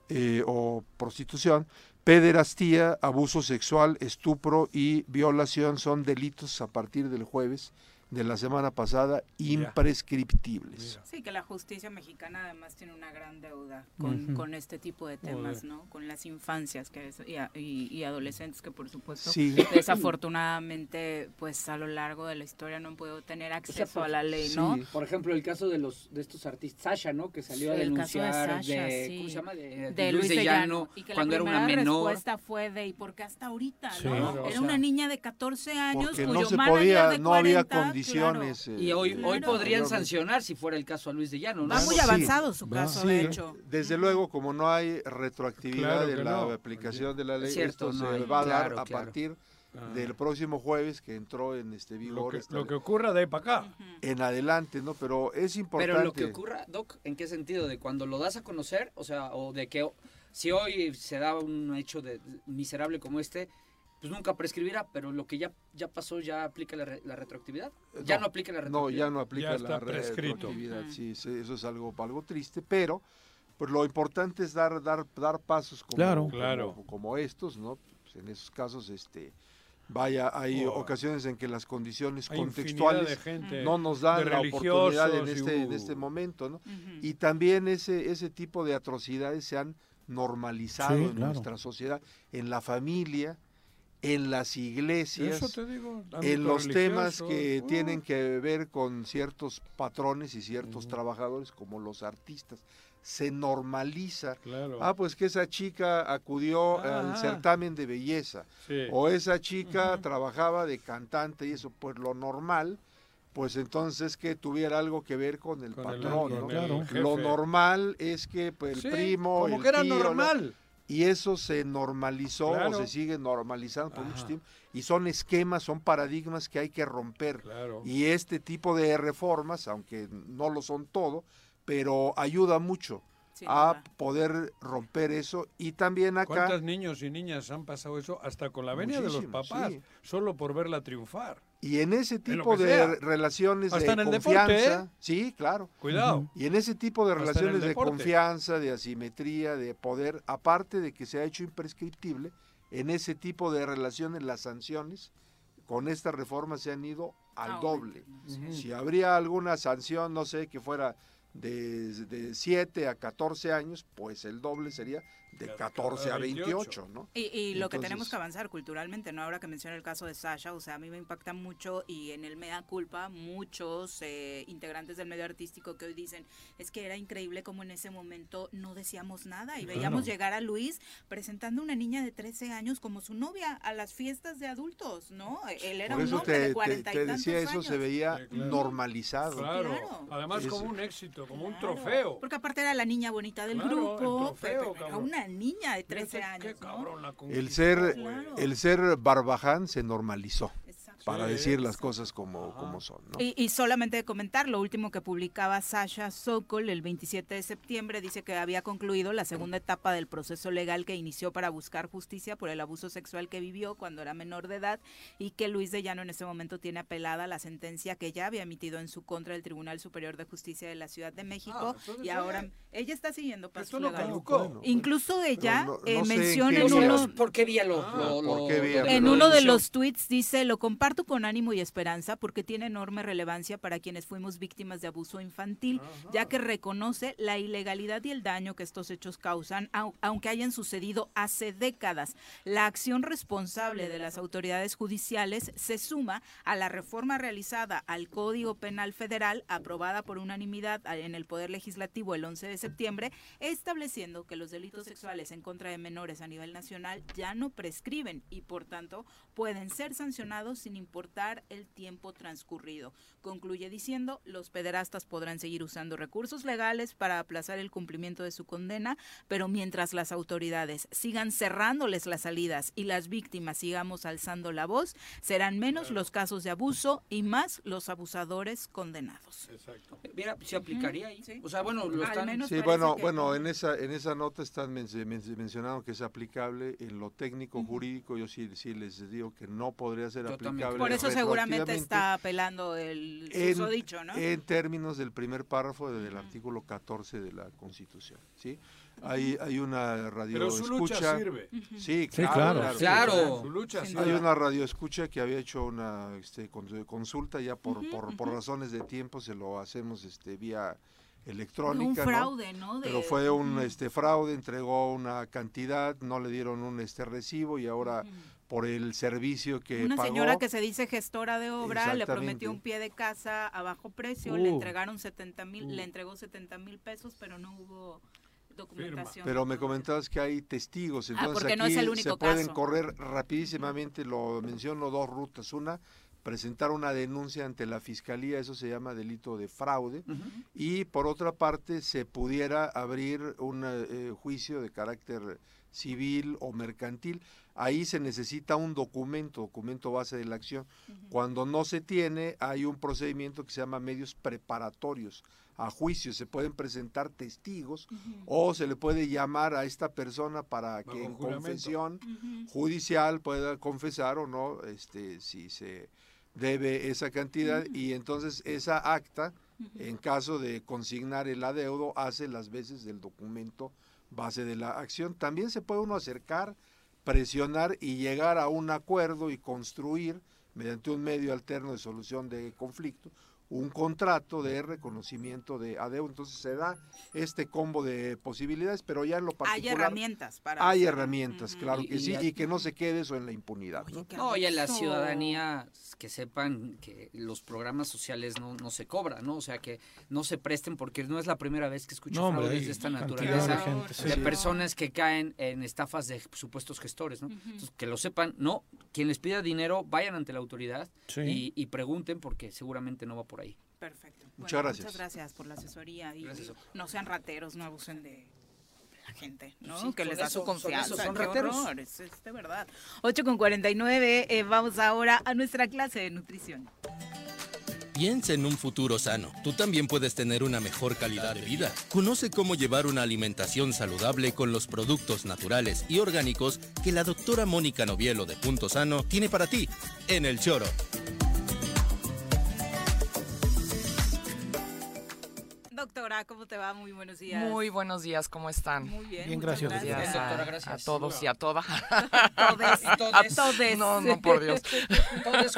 eh, o prostitución, pederastía, abuso sexual, estupro y violación son delitos a partir del jueves de la semana pasada imprescriptibles. Sí, que la justicia mexicana además tiene una gran deuda con, con este tipo de temas. ¿no? Con las infancias que es- y, a- y- y adolescentes que por supuesto Sí. desafortunadamente pues a lo largo de la historia no han podido tener O sea, acceso por- a la ley, ¿no? Por ejemplo, el caso de los de estos artistas, Sasha, ¿no? Que salió a Sí, caso de denunciar Sasha, de, sí. ¿cómo se llama? De, de Luis de Llano, y que cuando la era una menor. respuesta fue de ¿y por qué hasta ahorita? Sí. ¿no? Claro, o era sea, una niña de 14 años cuyo no se podía, de no había 40, condiciones. claro. eh, Y hoy, hoy podrían sancionar si fuera el caso a Luis de Llano, ¿no? Va muy Sí, avanzado su caso, Sí, de hecho. Desde luego, como no hay retroactividad Claro de la no. aplicación de la ley, Cierto, esto no se hay. va a dar Claro, a claro. partir Ah. del próximo jueves que entró en este Lo vigor que, lo que ocurra de ahí para acá. en adelante, ¿no? Pero es importante. Pero lo que ocurra, Doc, ¿en qué sentido? ¿De cuando lo das a conocer? O sea, o de que si hoy se da un hecho de, miserable como este, pues nunca prescribirá, pero lo que ya, ya pasó ya aplica la, re- la retroactividad. Ya no, aplica la No, retroactividad. ya no aplica Ya está la prescrito. retroactividad. Sí, sí, eso es algo, algo triste, pero pues lo importante es dar dar dar pasos como, Claro. como- Claro. como estos, ¿no? Pues en esos casos este vaya hay Oh. ocasiones en que las condiciones contextuales gente, no nos dan la oportunidad en este en este momento, ¿no? Y también ese ese tipo de atrocidades se han normalizado Sí, en claro. nuestra sociedad, en la familia, en las iglesias Eso te digo. en los temas que uh, tienen que ver con ciertos patrones y ciertos trabajadores como los artistas. Se normaliza. Claro. Ah, pues que esa chica acudió al Ajá. certamen de belleza. Sí. O esa chica trabajaba de cantante y eso, pues lo normal, pues entonces que tuviera algo que ver con el Con patrón, con ¿no? el Claro. jefe. Lo normal es que pues, el Sí, primo, como el que era tío, normal. Y eso se normalizó Claro. o se sigue normalizando por mucho tiempo. Y son esquemas, son paradigmas que hay que romper. Claro. Y este tipo de reformas, aunque no lo son todo, pero ayuda mucho Sin a poder romper eso. Y también acá... ¿Cuántos niños y niñas han pasado eso hasta con la venia de los papás? sí. Solo por verla triunfar. Y en ese tipo de sea. relaciones Hasta de en el deporte, confianza, ¿eh? sí, claro. Cuidado. Y en ese tipo de relaciones de confianza, de asimetría, de poder, aparte de que se ha hecho imprescriptible, en ese tipo de relaciones las sanciones con esta reforma se han ido al Ah, doble. Si habría alguna sanción, no sé, que fuera de, de 7 a 14 años, pues el doble sería de 14 a 28, ¿no? Y, y lo que tenemos que avanzar culturalmente, ¿no? Ahora que menciona el caso de Sasha, o sea, a mí me impacta mucho y en el Mea Culpa muchos eh, integrantes del medio artístico que hoy dicen, es que era increíble como en ese momento no decíamos nada y Claro. veíamos llegar a Luis presentando a una niña de 13 años como su novia a las fiestas de adultos, ¿no? Él era Por un eso hombre te, de te- 40 te y tantos eso años. se veía Sí, claro. normalizado. Claro. Además, Es- como un éxito, como un trofeo. Porque aparte era la niña bonita del grupo, trofeo, pero era cabrón. una niña de 13 Fíjate años, qué ¿no? cabrón la El ser, Claro. el ser Barbaján se normalizó, para Sí. decir las cosas como, como son. ¿no? Y, y solamente comentar, lo último que publicaba Sasha Sokol el 27 de septiembre dice que había concluido la segunda etapa del proceso legal que inició para buscar justicia por el abuso sexual que vivió cuando era menor de edad y que Luis de Llano en ese momento tiene apelada la sentencia que ya había emitido en su contra el Tribunal Superior de Justicia de la Ciudad de México Ah, y ahora eh, ella está siguiendo no legales. caducó. Incluso ella no- eh, no en menciona en uno ¿Por qué vía lo, Ah, lo- ¿por lo- qué vía? lo- en uno de los tweets dice, lo comparto con ánimo y esperanza porque tiene enorme relevancia para quienes fuimos víctimas de abuso infantil, ya que reconoce la ilegalidad y el daño que estos hechos causan, au- aunque hayan sucedido hace décadas. La acción responsable de las autoridades judiciales se suma a la reforma realizada al Código Penal Federal, aprobada por unanimidad en el Poder Legislativo el 11 de septiembre, estableciendo que los delitos sexuales en contra de menores a nivel nacional ya no prescriben y por tanto pueden ser sancionados sin importar el tiempo transcurrido. Concluye diciendo, los pederastas podrán seguir usando recursos legales para aplazar el cumplimiento de su condena, pero mientras las autoridades sigan cerrándoles las salidas y las víctimas sigamos alzando la voz, serán menos los casos de abuso y más los abusadores condenados. Exacto. Mira, se aplicaría ahí. Sí. O sea, bueno, lo Al están... menos Sí, bueno, que- bueno, en esa en esa nota están men- men- mencionando que es aplicable en lo técnico jurídico. Yo sí, sí les digo que no podría ser Yo también. aplicable. Por eso seguramente está apelando el en, susodicho, ¿no? en términos del primer párrafo del artículo 14 de la Constitución, ¿sí? Hay hay una radio Pero su lucha escucha. sirve. Sí, Sí, claro, claro. Claro. Su lucha Sin sirve. Hay una radio escucha que había hecho una este, con- consulta ya por, por, por razones de tiempo se lo hacemos este vía electrónica. un fraude, ¿no? Pero De- fue un este fraude, entregó una cantidad, no le dieron un este recibo y ahora por el servicio que Una pagó, señora que se dice gestora de obra le prometió un pie de casa a bajo precio, le Uh. entregaron 70 mil, Uh. le entregó 70 mil pesos, pero no hubo documentación. pero me comentabas que hay testigos, Ah, entonces no aquí es el único se pueden caso. correr rapidísimamente, lo menciono dos rutas, una presentar una denuncia ante la fiscalía, eso se llama delito de fraude, y por otra parte se pudiera abrir un eh, juicio de carácter civil o mercantil. Ahí se necesita un documento, documento base de la acción. Cuando no se tiene, hay un procedimiento que se llama medios preparatorios a juicio. Se pueden presentar testigos o se le puede llamar a esta persona para que Bajo en juramento. confesión judicial pueda confesar o no este si se debe esa cantidad y entonces esa acta en caso de consignar el adeudo hace las veces del documento base de la acción también se puede uno acercar presionar y llegar a un acuerdo y construir mediante un medio alterno de solución de conflicto un contrato de reconocimiento de adeudo entonces se da este combo de posibilidades pero ya en lo particular Hay herramientas para hay herramientas, claro Y- que y sí, a- y que no se quede eso en la impunidad. ¿no? qué No, y a la ciudadanía que sepan que los programas sociales no, no se cobran, ¿no? O sea, que no se presten porque no es la primera vez que escucho No, fraudes de esta naturaleza, de gente, sí. de Sí. personas que caen en estafas de supuestos gestores, ¿no? Entonces, que lo sepan, no, quien les pida dinero, vayan ante la autoridad Sí. y, y pregunten porque seguramente no va por. Perfecto. Muchas Bueno, gracias. Muchas gracias por la asesoría y Gracias. no sean rateros, no abusen de la gente, ¿no? Sí, que les da eso, su confianza. son rateros. horror, es, es de verdad. 8 con 49, eh, vamos ahora a nuestra clase de nutrición. Piensa en un futuro sano. Tú también puedes tener una mejor calidad de vida. Conoce cómo llevar una alimentación saludable con los productos naturales y orgánicos que la doctora Mónica Novielo de Punto Sano tiene para ti en El Choro. Doctora, ¿cómo te va? Muy buenos días. Muy buenos días, ¿cómo están? Muy bien. Bien, gracias, Bien, Gracias doctora, a, gracias. a todos y a todas. Todes, Y todes. a todes. No, no, por Dios. Todos.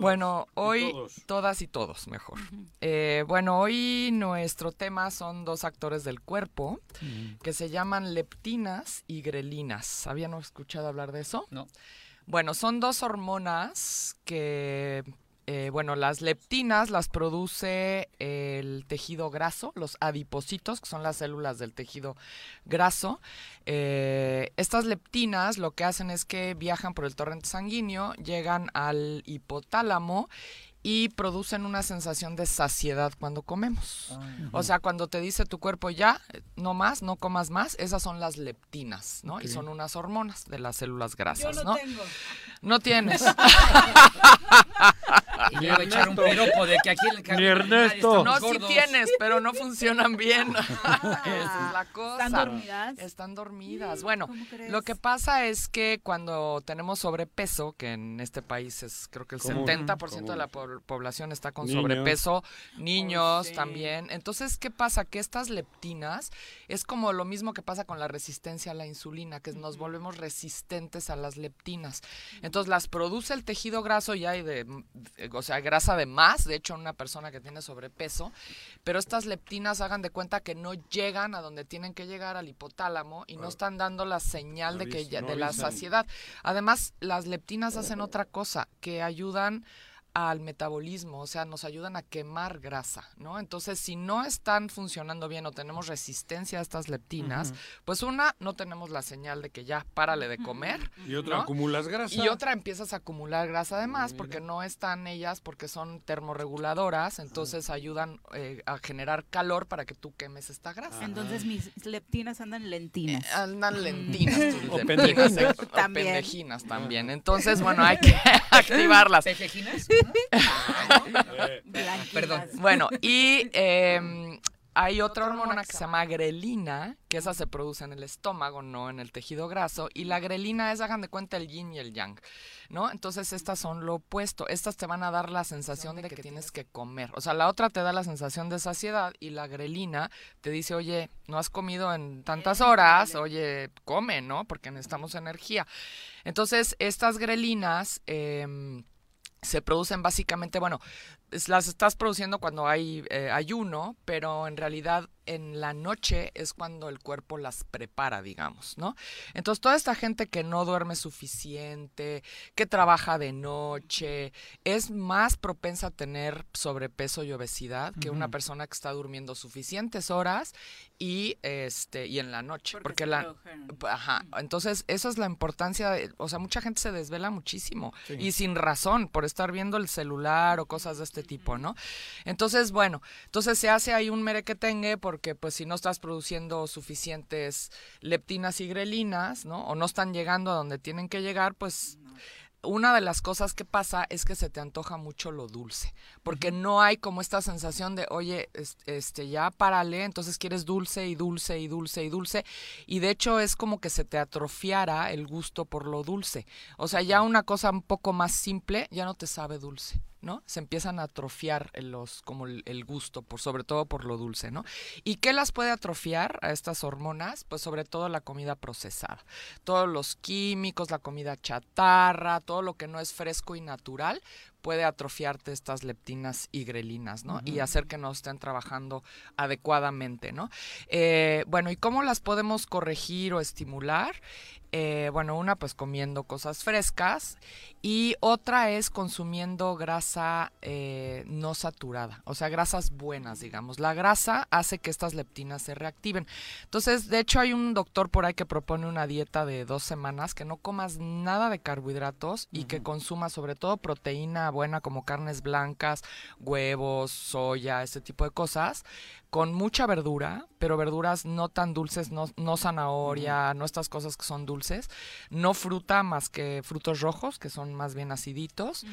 Bueno, hoy todos. todas y todos, mejor. Eh, bueno, hoy nuestro tema son dos actores del cuerpo que se llaman leptinas y grelinas. ¿Habían escuchado hablar de eso? No. Bueno, son dos hormonas que, eh, bueno, las leptinas las produce el tejido graso, los adipocitos, que son las células del tejido graso. Eh, estas leptinas lo que hacen es que viajan por el torrente sanguíneo, llegan al hipotálamo y producen una sensación de saciedad cuando comemos. O sea, cuando te dice tu cuerpo ya, no más, no comas más, esas son las leptinas, ¿no? Y son unas hormonas de las células grasas, Yo ¿no? no tengo. No tienes. Y le iba a echar un piropo de que aquí en el Ernesto. No, sí tienes, pero no funcionan bien. Esa es la cosa. ¿Están dormidas? Están dormidas. Bueno, ¿Cómo crees? lo que pasa es que cuando tenemos sobrepeso, que en este país es creo que el Común, 70% de la po- población está con Niños. sobrepeso, niños Oh, sí. también. Entonces, ¿qué pasa? Que estas leptinas es como lo mismo que pasa con la resistencia a la insulina, que nos volvemos resistentes a las leptinas. Entonces, las produce el tejido graso y hay de, eh, o sea, grasa de más, de hecho, en una persona que tiene sobrepeso, pero estas leptinas hagan de cuenta que no llegan a donde tienen que llegar al hipotálamo y no están dando la señal de que ya- no de la saciedad. Además, las leptinas hacen otra cosa, que ayudan al metabolismo, o sea, nos ayudan a quemar grasa, ¿no? Entonces, si no están funcionando bien o tenemos resistencia a estas leptinas, pues una, no tenemos la señal de que ya párale de comer. Y otra, ¿no? acumulas grasa. Y otra empiezas a acumular grasa además porque no están ellas, porque son termorreguladoras, entonces ayudan eh, a generar calor para que tú quemes esta grasa. Entonces mis leptinas andan lentinas. Eh, Andan lentinas. tus O leptinas, pendejinas. eh, o También. pendejinas también. Entonces, bueno, hay que activarlas. ¿Pejejinas? Perdón. Bueno, y em, hay otra hormona que se llama grelina, que esa se produce en el estómago, no en el tejido graso. Y la grelina es, hagan de cuenta, el yin y el yang, ¿no? Entonces estas son lo opuesto. Estas te van a dar la sensación de que tienes que comer. O sea, la otra te da la sensación de saciedad y la grelina te dice, oye, no has comido en tantas horas, oye, come, ¿no? Porque necesitamos energía. Entonces, estas grelinas... em, se producen básicamente, bueno, las estás produciendo cuando hay eh, ayuno, pero en realidad en la noche es cuando el cuerpo las prepara, digamos, ¿no? Entonces toda esta gente que no duerme suficiente, que trabaja de noche, es más propensa a tener sobrepeso y obesidad que una persona que está durmiendo suficientes horas y este y en la noche, porque, la Ajá, entonces esa es la importancia, de- o sea, mucha gente se desvela muchísimo Sí. y sin razón por estar viendo el celular o cosas de este tipo, ¿no? Entonces, bueno, entonces se hace ahí un merequetengue porque pues si no estás produciendo suficientes leptinas y grelinas, ¿no? O no están llegando a donde tienen que llegar, pues una de las cosas que pasa es que se te antoja mucho lo dulce, porque no hay como esta sensación de, oye, es- este ya párale, entonces quieres dulce y dulce y dulce y dulce, y de hecho es como que se te atrofiara el gusto por lo dulce. O sea, ya una cosa un poco más simple ya no te sabe dulce. ¿No? Se empiezan a atrofiar los, como el gusto, por, sobre todo por lo dulce, ¿no? ¿Y qué las puede atrofiar a estas hormonas? Pues sobre todo la comida procesada. Todos los químicos, la comida chatarra, todo lo que no es fresco y natural, puede atrofiarte estas leptinas y grelinas, ¿no? Y hacer que no estén trabajando adecuadamente, ¿no? Eh, bueno, ¿y cómo las podemos corregir o estimular? Eh, bueno, una pues comiendo cosas frescas y otra es consumiendo grasa eh, no saturada, o sea, grasas buenas, digamos. La grasa hace que estas leptinas se reactiven. Entonces, de hecho, hay un doctor por ahí que propone una dieta de dos semanas, que no comas nada de carbohidratos y que consumas sobre todo proteína buena como carnes blancas, huevos, soya, este tipo de cosas, con mucha verdura, pero verduras no tan dulces, no, no zanahoria, no estas cosas que son dulces, no fruta más que frutos rojos, que son más bien aciditos,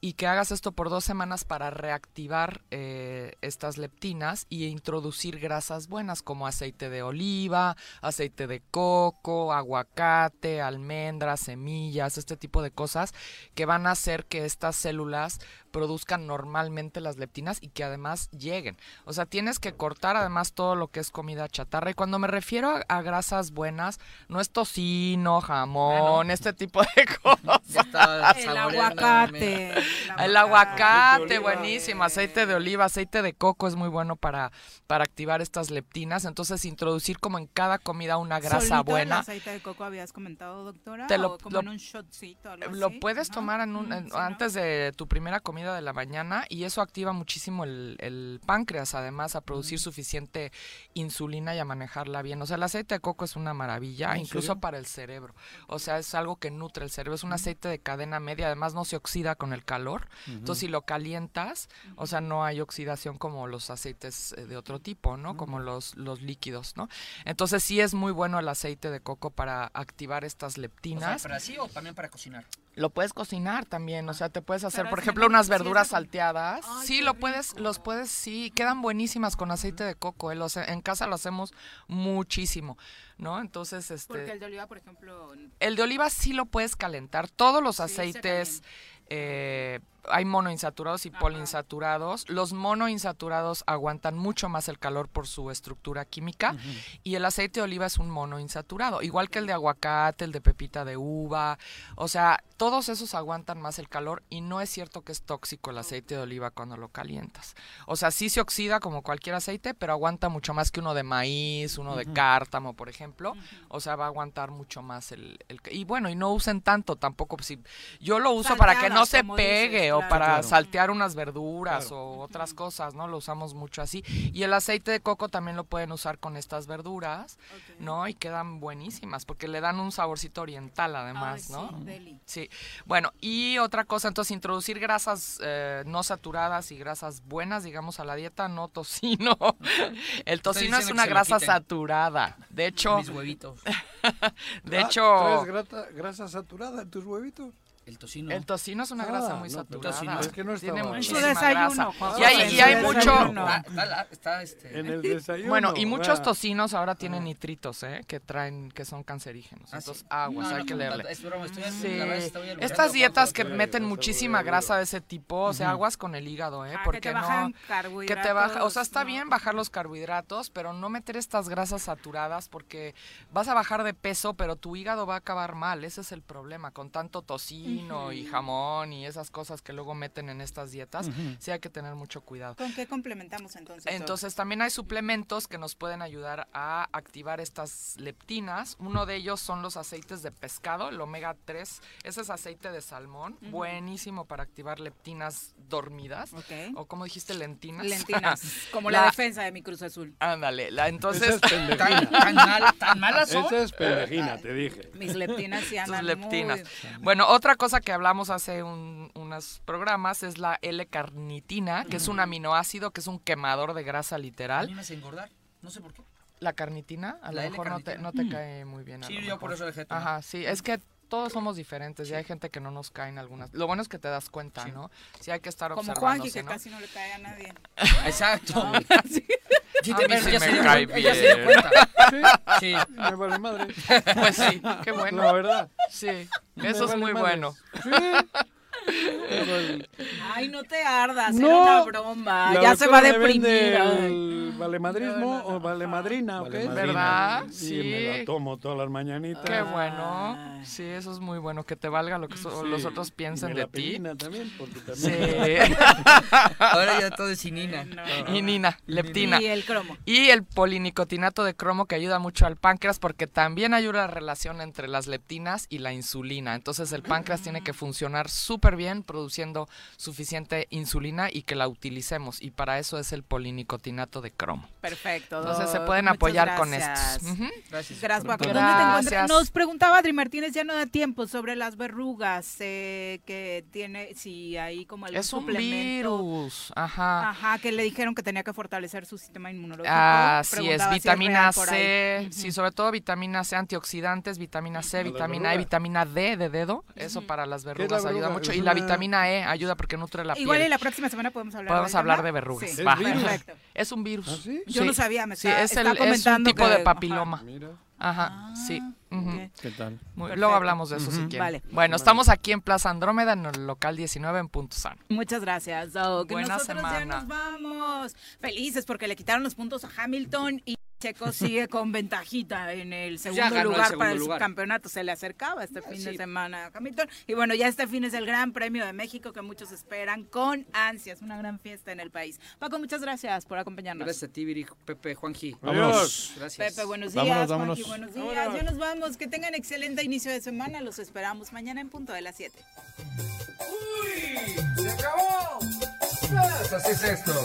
y que hagas esto por dos semanas para reactivar eh, estas leptinas y introducir grasas buenas como aceite de oliva, aceite de coco, aguacate, almendras, semillas, este tipo de cosas que van a hacer que estas células produzcan normalmente las leptinas y que además lleguen. O sea, tienes que cortar además todo lo que es comida chatarra. Y cuando me refiero a, a grasas buenas, no es tocino, jamón, este tipo de cosas. El aguacate. El aguacate, buenísimo. Aceite de oliva, aceite de coco es muy bueno para, para activar estas leptinas. Entonces, introducir como en cada comida una grasa ¿Solito el buena. aceite de coco habías comentado, doctora? Te lo- ¿O como lo- en un shotcito, algo Lo así? puedes tomar en un- en- antes de tu primera comida de la mañana y eso activa muchísimo el, el páncreas, además, a producir suficiente insulina y a manejarla bien. O sea, el aceite de coco es una maravilla, ¿En incluso serio? para el cerebro. O sea, es algo que nutre el cerebro. Es un aceite de cadena media, además no se oxida con el calor. Entonces, si lo calientas, o sea, no hay oxidación como los aceites eh, de otro tipo, ¿no? Como los, los líquidos, ¿no? Entonces, sí es muy bueno el aceite de coco para activar estas O sea, leptinas. ¿Para así o también para cocinar? Lo puedes cocinar también, o sea, te puedes hacer, Pero por ejemplo, unas verduras salteadas. sí, lo puedes, los puedes, sí, quedan buenísimas con aceite de coco. eh, los- en casa lo hacemos muchísimo, ¿no? Entonces, este, Porque el de oliva, por ejemplo, el de oliva sí lo puedes calentar. Todos los Sí, aceites, eh, hay monoinsaturados y poliinsaturados. Los monoinsaturados aguantan mucho más el calor por su estructura química y el aceite de oliva es un monoinsaturado, igual que el de aguacate, el de pepita de uva. O sea, todos esos aguantan más el calor y no es cierto que es tóxico el aceite de oliva cuando lo calientas. O sea, sí se oxida como cualquier aceite, pero aguanta mucho más que uno de maíz, uno de cártamo, por ejemplo. O sea, va a aguantar mucho más el, el- Y bueno, y no usen tanto tampoco. Si, yo lo uso para que no se pegue o claro. para Claro. saltear unas verduras o otras cosas, ¿no? Lo usamos mucho así. Y el aceite de coco también lo pueden usar con estas verduras, ¿no? Y quedan buenísimas porque le dan un saborcito oriental además, Ay, ¿no? sí, deli. Sí. Bueno, y otra cosa, entonces introducir grasas eh, no saturadas y grasas buenas, digamos, a la dieta, no tocino. El tocino es una grasa saturada. De hecho, Mis huevitos. de Ah, hecho, ¿Traes grata- grasa saturada en tus huevitos? El tocino. el tocino es una grasa Ah, muy no, saturada. es que no Tiene muchísima su desayuno, grasa. Y hay, y hay mucho, desayuno. Está, este, En el desayuno. Bueno, y muchos vea. tocinos ahora tienen nitritos, ¿eh? Que traen, que son cancerígenos. Ah, Entonces, sí. aguas, No, hay no, que no, leerle. es broma, estoy- Sí. la verdad estoy albureando, Estas dietas que meten muchísima grasa de ese tipo, o sea, aguas con el hígado, ¿eh? Ah, que Porque te no... bajan Que carbohidratos. te baja, o sea, está ¿no? bien bajar los carbohidratos, pero no meter estas grasas saturadas porque vas a bajar de peso, pero tu hígado va a acabar mal. Ese es el problema, con tanto tocino y jamón y esas cosas que luego meten en estas dietas. Sí hay que tener mucho cuidado. ¿Con qué complementamos entonces? Entonces también hay suplementos que nos pueden ayudar a activar estas leptinas. Uno de ellos son los aceites de pescado, el omega 3. Ese es aceite de salmón, buenísimo para activar leptinas dormidas. Ok. O como dijiste, lentinas. Lentinas, como la, La- defensa de mi Cruz Azul. Ándale, la, Esa entonces... es pendejina. ¿Tan, mal- tan malas son? Esa es pendejina, te dije. Mis leptinas sí tus andan leptinas. muy- Bueno, otra cosa que hablamos hace un- unos programas es la L-carnitina, que es un aminoácido que es un quemador de grasa A mí literal. me hace engordar. No sé por qué. La carnitina, a lo mejor no te, no te cae muy bien. a Sí, lo yo por eso dejé de tomar. Ajá, sí, es que todos somos diferentes y hay gente que no nos caen algunas. Lo bueno es que te das cuenta, ¿no? Sí hay que estar Como observándose, Juanji, que ¿no? casi no le cae a nadie. Exacto. Sí, te- sí me cae se dio bien. cuenta. Sí, Sí. me vale madre. Pues sí, qué bueno. La verdad. Sí, Me eso es vale muy bueno. Sí. Ay, no te ardas, No. era una broma. la Ya se va a deprimir. valemadrismo o valemadrina, ¿ok? ¿Verdad? Sí. me la tomo todas las mañanitas. Qué bueno. Sí, eso es muy bueno, que te valga lo que so- Sí. los otros Y piensen me de ti. también, porque también. Sí. Ahora ya todo es sinina. y Nina, leptina. Y el cromo. Y el polinicotinato de cromo que ayuda mucho al páncreas porque también ayuda a la relación entre las leptinas y la insulina. Entonces el páncreas tiene que funcionar súper bien produciendo suficiente insulina y que la utilicemos. Y para eso es el polinicotinato de cromo. Perfecto. Entonces se pueden apoyar con estos. Ujú. Gracias. Gracias, Paco. Gracias. Nos preguntaba Adri Martínez, ya no da tiempo, sobre las verrugas eh, que tiene, si hay como algún Es un suplemento. virus. Ajá. Ajá, que le dijeron que tenía que fortalecer su sistema inmunológico. Así es, si vitamina real por C, sí, sobre todo vitamina C, antioxidantes, vitamina C, vitamina E, vitamina D de dedo, eso para las ¿Qué es verrugas ayuda mucho. ¿Es Y la vitamina E ayuda porque nutre la Igual piel. y la próxima semana podemos hablar Podemos del hablar de verrugas. Sí. Va. Perfecto. Es un virus. Yo no sabía, me Sí, está- es, está el, es un comentando tipo que- de papiloma. ajá. Mira. Ajá, sí. ujú. ¿Qué tal? Muy- luego hablamos de eso si Ujú. quieren. Vale. Bueno, estamos aquí en Plaza Andrómeda, en el local 19 en Punto Sano. Muchas gracias, Doc. Buena Nosotros ya semana. nos vamos. Felices porque le quitaron los puntos a Hamilton y Checo sigue con ventajita en el segundo el lugar segundo para el lugar. subcampeonato. Se le acercaba este fin de semana a Hamilton. Y bueno, ya este fin es el Gran Premio de México que muchos esperan con ansias. Una gran fiesta en el país. Paco, muchas gracias por acompañarnos. Gracias a ti, Viri, Pepe, Juanji. Vámonos. Gracias. Pepe, buenos días. Vámonos, Juanji, vámonos. buenos días. Ya nos vamos. Que tengan excelente inicio de semana. Los esperamos mañana en punto de las 7. ¡Se acabó! Pues así es esto.